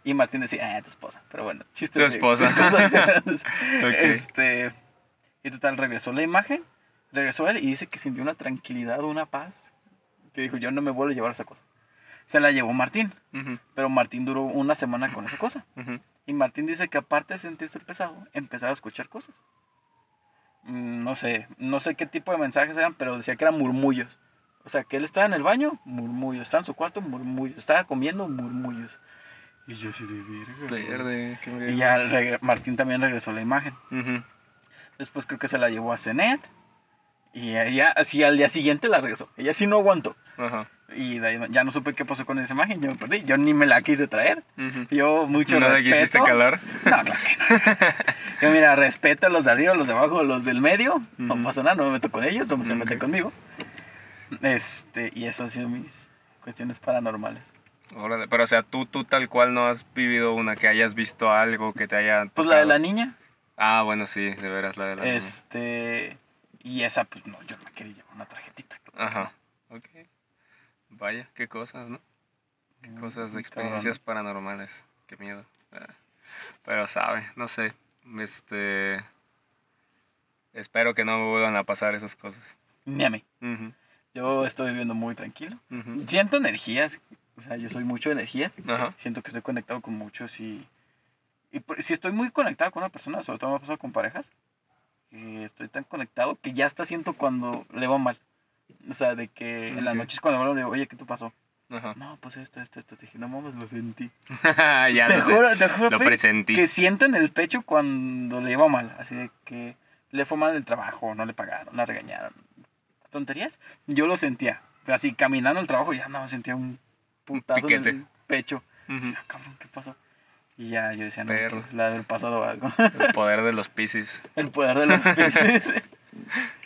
Y Martín decía, ah, tu esposa. Pero bueno, chiste. Tu esposa. Ok. Este. Y total, regresó la imagen. Regresó él y dice que sintió una tranquilidad, una paz. Que dijo, yo no me vuelvo a llevar esa cosa. Se la llevó Martín. Pero Martín duró una semana con esa cosa. Y Martín dice que aparte de sentirse pesado, empezaba a escuchar cosas. Mm, No sé, no sé qué tipo de mensajes eran, pero decía que eran murmullos. O sea, que él estaba en el baño, murmullos. Estaba en su cuarto, murmullos. Estaba comiendo, murmullos. Y yo así de verga. güey". Verde. qué Y ya Martín también regresó la imagen. Después creo que se la llevó a Cenet. Y ella, así al día siguiente la regresó. Ella sí no aguantó. Ajá. Y de ahí ya no supe qué pasó con esa imagen, yo me perdí. Yo ni me la quise traer. Ujú. Yo mucho ¿No respeto. quisiste calar? No, claro que no. Yo mira, respeto a los de arriba, los de abajo, los del medio. No Ujú. pasa nada, no me meto con ellos, no se meten conmigo. Este, y esas han sido mis cuestiones paranormales. Órale, pero o sea, tú, tú tal cual no has vivido una, que hayas visto algo que te haya... Pues la de la tocado? niña, Ah, bueno, sí, de veras, la de la niña. este, y esa, pues no, yo no me quería llevar una tarjetita. Ajá, ok. Vaya, qué cosas, ¿no? Qué Mm, cosas de experiencias paranormales. Qué miedo. Ah, Pero sabe, no sé. Este... Espero que no me vuelvan a pasar esas cosas. Ni a mí. Yo estoy viviendo muy tranquilo. Siento energías, o sea, yo soy mucho de energías. Ajá. Siento que estoy conectado con muchos y, y si estoy muy conectado con una persona, sobre todo me ha pasado con parejas, que estoy tan conectado que ya hasta siento cuando le va mal. O sea, de que en las noches cuando hablo digo, oye, ¿qué te pasó? Ajá. No, pues esto, esto, esto. Dije, no mames, lo sentí. ya te sé. juro, te juro, Lo presentí. que siento en el pecho cuando le iba mal. Así de que le fue mal en el trabajo, no le pagaron, la regañaron. Tonterías. Yo lo sentía. Así caminando al trabajo ya no sentía un putazo en piquete. el pecho. Ujú. Decía, "Ah, cabrón, ¿qué pasó? Y ya yo decía, no, pues le ha de haber pasado algo. El poder de los piscis. el poder de los peces.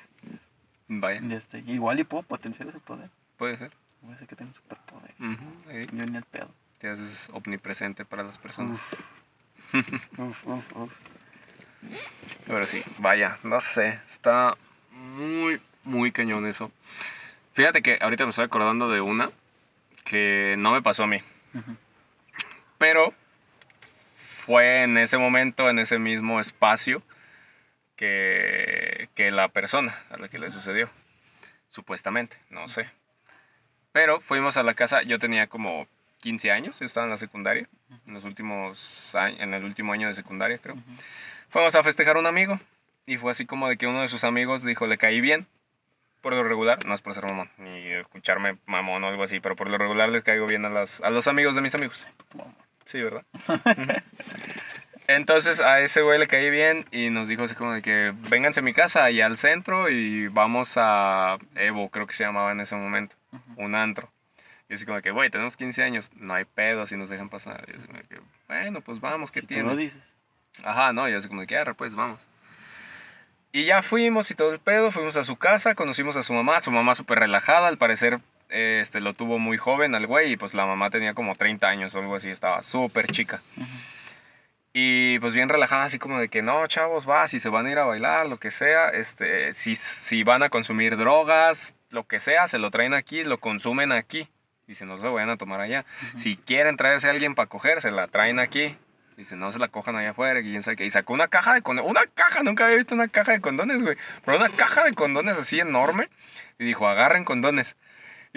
Vaya, Y este, igual y puedo potenciar ese poder. puede ser. Puede ser que tenga un superpoder. Ujú, ahí Yo ni el pedo. Te haces omnipresente para las personas. Uf, uf, uf. Pero sí, vaya, no sé. Está muy, muy cañón eso. Fíjate que ahorita me estoy acordando de una que no me pasó a mí. Pero fue en ese momento, en ese mismo espacio, que, que la persona a la que le sucedió. Supuestamente, no sé. Pero fuimos a la casa, yo tenía como 15 años, yo estaba en la secundaria, en, los últimos años, en el último año de secundaria creo. Fuimos a festejar a un amigo y fue así como de que uno de sus amigos dijo, le caí bien. Por lo regular, no es por ser mamón, ni escucharme mamón o algo así, pero por lo regular les caigo bien a, las, a los amigos de mis amigos. Sí, ¿verdad? Entonces a ese güey le caí bien y nos dijo así como de que vénganse a mi casa allá al centro y vamos a Evo, creo que se llamaba en ese momento, Ujú. un antro. Y así como de que, güey, tenemos 15 años, no hay pedo si nos dejan pasar. Y así como de que, bueno, pues vamos, ¿qué Si tú tiene? lo dices. Ajá, no, yo así como de que, "Arre, pues vamos. Y ya fuimos y todo el pedo, fuimos a su casa, conocimos a su mamá, su mamá súper relajada, al parecer este, lo tuvo muy joven al güey y pues la mamá tenía como 30 años o algo así, estaba súper chica. Y pues bien relajada, así como de que no, chavos, va, si se van a ir a bailar, lo que sea, este, si, si van a consumir drogas, lo que sea, se lo traen aquí, lo consumen aquí. Dice, no se lo vayan a tomar allá. Si quieren traerse a alguien para coger, se la traen aquí. Dice, no se la cojan allá afuera, y quién sabe qué. Y sacó una caja de condones. Una caja, nunca había visto una caja de condones, güey. Pero una caja de condones así enorme. Y dijo, agarren condones.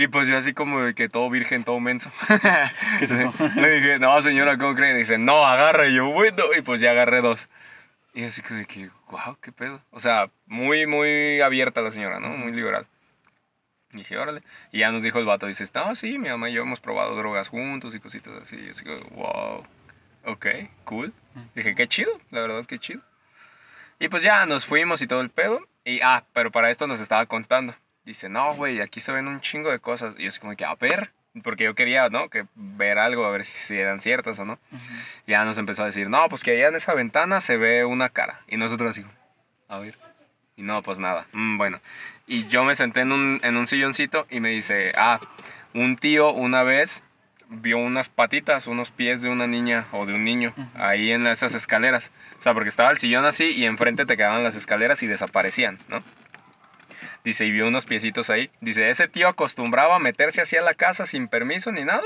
Y pues yo así como de que todo virgen, todo menso. ¿Qué es eso? Le dije, no, señora, ¿cómo cree? Dice, no, agarra. Y yo, bueno. Y pues ya agarré dos. Y así que de que, wow, qué pedo. O sea, muy, muy abierta la señora, ¿no? Muy liberal. Y dije, órale. Y ya nos dijo el vato, dice, no, sí, mi mamá y yo hemos probado drogas juntos y cositas así. Y así que, wow, ok, cool. Dije, qué chido, la verdad, qué chido. Y pues ya nos fuimos y todo el pedo. Y, ah, pero para esto nos estaba contando. Dice, no, güey, aquí se ven un chingo de cosas. Y yo así como que, a ver, porque yo quería, ¿no? Que ver algo, a ver si eran ciertas o no. Y ya nos empezó a decir, no, pues que allá en esa ventana se ve una cara. Y nosotros así, a ver. Y no, pues nada. Mm, bueno. Y yo me senté en un, en un silloncito y me dice, ah, un tío una vez vio unas patitas, unos pies de una niña o de un niño ahí en esas escaleras. O sea, porque estaba el sillón así y enfrente te quedaban las escaleras y desaparecían, ¿no? Dice, y vio unos piecitos ahí. Dice, ese tío acostumbraba a meterse hacia la casa sin permiso ni nada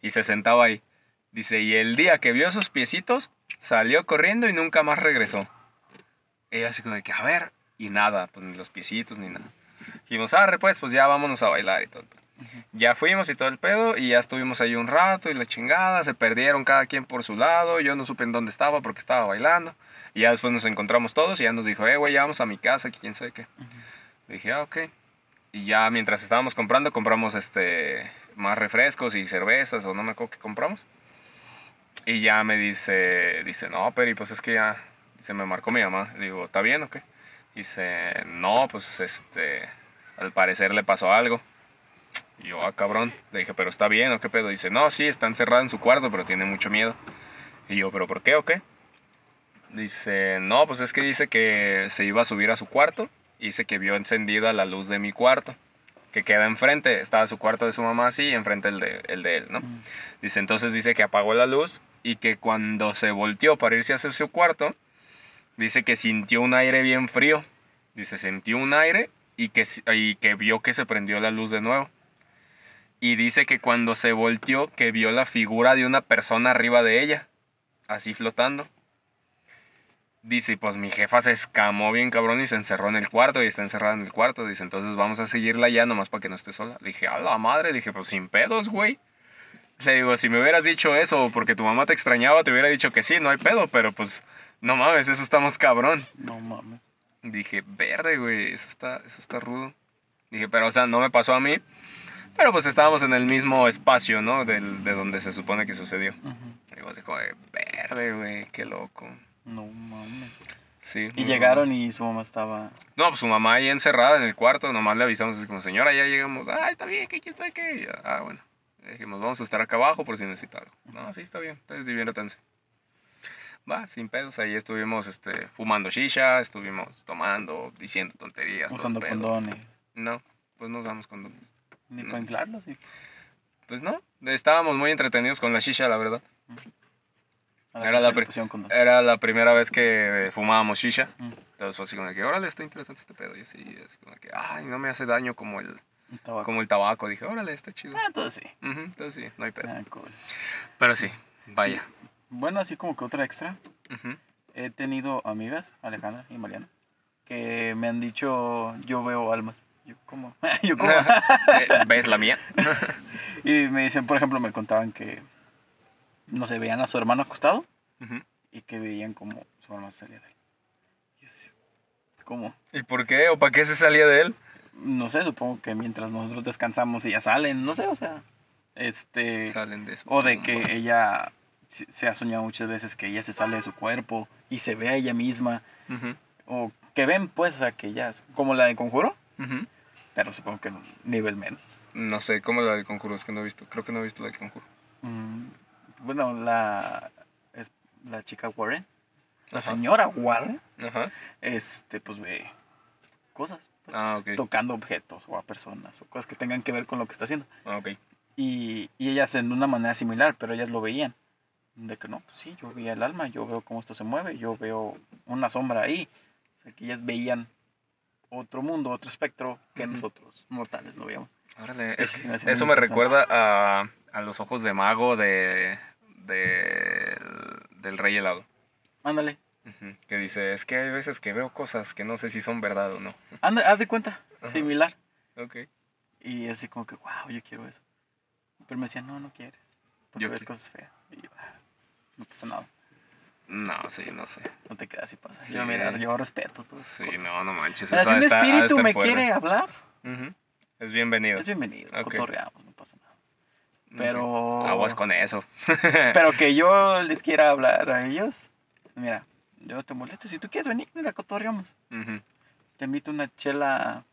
y se sentaba ahí. Dice, y el día que vio esos piecitos, salió corriendo y nunca más regresó. Y así como de que, a ver, y nada, pues ni los piecitos ni nada. Dijimos, arre, pues, pues ya vámonos a bailar y todo. Ya fuimos y todo el pedo y ya estuvimos ahí un rato y la chingada, se perdieron cada quien por su lado, yo no supe en dónde estaba porque estaba bailando. Y ya después nos encontramos todos y ya nos dijo, eh, güey, ya vamos a mi casa, que quién sabe qué. Dije, ah, ok. Y ya mientras estábamos comprando, compramos este, más refrescos y cervezas o no me acuerdo qué compramos. Y ya me dice, dice, no, pero pues es que ya, se me marcó mi mamá. Digo, ¿está bien o qué? Dice, no, pues este, al parecer le pasó algo. Y yo, ah, cabrón. Le dije, pero está bien o qué pedo. Dice, no, sí, está encerrada en su cuarto, pero tiene mucho miedo. Y yo, ¿pero por qué o qué? Dice, no, pues es que dice que se iba a subir a su cuarto. Dice que vio encendida la luz de mi cuarto. Que queda enfrente. Estaba su cuarto de su mamá así y enfrente el de, el de él, ¿no? Dice, entonces dice que apagó la luz y que cuando se volteó para irse hacia su cuarto, dice que sintió un aire bien frío. Dice, sintió un aire y que, y que vio que se prendió la luz de nuevo. Y dice que cuando se volteó, que vio la figura de una persona arriba de ella, así flotando. Dice, pues mi jefa se escamó bien cabrón y se encerró en el cuarto y está encerrada en el cuarto. Dice, entonces vamos a seguirla ya nomás para que no esté sola. Le dije, a la madre, dije, pues sin pedos, güey. Le digo, si me hubieras dicho eso porque tu mamá te extrañaba, te hubiera dicho que sí, no hay pedo, pero pues no mames, eso estamos cabrón. No mames. Dije, verde, güey, eso está, eso está rudo. Dije, pero o sea, no me pasó a mí, pero pues estábamos en el mismo espacio, ¿no? Del, de donde se supone que sucedió. Digo, así como de, verde, güey, qué loco. No mames. Sí. Y llegaron y su mamá estaba. No, pues su mamá ahí encerrada en el cuarto, nomás le avisamos así como, señora, ya llegamos. Ah, está bien, que quién sabe qué. Ya, ah, bueno. Le dijimos, vamos a estar acá abajo por si necesita algo. No, sí, está bien, entonces diviértanse. Va, sin pedos, ahí estuvimos este, fumando shisha, estuvimos tomando, diciendo tonterías. Usando condones. No, pues no usamos condones. Ni No. para inflarlos. sí. Pues no, estábamos muy entretenidos con la shisha, la verdad. A Era la. Era la primera vez que fumábamos shisha. Mm. Entonces fue así como que, órale, está interesante este pedo. Y así, así como que, ay, no me hace daño como el, como el tabaco. Dije, órale, está chido. Ah, entonces sí. Ujú, entonces sí, no hay pedo. Ah, cool. Pero sí, vaya. Bueno, así como que otra extra. He tenido amigas, Alejandra y Mariana, que me han dicho, yo veo almas. Yo como, yo como. Eh, ¿Ves la mía? y me dicen, por ejemplo, me contaban que, no sé, veían a su hermano acostado y que veían como su hermano salía de él. Y yo así, ¿Cómo? ¿Y por qué? ¿O para qué se salía de él? No sé, supongo que mientras nosotros descansamos ella salen, no sé, o sea, este... Salen de eso. O de que ella se ha soñado muchas veces que ella se sale de su cuerpo y se ve a ella misma. O que ven, pues, o sea, que ella, como la de Conjuro, pero supongo que nivel menos. No sé, ¿cómo la del conjuro? Es que no he visto. Creo que no he visto la del conjuro. Mm, bueno, la, es la chica Warren, la Ajá. señora Warren, Ajá. este, pues ve cosas, pues, Ah, ok. tocando objetos o a personas o cosas que tengan que ver con lo que está haciendo. Ah, ok. Y, y ellas en una manera similar, pero ellas lo veían. De que no, pues sí, yo veía el alma, yo veo cómo esto se mueve, yo veo una sombra ahí. O sea, que ellas veían otro mundo, otro espectro que Ujú. nosotros mortales no veíamos. Órale, Es es- eso me recuerda a, a los ojos de mago de, de- del Rey Helado. Ándale, Que dice, es que hay veces que veo cosas que no sé si son verdad o no. ándale, haz de cuenta, similar. Ok. Y así como que, wow, yo quiero eso. Pero me decían, no, no quieres. Porque Yo ves cosas feas. Y yo, "Ah, no pasa nada, No, sí, no sé. no te quedas y pasa. Sí. Yo, mira, yo respeto todo. Sí, no, no manches. Eso si un espíritu me quiere hablar, Es bienvenido. es bienvenido. Ok. Cotorreamos, no pasa nada. Pero. Aguas con eso. Pero que yo les quiera hablar a ellos. Mira, yo te molesto. Si tú quieres venir, mira, cotorreamos. Ujú, Te invito una chela.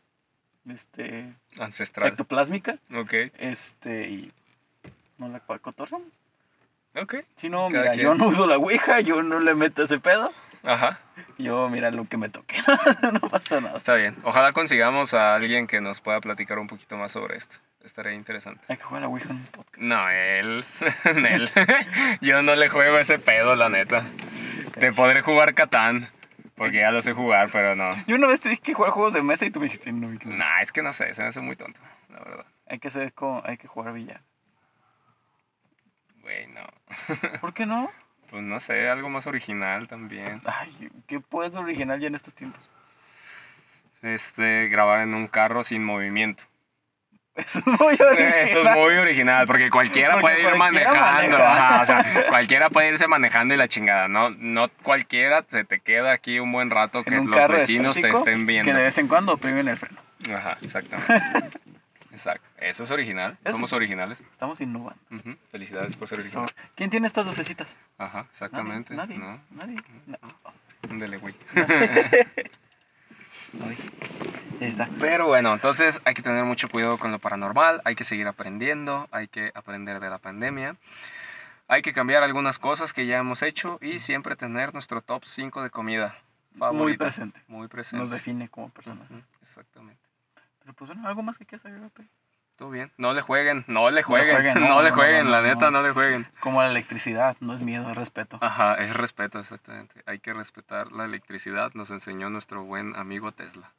Este. Ancestral. Ectoplásmica. Ok, Este. Y. No la cotorreamos. ok. Si no, Cada mira, quien. yo no uso la ouija, yo no le meto ese pedo. Ajá, Yo, mira lo que me toque. no pasa nada. está bien. Ojalá consigamos a alguien que nos pueda platicar un poquito más sobre esto. Estaría interesante. Hay que jugar a ouija en un podcast. No, él. él. Yo no le juego ese pedo, la neta. Te podré jugar Catán. Porque ya lo sé jugar, pero no. Yo una vez te dije que jugar juegos de mesa y tú me dijiste, no, no sé". Nah, es que no sé, se me hace muy tonto, la verdad. Hay que hacer como, hay que jugar billar. Güey, no. ¿Por qué no? Pues no sé, algo más original también. Ay, ¿qué puede ser original ya en estos tiempos? Este, grabar en un carro sin movimiento. Eso es muy original. Eso es muy original, porque cualquiera Porque puede ir cualquiera manejando. maneja. ajá, o sea, cualquiera puede irse manejando y la chingada. No, no cualquiera se te queda aquí un buen rato que los vecinos te estén viendo. Que de vez en cuando oprimen el freno. Ajá, exactamente. Exacto. Eso es original. Eso. Somos originales. Estamos innovando. Ujú, Felicidades por ser original. ¿Quién tiene estas lucecitas? Ajá, exactamente. Nadie. Nadie. nadie. No, güey. nadie. Ahí está. Pero bueno, entonces hay que tener mucho cuidado con lo paranormal, hay que seguir aprendiendo, hay que aprender de la pandemia, hay que cambiar algunas cosas que ya hemos hecho y siempre tener nuestro top 5 de comida Muy presente. Muy presente. Nos define como personas. Exactamente. Pero pues bueno, algo más que quieras agregar? Todo bien. No le jueguen, no le jueguen, no, jueguen, no, le jueguen, no, la neta, no. le jueguen. Como la electricidad, no es miedo, es respeto. Ajá, es respeto, exactamente. Hay que respetar la electricidad, nos enseñó nuestro buen amigo Tesla.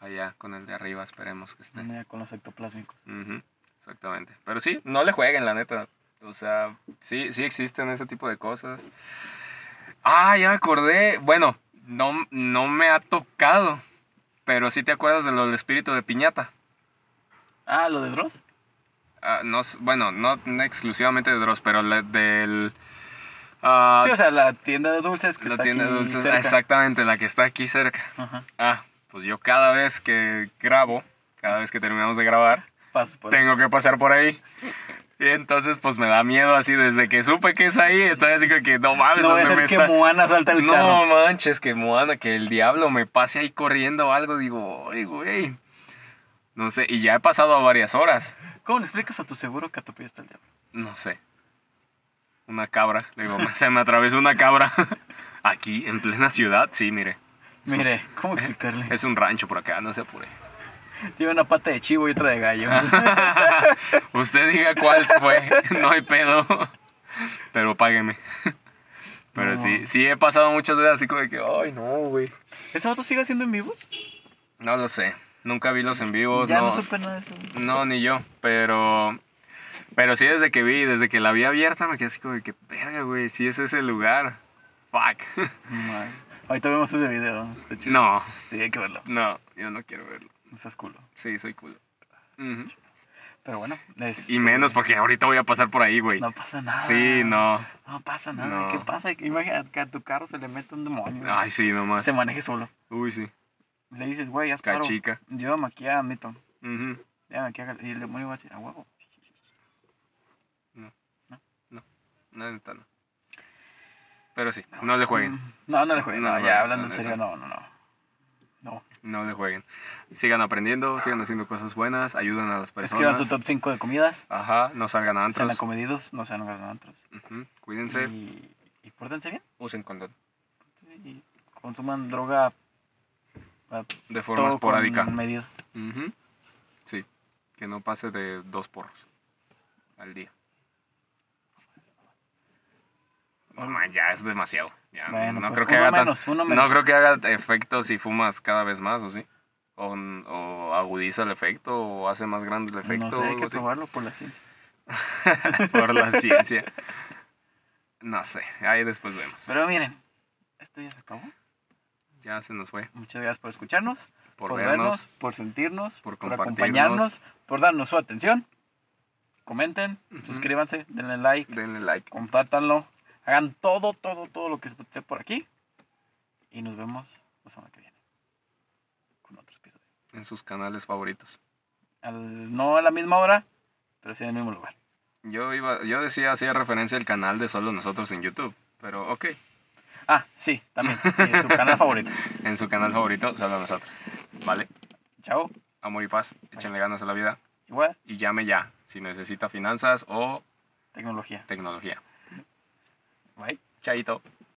Allá con el de arriba, esperemos que esté. Con los ectoplásmicos. Ujú, exactamente. Pero sí, no le jueguen, la neta. O sea, sí, sí existen ese tipo de cosas. Ah, ya me acordé. Bueno, no, no me ha tocado. Pero sí te acuerdas de lo del espíritu de piñata. Ah, lo de Dross. Ah, no, bueno, no, no exclusivamente de Dross, pero la- del... ah, sí, o sea, la tienda de dulces que la está tienda de aquí dulces, cerca. exactamente, la que está aquí cerca. Ajá. Ah, pues yo cada vez que grabo, cada vez que terminamos de grabar, por tengo que pasar por ahí. Y entonces, pues me da miedo así, desde que supe que es ahí, estoy así como que no mames, No voy a ¿dónde hacer me que Moana salta el No carro. manches, que Moana, que el diablo me pase ahí corriendo o algo, digo, ay, güey. No sé, y ya he pasado a varias horas. ¿Cómo le explicas a tu seguro que atropellaste al diablo? No sé. Una cabra, le digo, se me atravesó una cabra. Aquí, en plena ciudad, sí, mire. Mire, ¿cómo explicarle? Es un rancho por acá, no se apure. Tiene una pata de chivo y otra de gallo. Usted diga cuál fue, no hay pedo. Pero págueme. Pero No. sí, sí he pasado muchas veces así como de que, ay, no, güey. ¿Ese auto sigue haciendo en vivos? No lo sé. Nunca vi los en vivos, ya no, no. supe nada de eso. No, ni yo, pero. Pero sí, desde que vi, desde que la vi abierta, me quedé así como de que, verga, güey, sí es ese lugar. Fuck. Ahorita vemos ese video. Está chido. No, Sí, hay que verlo. no, yo no quiero verlo. No seas culo. Sí, soy cool. Ujú. Pero bueno. este, Y menos porque ahorita voy a pasar por ahí, güey. No pasa nada. Sí, no. No pasa nada. No. ¿Qué pasa? Imagínate que a tu carro se le mete un demonio. Ay, sí, nomás. Se maneje solo. Uy, sí. Le dices, güey, haz paro. Cachica. Llévame aquí a Milton. Ujú. Llévame aquí a... Y el demonio va a decir, a huevo. No, neta, no. Pero sí, no le jueguen. No, no le jueguen. No, No, ya no, hablando la en serio, no, no, no. No. No le jueguen. Sigan aprendiendo, sigan haciendo cosas buenas, ayuden a las Escriban personas. su top 5 de comidas. Ajá, no salgan a Sean antros. acomedidos, no sean antros. Ujú, Cuídense, Y, y pórtense bien. usen condón. Y consuman droga de forma todo esporádica. con medida. Ujú. Sí, que no pase de dos porros al día. No, man, ya es demasiado. Ya, Bueno, no, pues creo que haga tan- menos, uno no creo que haga efecto si fumas cada vez más, ¿o sí? O, o agudiza el efecto, o hace más grande el efecto. No sé, hay que así. probarlo por la ciencia. Por la ciencia. No sé, ahí después vemos. Pero miren, esto ya se acabó. Ya se nos fue. Muchas gracias por escucharnos, Por, por, vernos. vernos, por sentirnos, por acompañarnos, por darnos su atención. Comenten, Ujú. suscríbanse, denle like, Denle like. compártanlo, hagan todo, todo, todo lo que esté por aquí. Y nos vemos la semana que viene con otro episodio. En sus canales favoritos. Al- no a la misma hora, pero sí en el mismo lugar. Yo iba, yo decía, hacía referencia al canal de solo nosotros en YouTube. Pero ok, Ah, sí, también, sí, en su canal favorito. en su canal favorito, solo nosotros. ¿Vale? Chao, Amor y paz, échenle ganas a la vida. igual, Y llame ya, si necesita finanzas o tecnología. tecnología. Bye. Chaito.